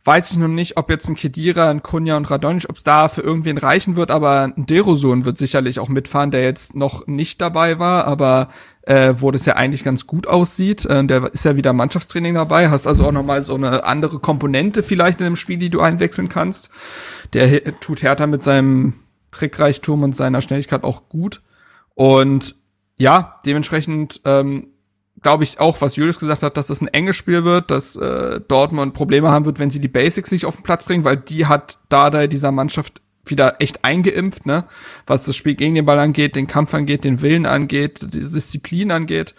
weiß ich noch nicht, ob jetzt ein Kedira, ein Kunja und Radonjic, ob es da für irgendwen reichen wird, aber ein Derosun wird sicherlich auch mitfahren, der jetzt noch nicht dabei war, aber äh, wo das ja eigentlich ganz gut aussieht. Äh, der ist ja wieder Mannschaftstraining dabei, hast also auch nochmal so eine andere Komponente vielleicht in dem Spiel, die du einwechseln kannst. Der tut Hertha mit seinem Trickreichtum und seiner Schnelligkeit auch gut. Und ja, dementsprechend ähm, glaube ich auch, was Julius gesagt hat, dass das ein enges Spiel wird, dass äh, Dortmund Probleme haben wird, wenn sie die Basics nicht auf den Platz bringen, weil die hat Dada dieser Mannschaft wieder echt eingeimpft, ne? Was das Spiel gegen den Ball angeht, den Kampf angeht, den Willen angeht, die Disziplin angeht.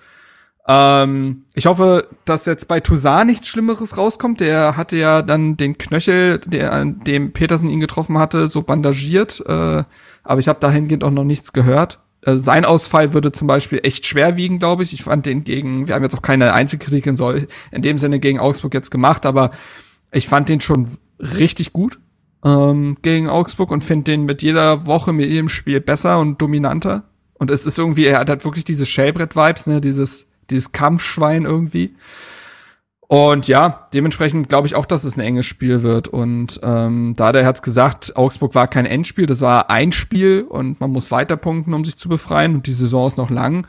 Ähm, ich hoffe, dass jetzt bei Toussaint nichts Schlimmeres rauskommt. Der hatte ja dann den Knöchel, der an dem Petersen ihn getroffen hatte, so bandagiert. Äh, aber ich habe dahingehend auch noch nichts gehört. Äh, sein Ausfall würde zum Beispiel echt schwer wiegen, glaube ich. Ich fand den gegen, wir haben jetzt auch keine Einzelkritik in, so, in dem Sinne gegen Augsburg jetzt gemacht, aber ich fand den schon richtig gut ähm, gegen Augsburg und finde den mit jeder Woche, mit jedem Spiel besser und dominanter. Und es ist irgendwie, er hat halt wirklich diese Shellbrett-Vibes, ne, dieses, dieses Kampfschwein irgendwie. Und ja, dementsprechend glaube ich auch, dass es ein enges Spiel wird. Und ähm, da der hat's gesagt, Augsburg war kein Endspiel, das war ein Spiel und man muss weiter punkten, um sich zu befreien. Und die Saison ist noch lang.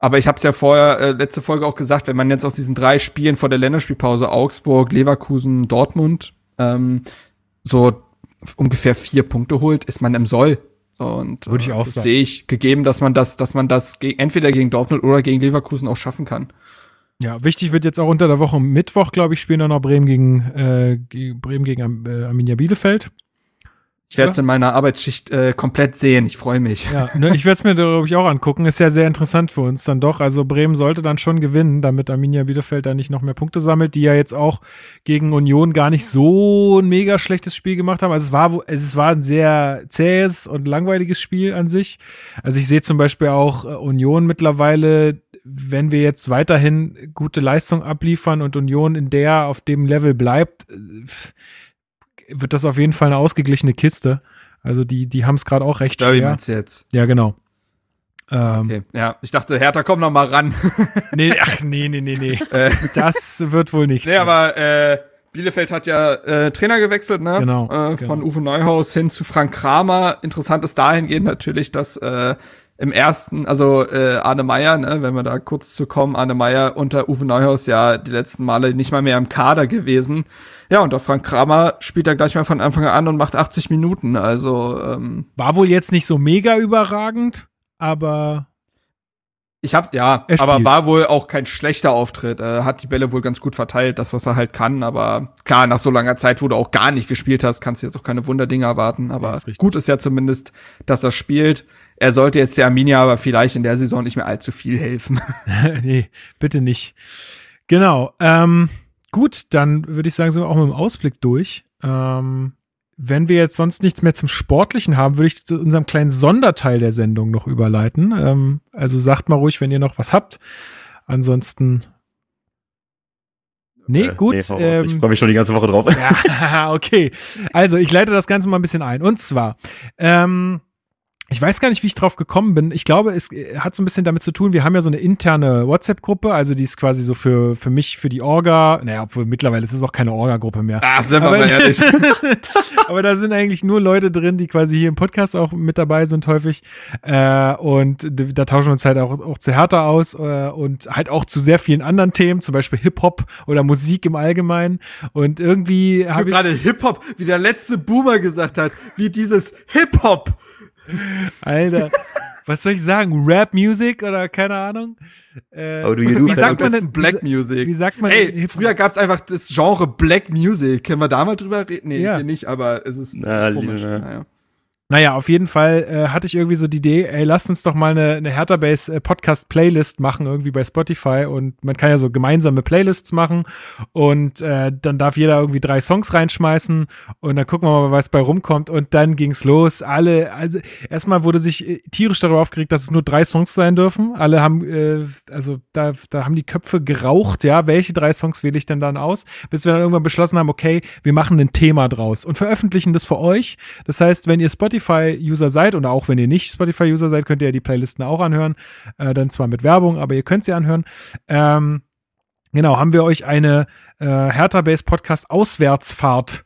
Aber ich habe es ja vorher, äh, letzte Folge auch gesagt, wenn man jetzt aus diesen drei Spielen vor der Länderspielpause Augsburg, Leverkusen, Dortmund ähm, so ungefähr vier Punkte holt, ist man im Soll. Und Würde ich auch äh, das sehe ich gegeben, dass man das, dass man das entweder gegen Dortmund oder gegen Leverkusen auch schaffen kann. Ja, wichtig wird jetzt auch unter der Woche Mittwoch, glaube ich, spielen dann noch Bremen gegen, äh, Bremen gegen äh, Arminia Bielefeld. Ich werde es in meiner Arbeitsschicht äh, komplett sehen. Ich freue mich. Ja, ne, ich werde es mir, glaube ich, auch angucken. Ist ja sehr interessant für uns dann doch. Also Bremen sollte dann schon gewinnen, damit Arminia Bielefeld da nicht noch mehr Punkte sammelt, die ja jetzt auch gegen Union gar nicht so ein mega schlechtes Spiel gemacht haben. Also es war, es war ein sehr zähes und langweiliges Spiel an sich. Also ich sehe zum Beispiel auch äh, Union mittlerweile, wenn wir jetzt weiterhin gute Leistung abliefern und Union in der auf dem Level bleibt, äh, wird das auf jeden Fall eine ausgeglichene Kiste. Also die, die haben es gerade auch recht Derby schwer. meinst jetzt? Ja, genau. Ähm, Okay, ja, ich dachte, Hertha, komm noch mal ran. <laughs> nee, ach, nee, nee, nee, nee. Äh. Das wird wohl nicht. <laughs> nee, aber äh, Bielefeld hat ja äh, Trainer gewechselt, ne? Genau, Äh, genau. von Uwe Neuhaus hin zu Frank Kramer. Interessant ist dahingehend natürlich, dass äh, im ersten, also äh, Arne Meyer, ne, wenn wir da kurz zu kommen, Arne Meyer unter Uwe Neuhaus ja die letzten Male nicht mal mehr im Kader gewesen. Ja, und der Frank Kramer spielt er gleich mal von Anfang an und macht 80 Minuten. Also ähm, War wohl jetzt nicht so mega überragend, aber Ich hab's, ja, Er aber war wohl auch kein schlechter Auftritt. Er hat die Bälle wohl ganz gut verteilt, das, was er halt kann. Aber klar, nach so langer Zeit, wo du auch gar nicht gespielt hast, kannst du jetzt auch keine Wunderdinge erwarten. Aber ist gut ist ja zumindest, dass er spielt. Er sollte jetzt der Arminia aber vielleicht in der Saison nicht mehr allzu viel helfen. <laughs> <laughs> nee, bitte nicht. Genau. Ähm, gut, dann würde ich sagen, sind wir auch mit dem Ausblick durch. Ähm, wenn wir jetzt sonst nichts mehr zum Sportlichen haben, würde ich zu unserem kleinen Sonderteil der Sendung noch überleiten. Ähm, also sagt mal ruhig, wenn ihr noch was habt. Ansonsten. Nee, Äh, gut. nee, ähm, ich freue mich schon die ganze Woche drauf. <laughs> Ja, okay. Also, ich leite das Ganze mal ein bisschen ein. Und zwar, ähm, ich weiß gar nicht, wie ich drauf gekommen bin. Ich glaube, es äh, hat so ein bisschen damit zu tun, wir haben ja so eine interne WhatsApp-Gruppe, also die ist quasi so für, für mich, für die Orga. Naja, obwohl mittlerweile ist es auch keine Orga-Gruppe mehr. Ach, sind wir Aber- mal <laughs> ehrlich. <laughs> Aber da sind eigentlich nur Leute drin, die quasi hier im Podcast auch mit dabei sind häufig. Äh, und da tauschen wir uns halt auch, auch zu Hertha aus äh, und halt auch zu sehr vielen anderen Themen, zum Beispiel Hip-Hop oder Musik im Allgemeinen. Und irgendwie habe ich gerade Hip-Hop, wie der letzte Boomer gesagt hat, wie dieses Hip-Hop. Alter, was soll ich sagen? Rap-Music oder keine Ahnung? Äh, Aber du- du- wie sagt man denn Black Music? Wie sagt man Ey, früher gab's einfach das Genre Black Music. Können wir da mal drüber reden? Nee, Ja. hier nicht, aber es ist, Na, ist komisch. ja. Naja. Naja, auf jeden Fall äh, hatte ich irgendwie so die Idee, ey, lasst uns doch mal eine, eine Hertha Base äh, Podcast Playlist machen, irgendwie bei Spotify und man kann ja so gemeinsame Playlists machen und äh, dann darf jeder irgendwie drei Songs reinschmeißen und dann gucken wir mal, was bei rumkommt und dann ging's los. Alle, also erstmal wurde sich äh, tierisch darüber aufgeregt, dass es nur drei Songs sein dürfen. Alle haben, äh, also da, da haben die Köpfe geraucht, ja, welche drei Songs wähle ich denn dann aus, bis wir dann irgendwann beschlossen haben, okay, wir machen ein Thema draus und veröffentlichen das für euch. Das heißt, wenn ihr Spotify-User seid oder auch wenn ihr nicht Spotify-User seid, könnt ihr ja die Playlisten auch anhören. Äh, dann zwar mit Werbung, aber ihr könnt sie anhören. Ähm, genau, haben wir euch eine äh, Hertha Base Podcast Auswärtsfahrt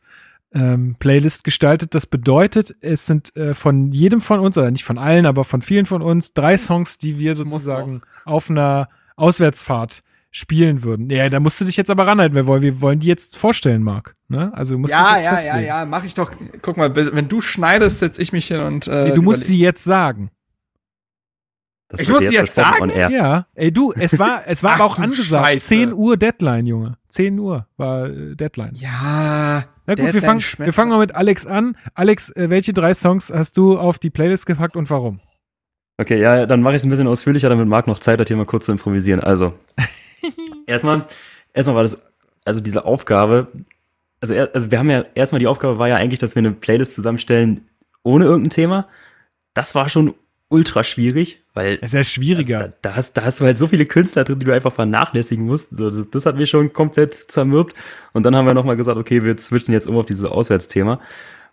ähm, Playlist gestaltet. Das bedeutet, es sind äh, von jedem von uns, oder nicht von allen, aber von vielen von uns, drei Songs, die wir sozusagen auf einer Auswärtsfahrt spielen würden. Ja, da musst du dich jetzt aber ranhalten, wir wollen, wir wollen die jetzt vorstellen, Marc. Ne? Also du musst Ja, jetzt ja, ja, festlegen. ja, mach ich doch. Guck mal, wenn du schneidest, setz ich mich hin und. Äh, Nee, du musst überleg- sie jetzt sagen. Das Ich muss die jetzt versprochen sagen? Ja, ey du, es war, es war Ach aber auch angesagt. Scheiße. 10 Uhr Deadline, Junge. 10 Uhr war äh, Deadline. Ja. Na gut, wir fangen, wir fangen mal mit Alex an. Alex, äh, welche drei Songs hast du auf die Playlist gepackt und warum? Okay, ja, dann mache ich es ein bisschen ausführlicher, damit Marc noch Zeit hat, hier mal kurz zu improvisieren. Also, erstmal, erstmal war das, also diese Aufgabe, also, also wir haben ja, erstmal die Aufgabe war ja eigentlich, dass wir eine Playlist zusammenstellen ohne irgendein Thema. Das war schon ultra schwierig, weil Es ist ja schwieriger. also, da, da, hast, da hast du halt so viele Künstler drin, die du einfach vernachlässigen musst. So, das, das hat mich schon komplett zermürbt. Und dann haben wir nochmal gesagt, okay, wir switchen jetzt um auf dieses Auswärtsthema.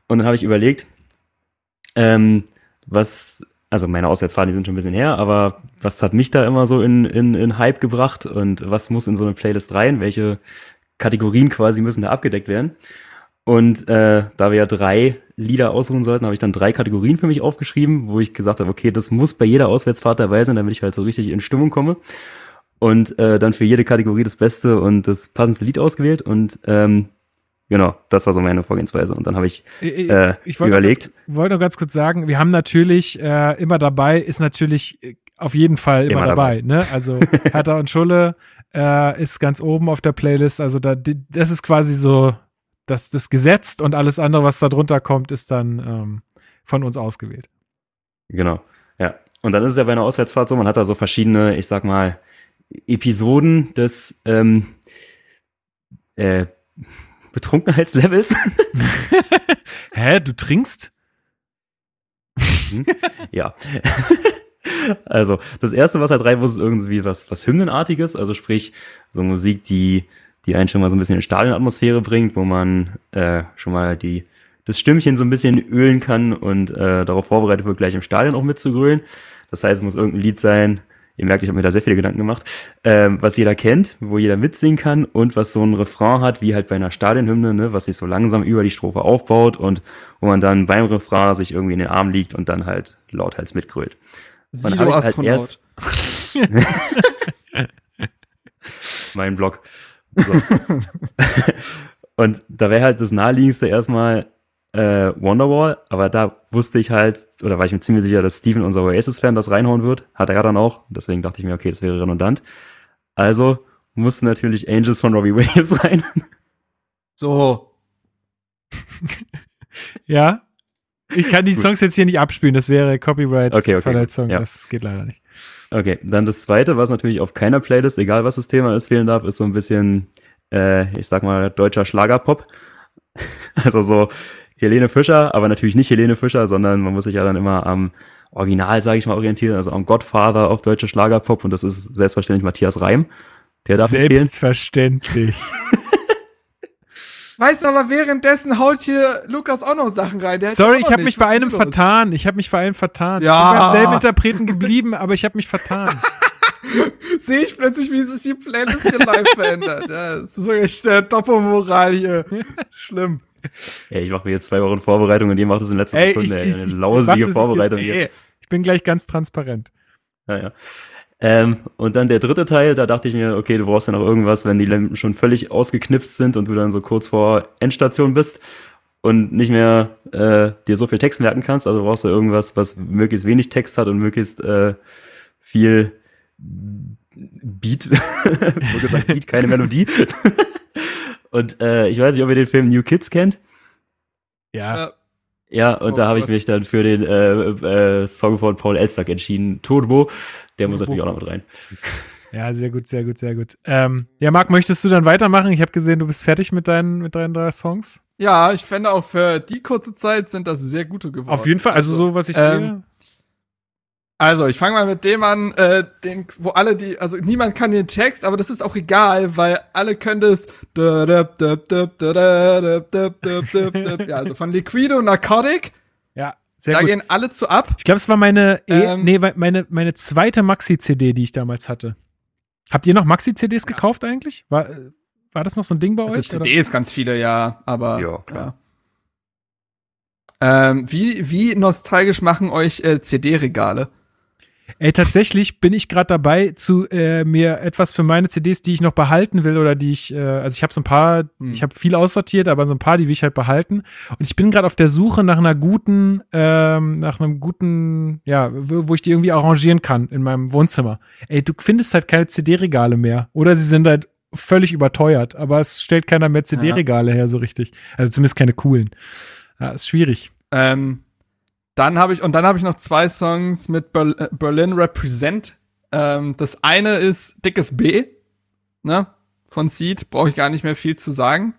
Und dann habe ich überlegt, ähm, was, also meine Auswärtsfahrten, die sind schon ein bisschen her, aber was hat mich da immer so in, in, in Hype gebracht und was muss in so eine Playlist rein? Welche Kategorien quasi müssen da abgedeckt werden? Und äh, da wir ja drei Lieder aussuchen sollten, habe ich dann drei Kategorien für mich aufgeschrieben, wo ich gesagt habe, okay, das muss bei jeder Auswärtsfahrt dabei sein, damit ich halt so richtig in Stimmung komme. Und äh, dann für jede Kategorie das beste und das passendste Lied ausgewählt. Und ähm, genau, das war so meine Vorgehensweise. Und dann habe ich Ich- äh, ich wollte überlegt. Noch ganz, wollte noch ganz kurz sagen, wir haben natürlich äh, immer dabei, ist natürlich äh, auf jeden Fall immer, Immer dabei. dabei. Ne? Also <laughs> Hertha und Schulle äh, ist ganz oben auf der Playlist. Also da, das ist quasi so das, das gesetzt und alles andere, was da drunter kommt, ist dann ähm, von uns ausgewählt. Genau, ja. Und dann ist es ja bei einer Auswärtsfahrt so, man hat da so verschiedene, ich sag mal, Episoden des ähm, äh, Betrunkenheitslevels. <laughs> Hä, du trinkst? Hm? ja. also, das erste, was halt rein muss, ist irgendwie was, was Hymnenartiges, also sprich, so Musik, die, die einen schon mal so ein bisschen in Stadionatmosphäre bringt, wo man äh, schon mal die, das Stimmchen so ein bisschen ölen kann und äh, darauf vorbereitet wird, gleich im Stadion auch mitzugrölen. Das heißt, es muss irgendein Lied sein, ihr merkt, ich habe mir da sehr viele Gedanken gemacht, ähm, was jeder kennt, wo jeder mitsingen kann und was so ein Refrain hat, wie halt bei einer Stadionhymne, ne, was sich so langsam über die Strophe aufbaut und wo man dann beim Refrain sich irgendwie in den Arm liegt und dann halt lauthals mitgrölt. Silo halt Astronaut. Halt <laughs> mein Blog. So. <laughs> und da wäre halt das naheliegendste erstmal äh, Wonderwall, aber da wusste ich halt, oder war ich mir ziemlich sicher, dass Steven, unser Oasis-Fan, das reinhauen wird. Hat er ja dann auch. Deswegen dachte ich mir, okay, das wäre redundant. Also musste natürlich Angels von Robbie <laughs> Williams rein. So. <laughs> ja. Ich kann die Songs jetzt hier nicht abspielen, das wäre Copyright-Verletzung. Okay, okay, ja. Das geht leider nicht. Okay, dann das zweite, was natürlich auf keiner Playlist, egal was das Thema ist, fehlen darf, ist so ein bisschen, äh, ich sag mal, deutscher Schlagerpop. <laughs> Also so Helene Fischer, aber natürlich nicht Helene Fischer, sondern man muss sich ja dann immer am Original, sage ich mal, orientieren, also am Godfather auf deutsche Schlagerpop und das ist selbstverständlich Matthias Reim. Der darf Selbstverständlich. <laughs> Weißt du, aber währenddessen haut hier Lukas auch noch Sachen rein. Sorry, ich habe mich bei einem vertan. Ich habe mich bei einem vertan. Ja. Ich bin beim selben Interpreten geblieben, aber ich habe mich vertan. <laughs> Sehe ich plötzlich, wie sich die Playlist hier live verändert. Ja, das ist wirklich der Doppelmoral hier. <laughs> Schlimm. <laughs> Ja, ich mache mir jetzt zwei Wochen Vorbereitung und ihr macht es in letzter Ey, Sekunde. ich, ich, eine ich, lausige Vorbereitung hier. Ey, ich bin gleich ganz transparent. Ja, ja. Ähm, und dann der dritte Teil, da dachte ich mir, okay, du brauchst ja noch irgendwas, wenn die Lampen schon völlig ausgeknipst sind und du dann so kurz vor Endstation bist und nicht mehr äh, dir so viel Text merken kannst. Also brauchst du irgendwas, was möglichst wenig Text hat und möglichst äh, viel Beat, <laughs> wo gesagt Beat, keine Melodie. <laughs> und äh, ich weiß nicht, ob ihr den Film New Kids kennt. Ja. Ja, und Oh da habe ich mich dann für den äh, äh, Song von Paul Elstag entschieden, Turbo. Der muss natürlich auch noch mit rein. Ja, sehr gut, sehr gut, sehr gut. Ähm, ja, Marc, möchtest du dann weitermachen? Ich habe gesehen, du bist fertig mit deinen, mit deinen drei Songs. Ja, ich fände auch für die kurze Zeit sind das sehr gute geworden. Auf jeden Fall, also so, was ich Ähm, sehe. Also, ich fange mal mit dem an, äh, den, wo alle die, also niemand kann den Text, aber das ist auch egal, weil alle können das. Ja, also von Liquido Narcotic. Ja, sehr da gut. gehen alle zu ab. Ich glaube, es war meine, e Ähm, nee, meine, meine zweite Maxi-CD, die ich damals hatte. Habt ihr noch Maxi-CDs gekauft eigentlich? War, äh, war das noch so ein Ding bei Also euch? oder? CDs ganz viele, ja, aber. Ja, klar. Ja. Ähm, wie, wie nostalgisch machen euch äh, CD-Regale? Ey, tatsächlich bin ich gerade dabei, zu äh, mir etwas für meine CDs, die ich noch behalten will oder die ich, äh, also ich habe so ein paar, Hm. ich habe viel aussortiert, aber so ein paar, die will ich halt behalten. Und ich bin gerade auf der Suche nach einer guten, ähm, nach einem guten, ja, wo, wo ich die irgendwie arrangieren kann in meinem Wohnzimmer. Ey, du findest halt keine CD-Regale mehr. Oder sie sind halt völlig überteuert, aber es stellt keiner mehr CD-Regale her so richtig. Also zumindest keine coolen. Ja, ist schwierig. Ähm, dann habe ich, und dann habe ich noch zwei Songs mit Ber äh, Berlin Represent. Ähm, das eine ist Dickes B, ne? Von Seed, brauche ich gar nicht mehr viel zu sagen.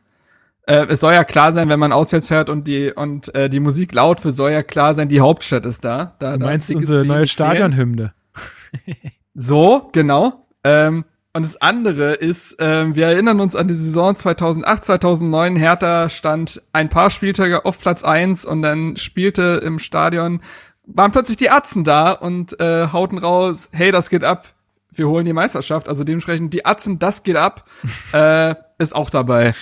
Äh, es soll ja klar sein, wenn man auswärts fährt und die, und äh, die Musik laut wird, soll ja klar sein, die Hauptstadt ist da. da Du meinst unsere B neue. Stadionhymne. So, genau. Ähm, und das andere ist, ähm, wir erinnern uns an die Saison 2008, 2009. Hertha stand ein paar Spieltage auf Platz eins und dann spielte im Stadion, waren plötzlich die Atzen da und äh, hauten raus, hey, das geht ab. Wir holen die Meisterschaft. Also dementsprechend die Atzen, das geht ab, <laughs> äh, ist auch dabei.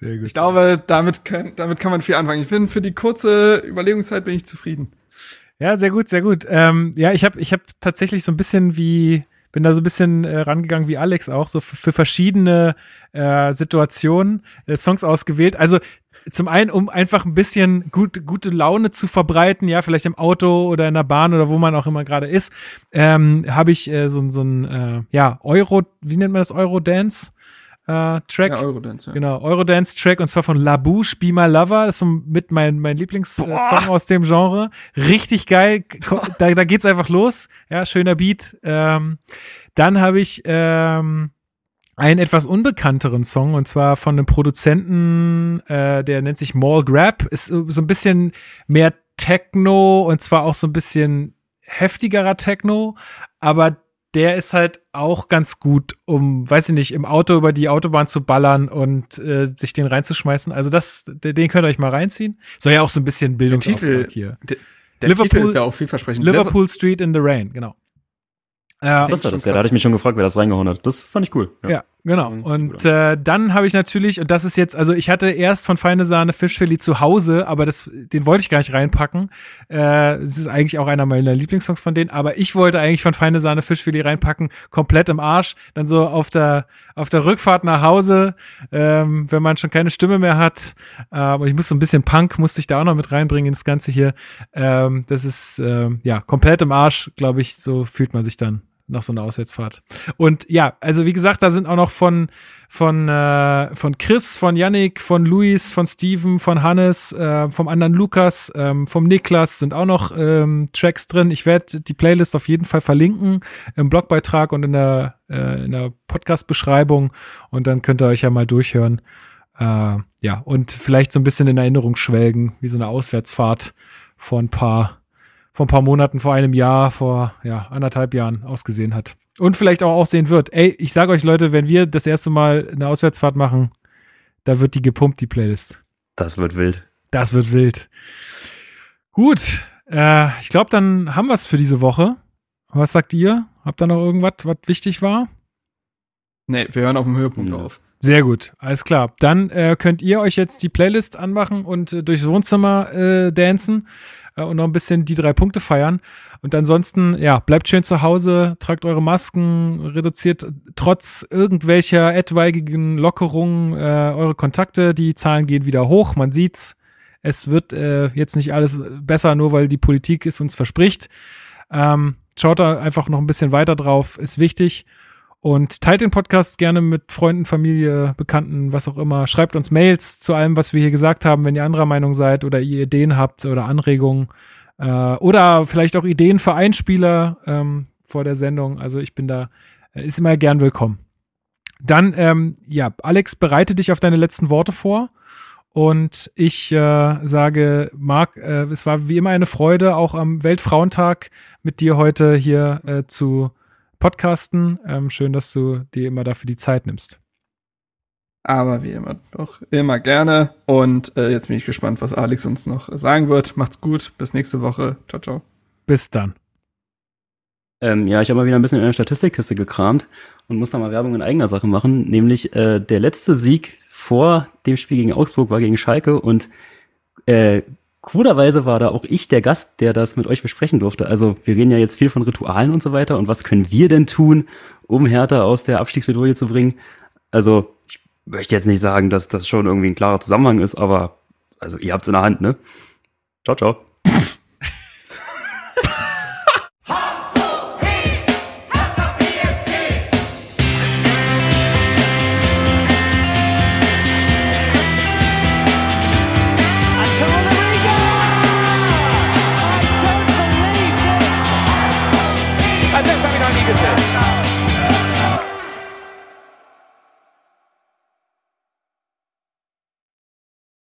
Ich glaube, damit, können, damit kann man viel anfangen. Ich finde, für die kurze Überlegungszeit bin ich zufrieden. Ja, sehr gut, sehr gut. Ähm, ja, ich habe ich hab tatsächlich so ein bisschen wie, bin da so ein bisschen äh, rangegangen wie Alex auch, so für, verschiedene äh, Situationen äh, Songs ausgewählt. Also zum einen, um einfach ein bisschen gut, gute Laune zu verbreiten, ja, vielleicht im Auto oder in der Bahn oder wo man auch immer gerade ist, ähm, habe ich äh, so, so ein, äh, ja, Euro, wie nennt man das, Eurodance? Äh, Track. Ja, Eurodance, ja. Genau, Eurodance-Track und zwar von La Bouche, Be My Lover. Das ist so mit mein, mein Lieblingssong aus dem Genre. Richtig geil. <laughs> Da, da geht's einfach los. Ja, schöner Beat. Ähm, dann habe ich ähm, einen etwas unbekannteren Song und zwar von einem Produzenten, äh, der nennt sich Mall Grab. Ist so so ein bisschen mehr Techno und zwar auch so ein bisschen heftigerer Techno, aber der ist halt auch ganz gut, um, weiß ich nicht, im Auto über die Autobahn zu ballern und äh, sich den reinzuschmeißen. Also das, den könnt ihr euch mal reinziehen. Soll ja auch so ein bisschen Titel- hier. Der, der Titel ist ja auch vielversprechend. Liverpool Street in the Rain, genau. Äh, Das war das, ja. Da hatte ich mich schon gefragt, wer das reingehauen hat. Das fand ich cool. Ja, genau. Mhm, Und äh, dann habe ich natürlich, und das ist jetzt, also ich hatte erst von Feine Sahne Fischfilet zu Hause, aber das, den wollte ich gar nicht reinpacken. Äh, Es ist eigentlich auch einer meiner Lieblingssongs von denen, aber ich wollte eigentlich von Feine Sahne Fischfilet reinpacken, komplett im Arsch, dann so auf der auf der Rückfahrt nach Hause, ähm, wenn man schon keine Stimme mehr hat. Äh, und ich muss so ein bisschen Punk, musste ich da auch noch mit reinbringen ins Ganze hier. Ähm, das ist ähm, ja komplett im Arsch, glaube ich, so fühlt man sich dann nach so einer Auswärtsfahrt. Und ja, also wie gesagt, da sind auch noch von von äh, von Chris, von Yannick, von Luis, von Steven, von Hannes, äh, vom anderen Lukas, ähm, vom Niklas sind auch noch ähm, Tracks drin. Ich werde die Playlist auf jeden Fall verlinken im Blogbeitrag und in der äh, in der Podcast-Beschreibung und dann könnt ihr euch ja mal durchhören. Äh, ja, und vielleicht so ein bisschen in Erinnerung schwelgen, wie so eine Auswärtsfahrt vor ein paar vor ein paar Monaten, vor einem Jahr, vor ja, anderthalb Jahren ausgesehen hat. Und vielleicht auch aussehen wird. Ey, ich sage euch Leute, wenn wir das erste Mal eine Auswärtsfahrt machen, da wird die gepumpt, die Playlist. Das wird wild. Das wird wild. Gut, äh, ich glaube, dann haben wir es für diese Woche. Was sagt ihr? Habt ihr noch irgendwas, was wichtig war? Nee, wir hören auf dem Höhepunkt auf. Sehr gut, alles klar. Dann äh, könnt ihr euch jetzt die Playlist anmachen und äh, durchs Wohnzimmer äh, dancen äh, und noch ein bisschen die drei Punkte feiern. Und ansonsten, ja, bleibt schön zu Hause, tragt eure Masken, reduziert trotz irgendwelcher etwaigen Lockerungen äh, eure Kontakte. Die Zahlen gehen wieder hoch, man sieht's. Es wird äh, jetzt nicht alles besser, nur weil die Politik es uns verspricht. Ähm, schaut da einfach noch ein bisschen weiter drauf, ist wichtig. Und teilt den Podcast gerne mit Freunden, Familie, Bekannten, was auch immer. Schreibt uns Mails zu allem, was wir hier gesagt haben, wenn ihr anderer Meinung seid oder ihr Ideen habt oder Anregungen. Äh, oder vielleicht auch Ideen für Einspieler ähm, vor der Sendung. Also ich bin da, äh, ist immer gern willkommen. Dann, ähm, ja, Alex, bereite dich auf deine letzten Worte vor. Und ich äh, sage, Marc, äh, es war wie immer eine Freude, auch am Weltfrauentag mit dir heute hier äh, zu podcasten. Ähm, schön, dass du dir immer dafür die Zeit nimmst. Aber wie immer, doch immer gerne. Und äh, jetzt bin ich gespannt, was Alex uns noch sagen wird. Macht's gut, bis nächste Woche. Ciao, ciao. Bis dann. Ähm, ja, ich habe mal wieder ein bisschen in der Statistikkiste gekramt und muss da mal Werbung in eigener Sache machen. Nämlich äh, der letzte Sieg vor dem Spiel gegen Augsburg war gegen Schalke und äh, coolerweise war da auch ich der Gast, der das mit euch besprechen durfte. Also wir reden ja jetzt viel von Ritualen und so weiter und was können wir denn tun, um Hertha aus der Abstiegsbedrohung zu bringen? Also ich möchte jetzt nicht sagen, dass das schon irgendwie ein klarer Zusammenhang ist, aber also ihr habt's in der Hand, ne? Ciao, ciao.